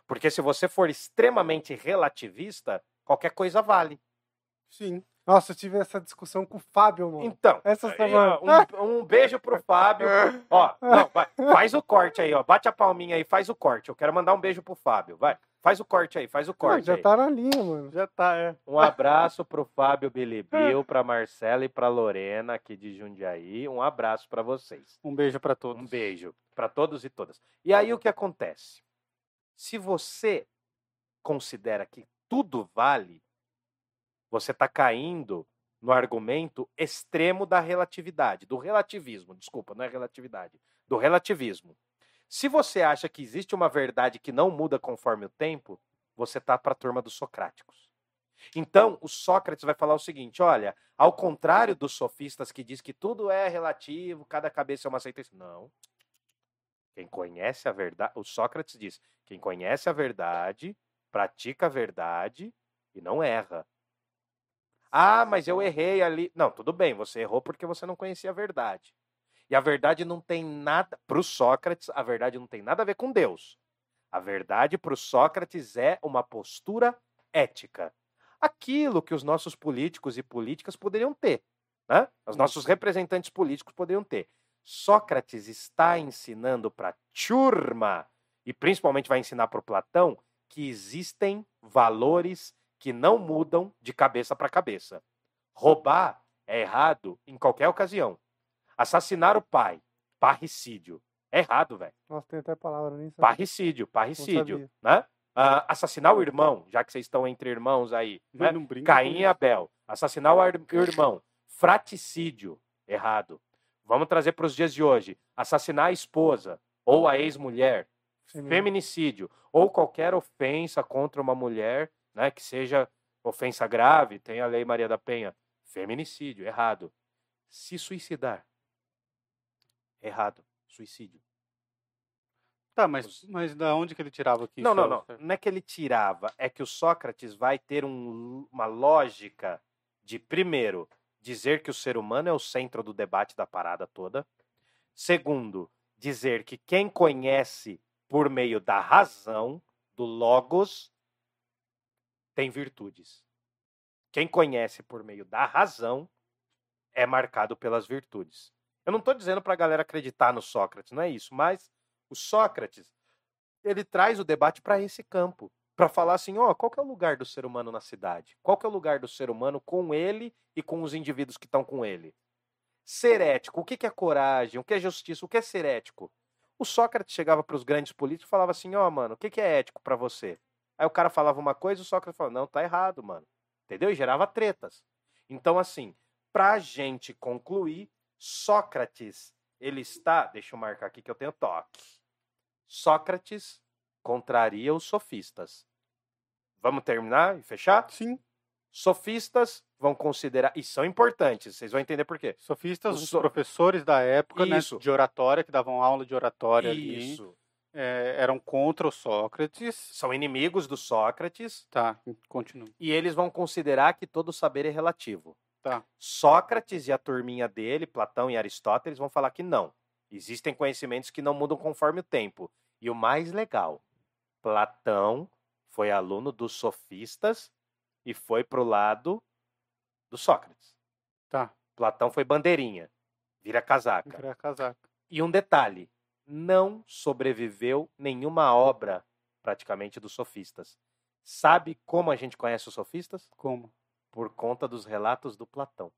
Porque se você for extremamente relativista, qualquer coisa vale. Sim. Nossa, eu tive essa discussão com o Fábio, mano. Então, Essa semana. um, um beijo pro Fábio. Ó, não, vai, faz o corte aí, ó. Bate a palminha aí, faz o corte. Eu quero mandar um beijo pro Fábio. Vai, faz o corte aí, faz o corte já aí. tá na linha, mano. Já tá, é. Um abraço pro Fábio Bilibil, pra Marcela e pra Lorena aqui de Jundiaí. Um abraço pra vocês. Um beijo pra todos. Um beijo pra todos e todas. E aí o que acontece? Se você considera que tudo vale, você está caindo no argumento extremo da relatividade, do relativismo, desculpa, não é relatividade, do relativismo. Se você acha que existe uma verdade que não muda conforme o tempo, você está para a turma dos socráticos. Então, o Sócrates vai falar o seguinte: olha, ao contrário dos sofistas que diz que tudo é relativo, cada cabeça é uma sentença. Não. Quem conhece a verdade, o Sócrates diz: quem conhece a verdade, pratica a verdade e não erra. Ah, mas eu errei ali. Não, tudo bem, você errou porque você não conhecia a verdade. E a verdade não tem nada. Para o Sócrates, a verdade não tem nada a ver com Deus. A verdade para o Sócrates é uma postura ética. Aquilo que os nossos políticos e políticas poderiam ter. Né? Os nossos representantes políticos poderiam ter. Sócrates está ensinando para a turma, e principalmente vai ensinar para o Platão, que existem valores que não mudam de cabeça para cabeça. Roubar é errado em qualquer ocasião. Assassinar o pai, parricídio, é errado, velho. Nossa, tem até palavra nisso. Parricídio, parricídio, né? Uh, assassinar o irmão, já que vocês estão entre irmãos aí, né? Caim e Abel. Assassinar o irmão, fraticídio, errado. Vamos trazer para os dias de hoje. Assassinar a esposa ou a ex-mulher, feminicídio ou qualquer ofensa contra uma mulher né, que seja ofensa grave, tem a lei Maria da Penha, feminicídio, errado. Se suicidar, errado, suicídio. Tá, mas, mas da onde que ele tirava aqui? Não, não, não. Não é que ele tirava, é que o Sócrates vai ter um, uma lógica de, primeiro, dizer que o ser humano é o centro do debate da parada toda. Segundo, dizer que quem conhece por meio da razão, do logos, tem virtudes. Quem conhece por meio da razão é marcado pelas virtudes. Eu não estou dizendo para a galera acreditar no Sócrates, não é isso, mas o Sócrates ele traz o debate para esse campo, para falar assim, ó, qual é o lugar do ser humano na cidade? Qual é o lugar do ser humano com ele e com os indivíduos que estão com ele? Ser ético, o que é coragem? O que é justiça? O que é ser ético? O Sócrates chegava para os grandes políticos e falava assim, ó, mano, o que é ético para você? Aí o cara falava uma coisa o Sócrates falava, não, tá errado, mano. Entendeu? E gerava tretas. Então, assim, pra gente concluir, Sócrates, ele está. Deixa eu marcar aqui que eu tenho toque. Sócrates contraria os sofistas. Vamos terminar e fechar? Sim. Sofistas vão considerar. E são importantes, vocês vão entender por quê. Sofistas, os, so... professores da época, né, Isso. né? De oratória, que davam aula de oratória Isso. ali é, eram contra o Sócrates. São inimigos do Sócrates. Tá, continua. E eles vão considerar que todo saber é relativo. Tá. Sócrates e a turminha dele, Platão e Aristóteles, vão falar que não. Existem conhecimentos que não mudam conforme o tempo. E o mais legal, Platão foi aluno dos sofistas e foi pro lado do Sócrates. Tá. Platão foi bandeirinha, vira casaca. Vira casaca. E um detalhe, não sobreviveu nenhuma obra, praticamente, dos sofistas. Sabe como a gente conhece os sofistas? Como? Por conta dos relatos do Platão.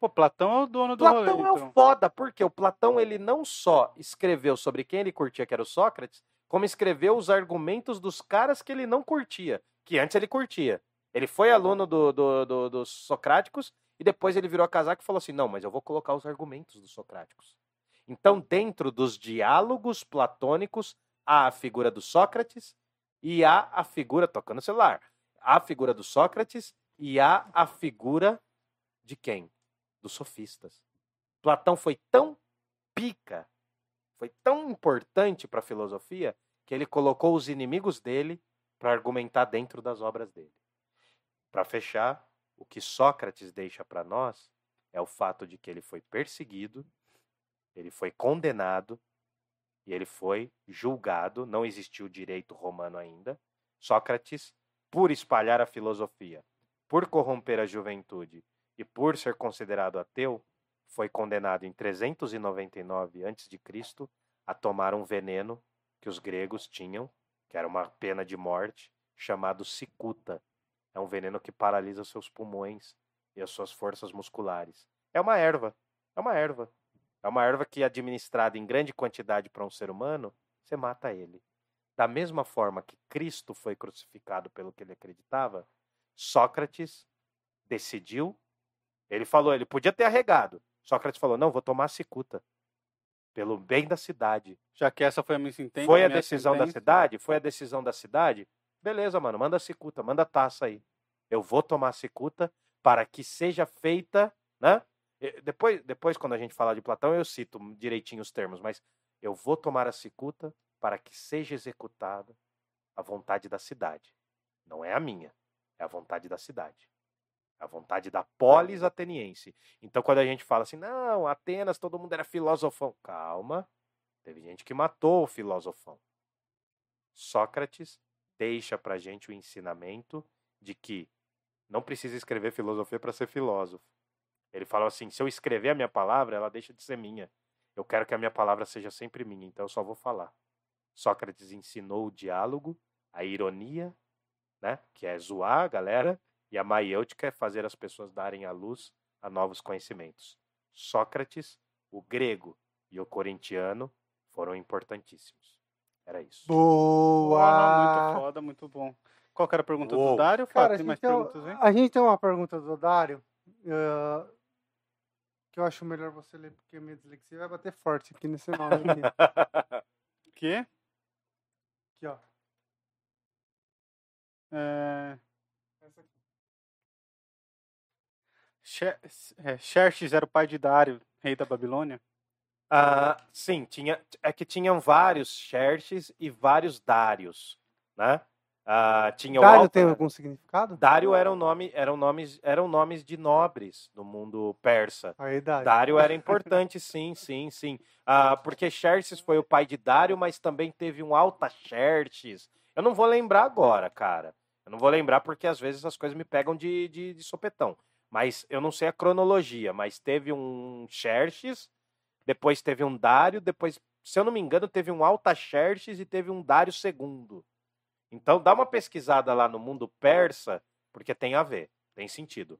Pô, Platão é o dono do Platão rolê, é então. o foda, porque o Platão ele não só escreveu sobre quem ele curtia, que era o Sócrates, como escreveu os argumentos dos caras que ele não curtia, que antes ele curtia. Ele foi aluno do, do, do, dos socráticos e depois ele virou a casaca e falou assim: não, mas eu vou colocar os argumentos dos socráticos. Então, dentro dos diálogos platônicos, há a figura do Sócrates e há a figura, tocando o celular, há a figura do Sócrates e há a figura de quem? Dos sofistas. Platão foi tão pica, foi tão importante para a filosofia, que ele colocou os inimigos dele para argumentar dentro das obras dele. Para fechar, o que Sócrates deixa para nós é o fato de que ele foi perseguido ele foi condenado e ele foi julgado. Não existiu direito romano ainda. Sócrates, por espalhar a filosofia, por corromper a juventude e por ser considerado ateu, foi condenado em 399 a.C. a tomar um veneno que os gregos tinham, que era uma pena de morte, chamado cicuta. É um veneno que paralisa seus pulmões e as suas forças musculares. É uma erva. É uma erva. É uma erva que, administrada em grande quantidade para um ser humano, você mata ele. Da mesma forma que Cristo foi crucificado pelo que ele acreditava, Sócrates decidiu. Ele falou, ele podia ter arregado. Sócrates falou: não, vou tomar a cicuta. Pelo bem da cidade. Já que essa foi a minha sentença. Foi a minha decisão da cidade? Foi a decisão da cidade? Beleza, mano, manda a cicuta, manda a taça aí. Eu vou tomar a cicuta para que seja feita, né? E Depois, depois, quando a gente falar de Platão, eu cito direitinho os termos, mas eu vou tomar a cicuta para que seja executada a vontade da cidade. Não é a minha, é a vontade da cidade. É a vontade da polis ateniense. Então, quando a gente fala assim, não, Atenas, todo mundo era filosofão. Calma, teve gente que matou o filosofão. Sócrates deixa pra gente o ensinamento de que não precisa escrever filosofia para ser filósofo. Ele fala assim: se eu escrever a minha palavra, ela deixa de ser minha. Eu quero que a minha palavra seja sempre minha, então eu só vou falar. Sócrates ensinou o diálogo, a ironia, né, que é zoar a galera, e a maiêutica é fazer as pessoas darem à luz a novos conhecimentos. Sócrates, o grego e o corintiano foram importantíssimos. Era isso. Boa! Muito foda, muito bom. Qual que era a pergunta Uou. do Dário? Cara, Fábio, a gente, tem, a gente tem uma pergunta do Dário eh, que eu acho melhor você ler, porque minha dislexia vai bater forte aqui nesse nome. aqui. Que? aqui, ó. É... Essa aqui. Xer- é, Xerxes era o pai de Dário, rei da Babilônia? Ah, sim, tinha, é que tinham vários Xerxes e vários Dários, né? Ah, tinha Dário Alta- tem algum significado? Dário eram, nome, eram, nomes, eram nomes de nobres no mundo persa. Aí, Dário. Dário era importante, sim, sim, sim. Ah, porque Xerxes foi o pai de Dário, mas também teve um Alta Xerxes. Eu não vou lembrar agora, cara. Eu não vou lembrar porque às vezes as coisas me pegam de, de, de sopetão. Mas eu não sei a cronologia, mas teve um Xerxes, depois teve um Dário, depois, se eu não me engano, teve um Alta Xerxes e teve um Dário II. Então dá uma pesquisada lá no mundo persa, porque tem a ver, tem sentido.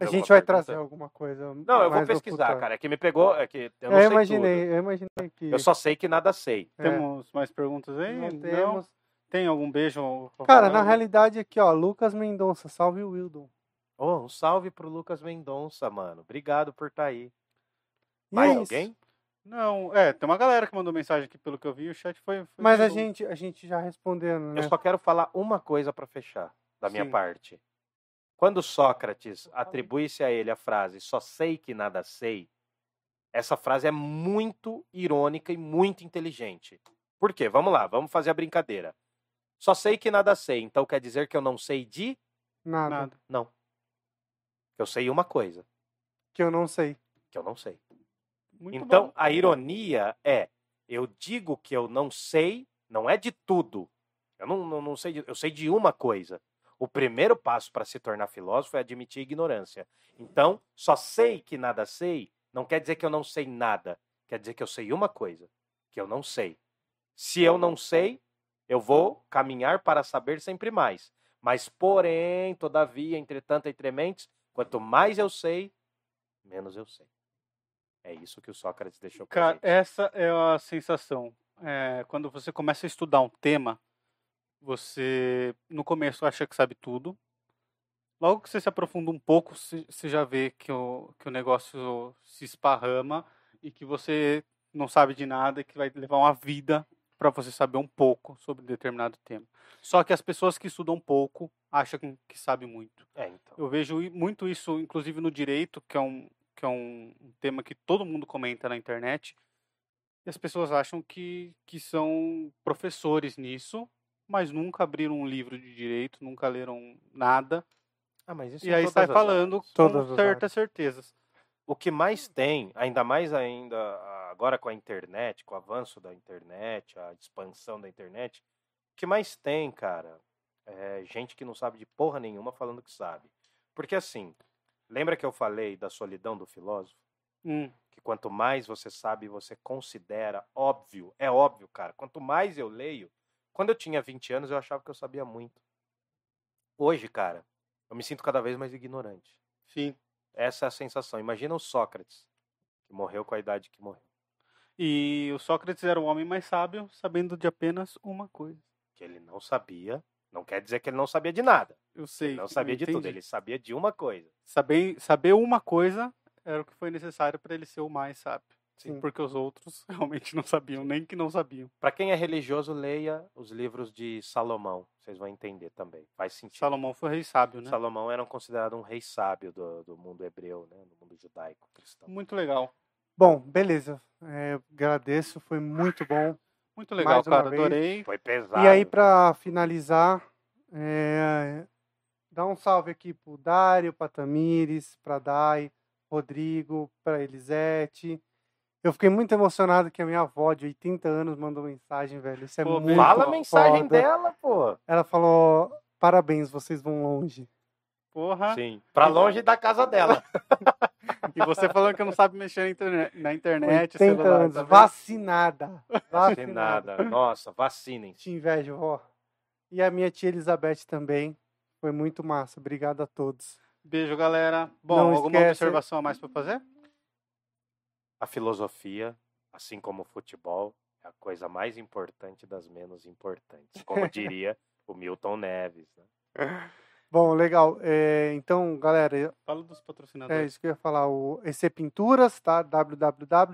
A gente vai pergunta? trazer alguma coisa. Não, eu vou pesquisar, cara. É que me pegou, é que eu não Eu sei imaginei, tudo. eu imaginei que. Eu só sei que nada sei. é, Temos mais perguntas aí? não temos. Tem algum beijo? Cara, na realidade aqui, ó, Lucas Mendonça, salve o Wildon. Oh, um salve pro Lucas Mendonça, mano. Obrigado por estar aí. E Mais é isso. alguém? Não, é, tem uma galera que mandou mensagem aqui, pelo que eu vi, o chat foi... foi Mas a bom. gente, a gente já respondendo, né? Eu só quero falar uma coisa pra fechar da minha Sim. parte. Quando Sócrates atribui-se a ele a frase só sei que nada sei, essa frase é muito irônica e muito inteligente. Por quê? Vamos lá, vamos fazer a brincadeira. Só sei que nada sei, então quer dizer que eu não sei de? Nada. Nada. Não. Eu sei uma coisa, Que eu não sei. que eu não sei. Muito então, bom. a ironia é: eu digo que eu não sei, não é de tudo. Eu não, não, não sei, de, eu sei de uma coisa. O primeiro passo para se tornar filósofo é admitir a ignorância. Então, só sei que nada sei, não quer dizer que eu não sei nada. Quer dizer que eu sei uma coisa, que eu não sei. Se eu não sei, eu vou caminhar para saber sempre mais. Mas, porém, todavia, entretanto, entre mentes, quanto mais eu sei, menos eu sei. É isso que o Sócrates deixou Cara, essa é a sensação. É, quando você começa a estudar um tema, você no começo acha que sabe tudo. Logo que você se aprofunda um pouco, você já vê que o, que o negócio se esparrama e que você não sabe de nada e que vai levar uma vida para você saber um pouco sobre determinado tema. Só que as pessoas que estudam pouco acham que- sabem muito. É, então. Eu vejo muito isso, inclusive no direito, que é um, que é um um tema que todo mundo comenta na internet. E as pessoas acham que, que são professores nisso, mas nunca abriram um livro de direito, nunca leram nada. Ah, mas isso e aí todas sai falando áreas. Todas com as certas certezas. O que mais tem, ainda mais ainda agora com a internet, com o avanço da internet, a expansão da internet, o que mais tem, cara, é gente que não sabe de porra nenhuma falando que sabe. Porque assim, lembra que eu falei da solidão do filósofo? Hum, Que quanto mais você sabe, você considera óbvio. É óbvio, cara. Quanto mais eu leio. Quando eu tinha 20 anos, eu achava que eu sabia muito. Hoje, cara, eu me sinto cada vez mais ignorante. sim. Essa é a sensação. Imagina o Sócrates, que morreu com a idade que morreu. E o Sócrates era o homem mais sábio, sabendo de apenas uma coisa. que ele não sabia. Não quer dizer que ele não sabia de nada. Eu sei. Ele não sabia de tudo. Ele sabia de uma coisa. Saber, saber uma coisa era o que foi necessário para ele ser o mais sábio. Sim. Porque os outros realmente não sabiam, nem que não sabiam. Para quem é religioso, leia os livros de Salomão. Vocês vão entender também. Faz sentido. Salomão foi rei sábio, né? Salomão era considerado um rei sábio do, do mundo hebreu, né? do mundo judaico cristão. Muito legal. Bom, beleza. É, agradeço, foi muito bom. Muito legal, Mais cara. vez. Adorei. Foi pesado. E aí, pra finalizar, é, dá um salve aqui pro Dário, pra Tamires, pra Dai, Rodrigo, pra Elisete. Eu fiquei muito emocionado que a minha avó de 80 anos mandou mensagem, velho. Isso é Pô, muito Fala a mensagem foda. dela, pô. Ela falou: parabéns, vocês vão longe. Porra. Sim. Pra longe da casa dela. E você falando que não sabe mexer na internet, na internet 80 celular. anos, tá vacinada. Vacinada. nada. Nossa, vacinem. Te invejo, vó. E a minha tia Elizabeth também. Foi muito massa. Obrigado a todos. Beijo, galera. Bom, Não alguma esquece- observação a mais pra fazer? A filosofia, assim como o futebol, é a coisa mais importante das menos importantes. Como diria o Milton Neves. Né? Bom, legal. É, então, galera, Fala dos É patrocinadores. isso que eu ia falar, o EC Pinturas, tá?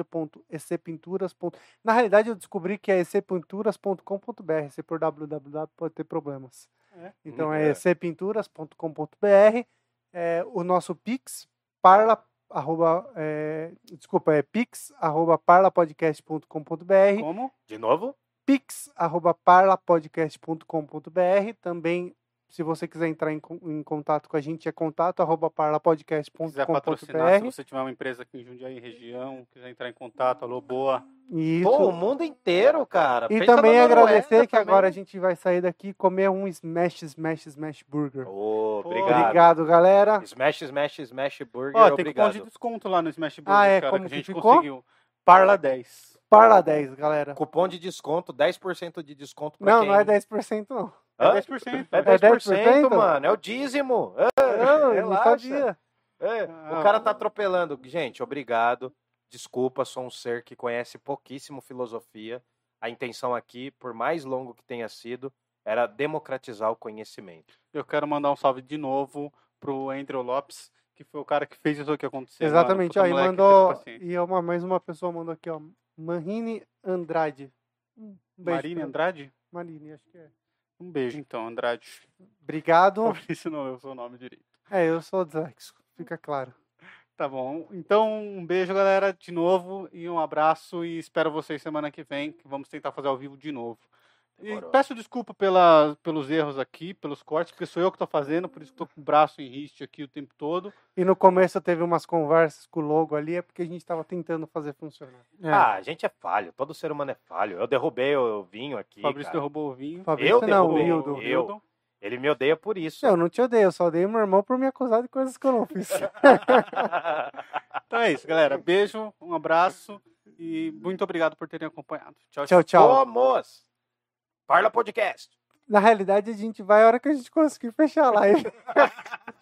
www.ecpinturas. Na realidade, eu descobri que é ecpinturas.com.br. Se por www pode ter problemas. É. Então É. é ecpinturas.com.br. É, o nosso Pix, parla, arroba, é, desculpa, é pix, arroba parlapodcast.com.br. Como? De novo? pix, arroba parlapodcast.com.br. Também, se você quiser entrar em, em contato com a gente, é contato arroba Se quiser patrocinar, se você tiver uma empresa aqui em Jundiaí região, quiser entrar em contato, alô, boa. Isso. Pô, o mundo inteiro, cara. E Pensa também agradecer que agora a também. gente vai sair daqui e comer um Smash, Smash, Smash Burger. Pô, obrigado. Obrigado, galera. Smash, smash, smash burger, Ó, tem obrigado. cupom de desconto lá no Smash Burger, Ah, é? cara, Como que a gente ficou? conseguiu. Parla 10. Parla 10, galera. Cupom de desconto, 10% de desconto pra Não, quem... não é 10% não. É Hã? 10%. É É 10%, 10%? mano. É o dízimo. É, Não, eu não relaxa. sabia. É, Ah, o cara tá atropelando. Gente, obrigado. Desculpa, sou um ser que conhece pouquíssimo filosofia. A intenção aqui, por mais longo que tenha sido, era democratizar o conhecimento. Eu quero mandar um salve de novo pro Andrew Lopes, que foi o cara que fez isso aqui acontecer. mano. Exatamente. E moleque, mandou. E uma, mais uma pessoa mandou aqui, ó. Marine Andrade. Um Marine pra- Andrade? Marine, acho que é. Um beijo, então, Andrade. Obrigado. Fabrício não, eu sou o nome direito. É, eu sou disléxico, fica claro. Tá bom. Então, um beijo, galera, de novo, e um abraço, e espero vocês semana que vem, que vamos tentar fazer ao vivo de novo. E Demorou. peço desculpa pela, pelos erros aqui, pelos cortes, porque sou eu que tô fazendo, por isso tô com o braço em riste aqui o tempo todo. E no começo teve umas conversas com o logo ali, é porque a gente tava tentando fazer funcionar. Ah, a gente é falho. Todo ser humano é falho. Eu derrubei o vinho aqui. O Fabrício cara. derrubou o vinho. Fabrício eu não, o derrubei, Hildo. eu. Hildo. Ele me odeia por isso. Eu não te odeio, eu só odeio meu irmão por me acusar de coisas que eu não fiz. Então é isso, galera. Beijo, um abraço e muito obrigado por terem acompanhado. Tchau, tchau, tchau. Vamos! Parla Podcast. Na realidade, a gente vai a hora que a gente conseguir fechar a live.